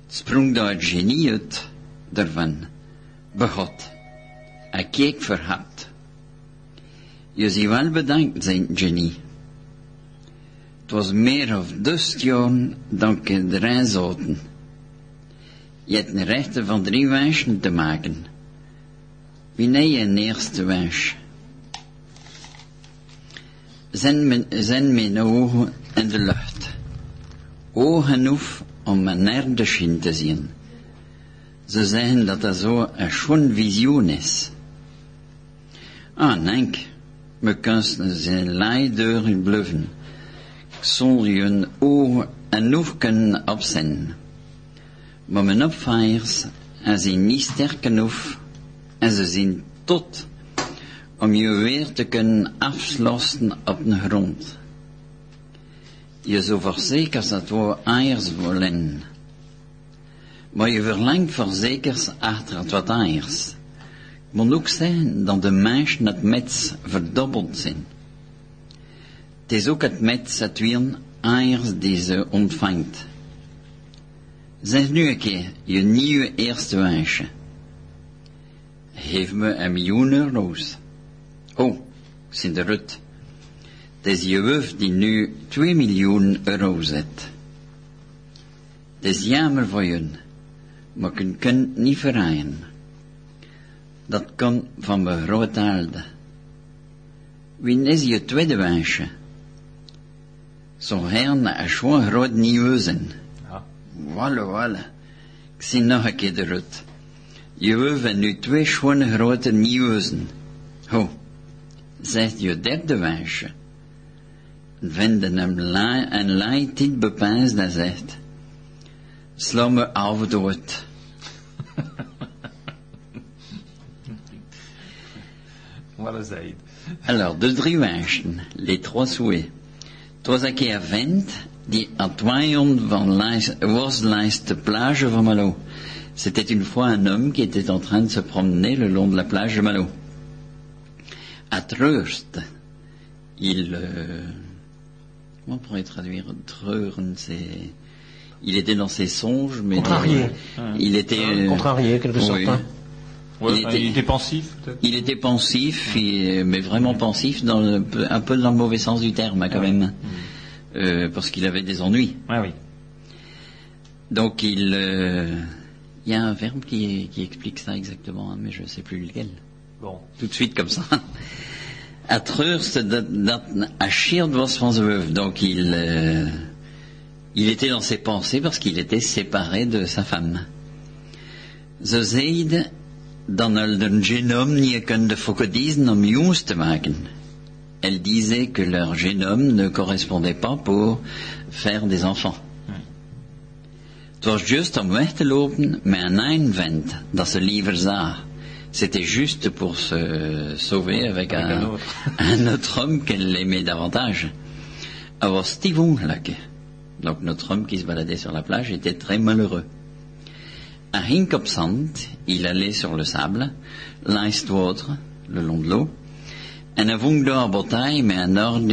Het sprong daar het genie uit daarvan. Begot. Hij keek verhapt. Je ziet wel bedankt, zijn genie. Het was meer of jaar dan erin zoten. Je hebt een rechte van drie wensen te maken. Wie nee je eerste wens? Zijn mijn, zijn mijn ogen in de lucht. Oog genoeg om mijn naar de schijn te zien. Ze zeggen dat dat zo een schoon visioen is. Ah, denk, we kunnen zijn bluffen. Zal je een oog genoeg kunnen opzetten. Maar mijn opvangers, en zijn niet sterk genoeg, en ze zijn tot om je weer te kunnen afslossen op de grond. Je zou verzekerd dat we eiers willen. Maar je verlangt verzekers achter het wat eiers. Het moet ook zijn dat de mensen het mets verdobbeld zijn. Het is ook het mets het weer eiers die ze ontvangt. Zeg nu een keer je nieuwe eerste wensje. Geef me een miljoen euro's. Oh, Sint de Rut. Het is je wuf die nu 2 miljoen euro zet. Het is jammer voor je, maar je kunt niet verrijden. Dat komt van mijn grootaalde. Wie is je tweede wensje? Zo herne een schoon groot nieuweuzen. Ja. Walle, walle. Ik zie nog een keer de Rut. Je wuf nu twee schone grote nieuweuzen. Ho, zegt je derde wensje vinden hem la en laai dit bepaald dat zegt, sla me af dood. Voilà, Zaid. Alors, de drie wensen, les trois souhaits. Was een keer vent die twaaion van lijst, was lijst de plage van Malo. C'était une fois un homme qui était en train de se promener le long de la plage de Malo. À Treurst, il, euh, comment on pourrait traduire Treuren, c'est, il était dans ses songes, mais Contrarié. il était, euh, Contrarié, quelque sorte. oui. hein. Ouais, Il était- il était pensif, peut-être. Il était pensif, et- mais vraiment pensif, dans le- un peu dans le mauvais sens du terme, hein, quand même, Euh, parce qu'il avait des ennuis. Ah oui. Donc il, euh, il y a un verbe qui, qui explique ça exactement, hein, mais je ne sais plus lequel. Bon. Tout de suite comme ça. Dat Aschiert was van zijn veuve. Donc il, euh, il était dans ses pensées parce qu'il était séparé de sa femme. Ze zeiden dan al de génome niet kunnen focodizen om jongens te maken. Elle disait que leur génome ne correspondait pas pour faire des enfants. Het was juist om weg te lopen met een einvent dat ze liever zag. C'était juste pour se sauver avec, Avec un, un autre. un autre homme qu'elle aimait davantage. Er was Steve ongelukkig. Donc notre homme qui se baladait sur la plage était très malheureux. À Hinkopsand, il allait sur le sable, l'Eistwater, le long de l'eau, en daar bouteille met un ordre.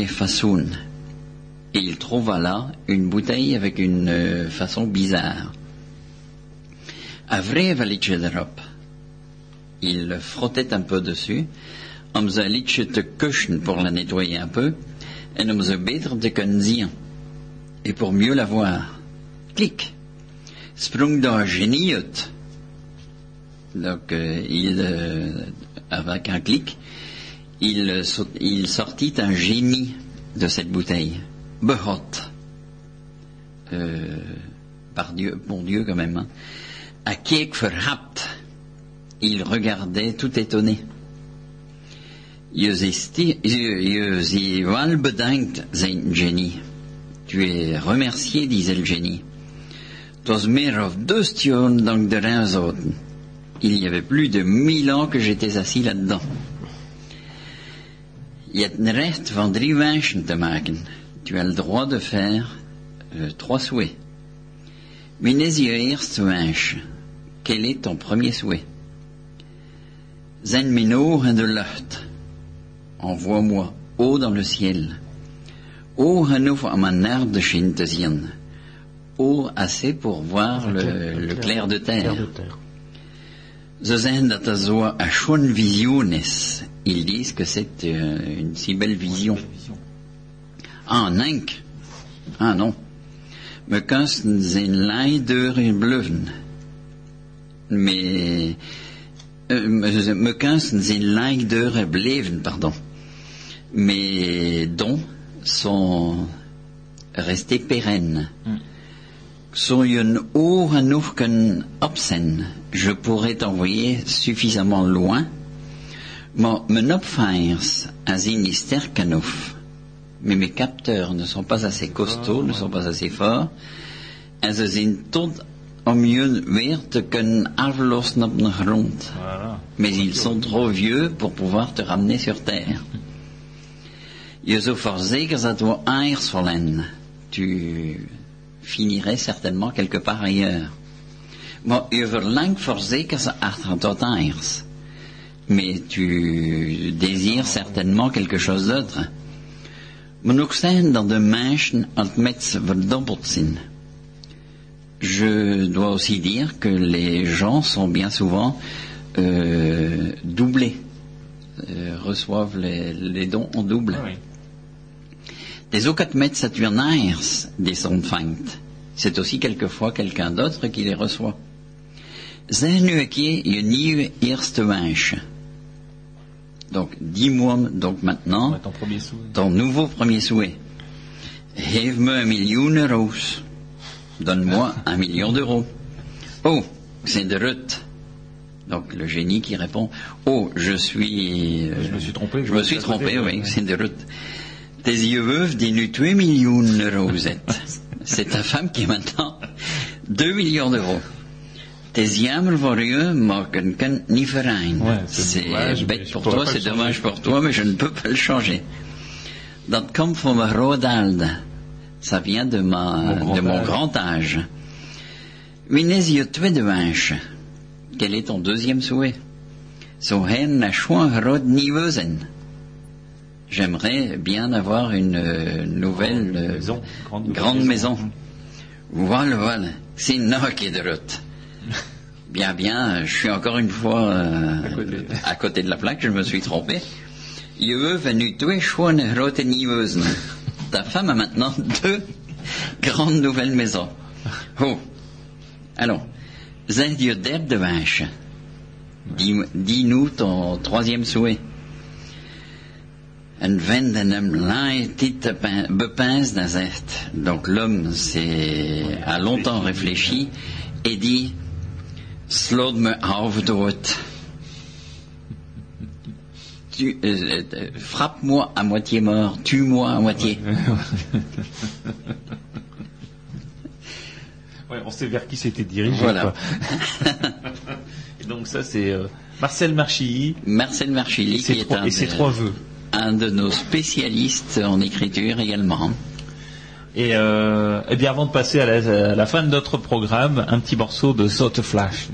Et il trouva là une bouteille avec une euh, façon bizarre. Erop. Il frottait un peu dessus, om zijn liedje te pour la nettoyer un peu, en om ze beter te kunnen. Et pour mieux la voir. Klik. Sprong daar genie uit. Donc, euh, il, euh, avec un clic, il, euh, sortit un génie de cette bouteille. Behot. Euh, par Dieu, bon Dieu quand même. Hein. À keek verhapt. Il regardait tout étonné. Genie. Tu es remercié, disait le génie. Il y avait plus de mille ans que j'étais assis là-dedans. Van te maken. Tu as le droit de faire euh, trois souhaits. Quel est ton premier souhait? Zijn mijn ogen de lucht? Envoie-moi haut dans le ciel. Haut genoeg om een aardeschijn te zien. Haut assez pour voir le, le clair de terre. De. Ze zeggen dat dat zo een schoon visioen is. Ils disent que c'est euh, une si belle vision. Ah, enk. Ah non. We kunsten zijn leideuren bluffen. Mais... Kunsten zijn leideuren bleven, pardon. Mes dons sont restés pérennes. Oor genoeg kunnen opzien, je pourrais t'envoyer suffisamment loin, maar mijn opvangers zijn niet sterk genoeg. Mais mes capteurs ne sont pas assez costauds, ne sont pas assez forts, zijn tot om je weer te kunnen aflossen op de grond. Voilà. Mais ils sont trop vieux pour pouvoir te ramener sur terre. Je voorzeker dat we airs vallen. Tu finirais certainement quelque part ailleurs. Maar je ze achter tot airs. Mais tu désires certainement quelque chose d'autre. Maar ook zijn dat de mensen het met verdobbeld zijn. Je dois aussi dire que les gens sont bien souvent euh, doublés, euh, reçoivent les, les dons en double. Ah oui. Des met Saturnairs des ontvangt. C'est aussi quelquefois quelqu'un d'autre qui les reçoit. Donc, dis-moi donc maintenant Ouais, ton premier ton nouveau premier souhait. Geef me un million euro's. Donne-moi un million d'euros. Oh, c'est de Ruth. Donc le génie qui répond, oh, je suis... euh, Je me suis trompé, Je me suis trompé, oui, c'est de Ruth. Tes yeux veufs 2 millions d'euros zet. C'est ta femme qui est maintenant 2 millions d'euros. Tes het niet verrijden. Ouais, c'est bête pour toi, c'est dommage pour toi, mais je ne peux pas le changer. Dat komt van mijn Rodalde. Ça vient de, ma, Mon grand de mon âge. grand âge. Je tweede wens, quel est ton deuxième souhait? Zo hen na schoon groot nieuwe zijn. J'aimerais bien avoir une euh, nouvelle euh, maison, grande grande maison. maison. Voilà, voilà. C'est qui de route. Bien, bien, je suis encore une fois euh, À côté. à côté de la plaque, je me suis trompé. Je veux venu twee schone grote nieuweuzen. Ta femme a maintenant deux grandes nouvelles maisons. Oh. Alors, je derde wens. Dis- Dis-nous ton troisième souhait. En te pin- bepinst dan zegt. Donc l'homme a longtemps réfléchi et dit Sloot me. Tu, euh, euh, frappe-moi à moitié mort, tue-moi à moitié. Ouais, on sait vers qui c'était dirigé. Voilà. quoi. et donc ça c'est euh, Marcel Marchilly Marcel et Marchilly, qui est trois, un, et ses de, trois vœux. un de nos spécialistes en écriture également. Et, euh, eh bien avant de passer à la, à la fin de notre programme, un petit morceau de Zote Flash.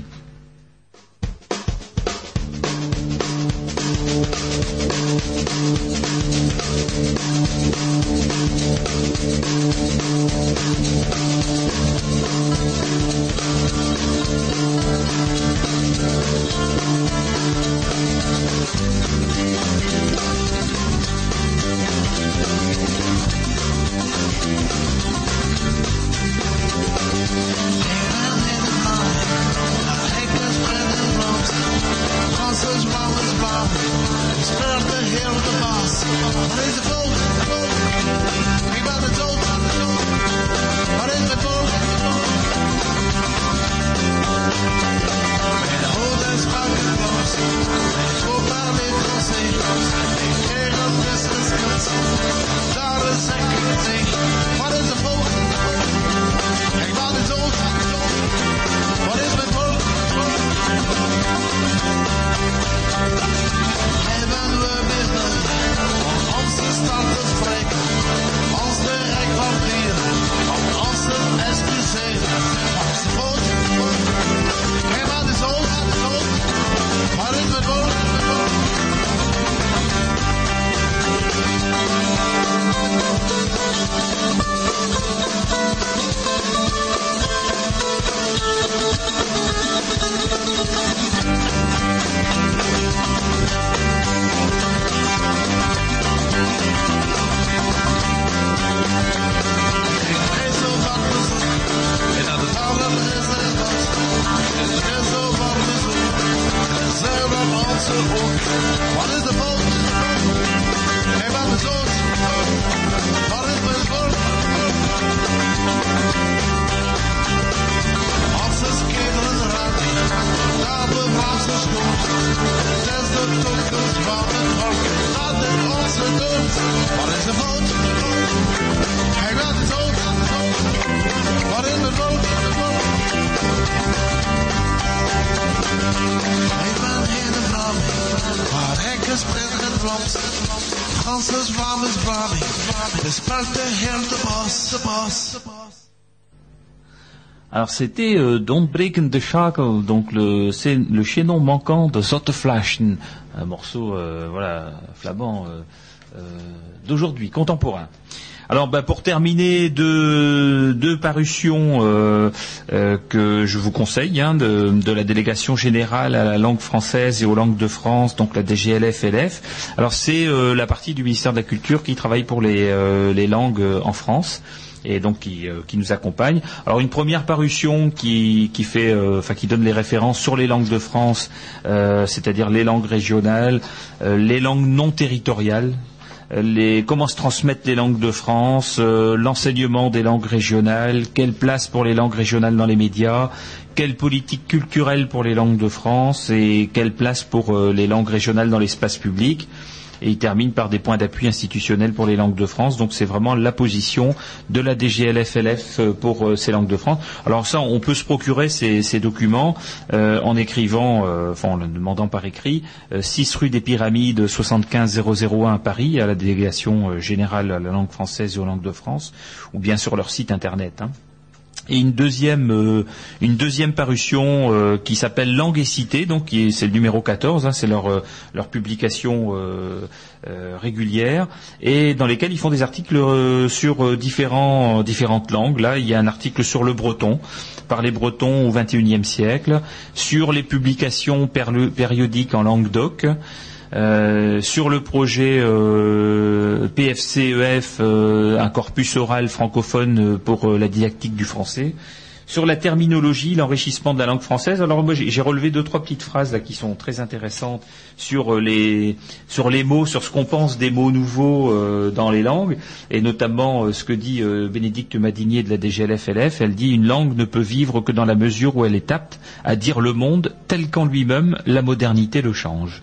C'était euh, Don't Break the Shackle, donc le, c'est le chaînon manquant de Zotteflaschen, un morceau euh, voilà flamand euh, euh, d'aujourd'hui, contemporain. Alors bah, pour terminer, deux, parutions euh, que je vous conseille hein, de, de la délégation générale à la langue française et aux langues de France, donc la DGLF-LF. Alors c'est la partie du ministère de la Culture qui travaille pour les, langues en France et donc qui, euh, qui nous accompagne. Alors une première parution qui, fait, euh, enfin qui donne les références sur les langues de France, euh, c'est-à-dire les langues régionales, les langues non territoriales. Les, comment se transmettent les langues de France, l'enseignement des langues régionales, quelle place pour les langues régionales dans les médias, quelle politique culturelle pour les langues de France et quelle place pour les langues régionales dans l'espace public et il termine par des points d'appui institutionnels pour les langues de France. Donc c'est vraiment la position de la DGLFLF euh, pour euh, ces langues de France. Alors ça, on peut se procurer ces, documents euh, en écrivant, enfin en demandant par écrit, euh, 6 rue des Pyramides 75001 à Paris, à la délégation générale à la langue française et aux langues de France, ou bien sur leur site internet. hein et une deuxième euh, une deuxième parution euh, qui s'appelle Langue et Cité donc c'est le numéro 14 hein, c'est leur euh, leur publication euh, euh, régulière et dans lesquelles ils font des articles sur différents différentes langues. Là il y a un article sur le breton par les bretons au XXIe siècle sur les publications périodiques en langue doc euh, sur le projet euh, PFCEF, euh, un corpus oral francophone euh, pour euh, la didactique du français. Sur la terminologie, l'enrichissement de la langue française. Alors moi j'ai relevé deux trois petites phrases là qui sont très intéressantes sur les sur les mots, sur ce qu'on pense des mots nouveaux dans les langues, et notamment ce que dit Bénédicte Madinier de la DGLF-LF. Elle dit une langue ne peut vivre que dans la mesure où elle est apte à dire le monde tel qu'en lui-même la modernité le change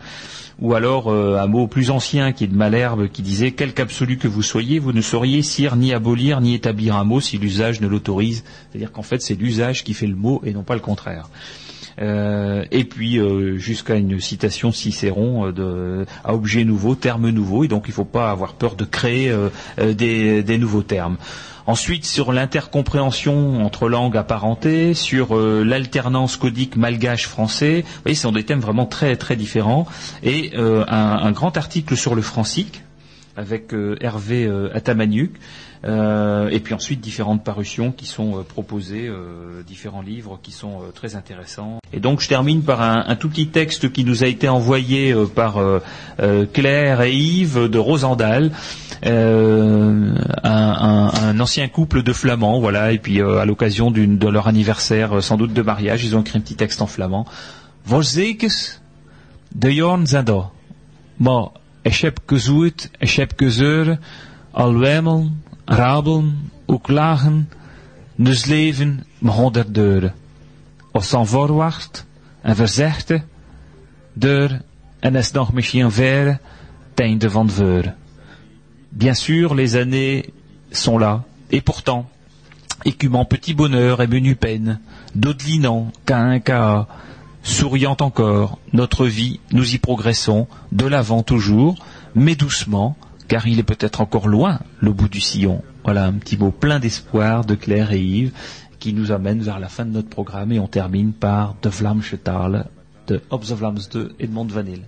ou alors euh, un mot plus ancien qui est de Malherbe qui disait quelque absolu que vous soyez, vous ne sauriez sire ni abolir ni établir un mot si l'usage ne l'autorise. C'est-à-dire qu'en fait c'est l'usage qui fait le mot et non pas le contraire. Euh, et puis euh, jusqu'à une citation de Cicéron de, à objet nouveau, terme nouveau, et donc il ne faut pas avoir peur de créer des nouveaux termes. Ensuite, sur l'intercompréhension entre langues apparentées, sur euh, l'alternance codique malgache-français, vous voyez, ce sont des thèmes vraiment très très différents. Et euh, un, grand article sur le francique avec euh, Hervé Atamaniuk. Euh, et puis ensuite différentes parutions qui sont euh, proposées, euh, différents livres qui sont très intéressants. Et donc je termine par un, tout petit texte qui nous a été envoyé par Claire et Yves de Rosendal, un, ancien couple de flamands, voilà. Et puis à l'occasion de leur anniversaire, sans doute de mariage, ils ont écrit un petit texte en flamand. De jorn al wemelen, rabelen, ook lagen, dus leven met honderd deuren. Of zijn voorwacht en verzegde, deur en is nog misschien verre, het einde van veuren. Bien sûr, les années sont là, et pourtant, écumant petit bonheur et menu peine, dodelinant qu'à cas, souriant encore, notre vie, nous y progressons, de l'avant toujours, mais doucement, car il est peut-être encore loin le bout du sillon. Voilà un petit mot plein d'espoir de Claire et Yves qui nous amène vers la fin de notre programme et on termine par De Vlaamse Talen de Op the Vlaams 2 Edmond Vanille.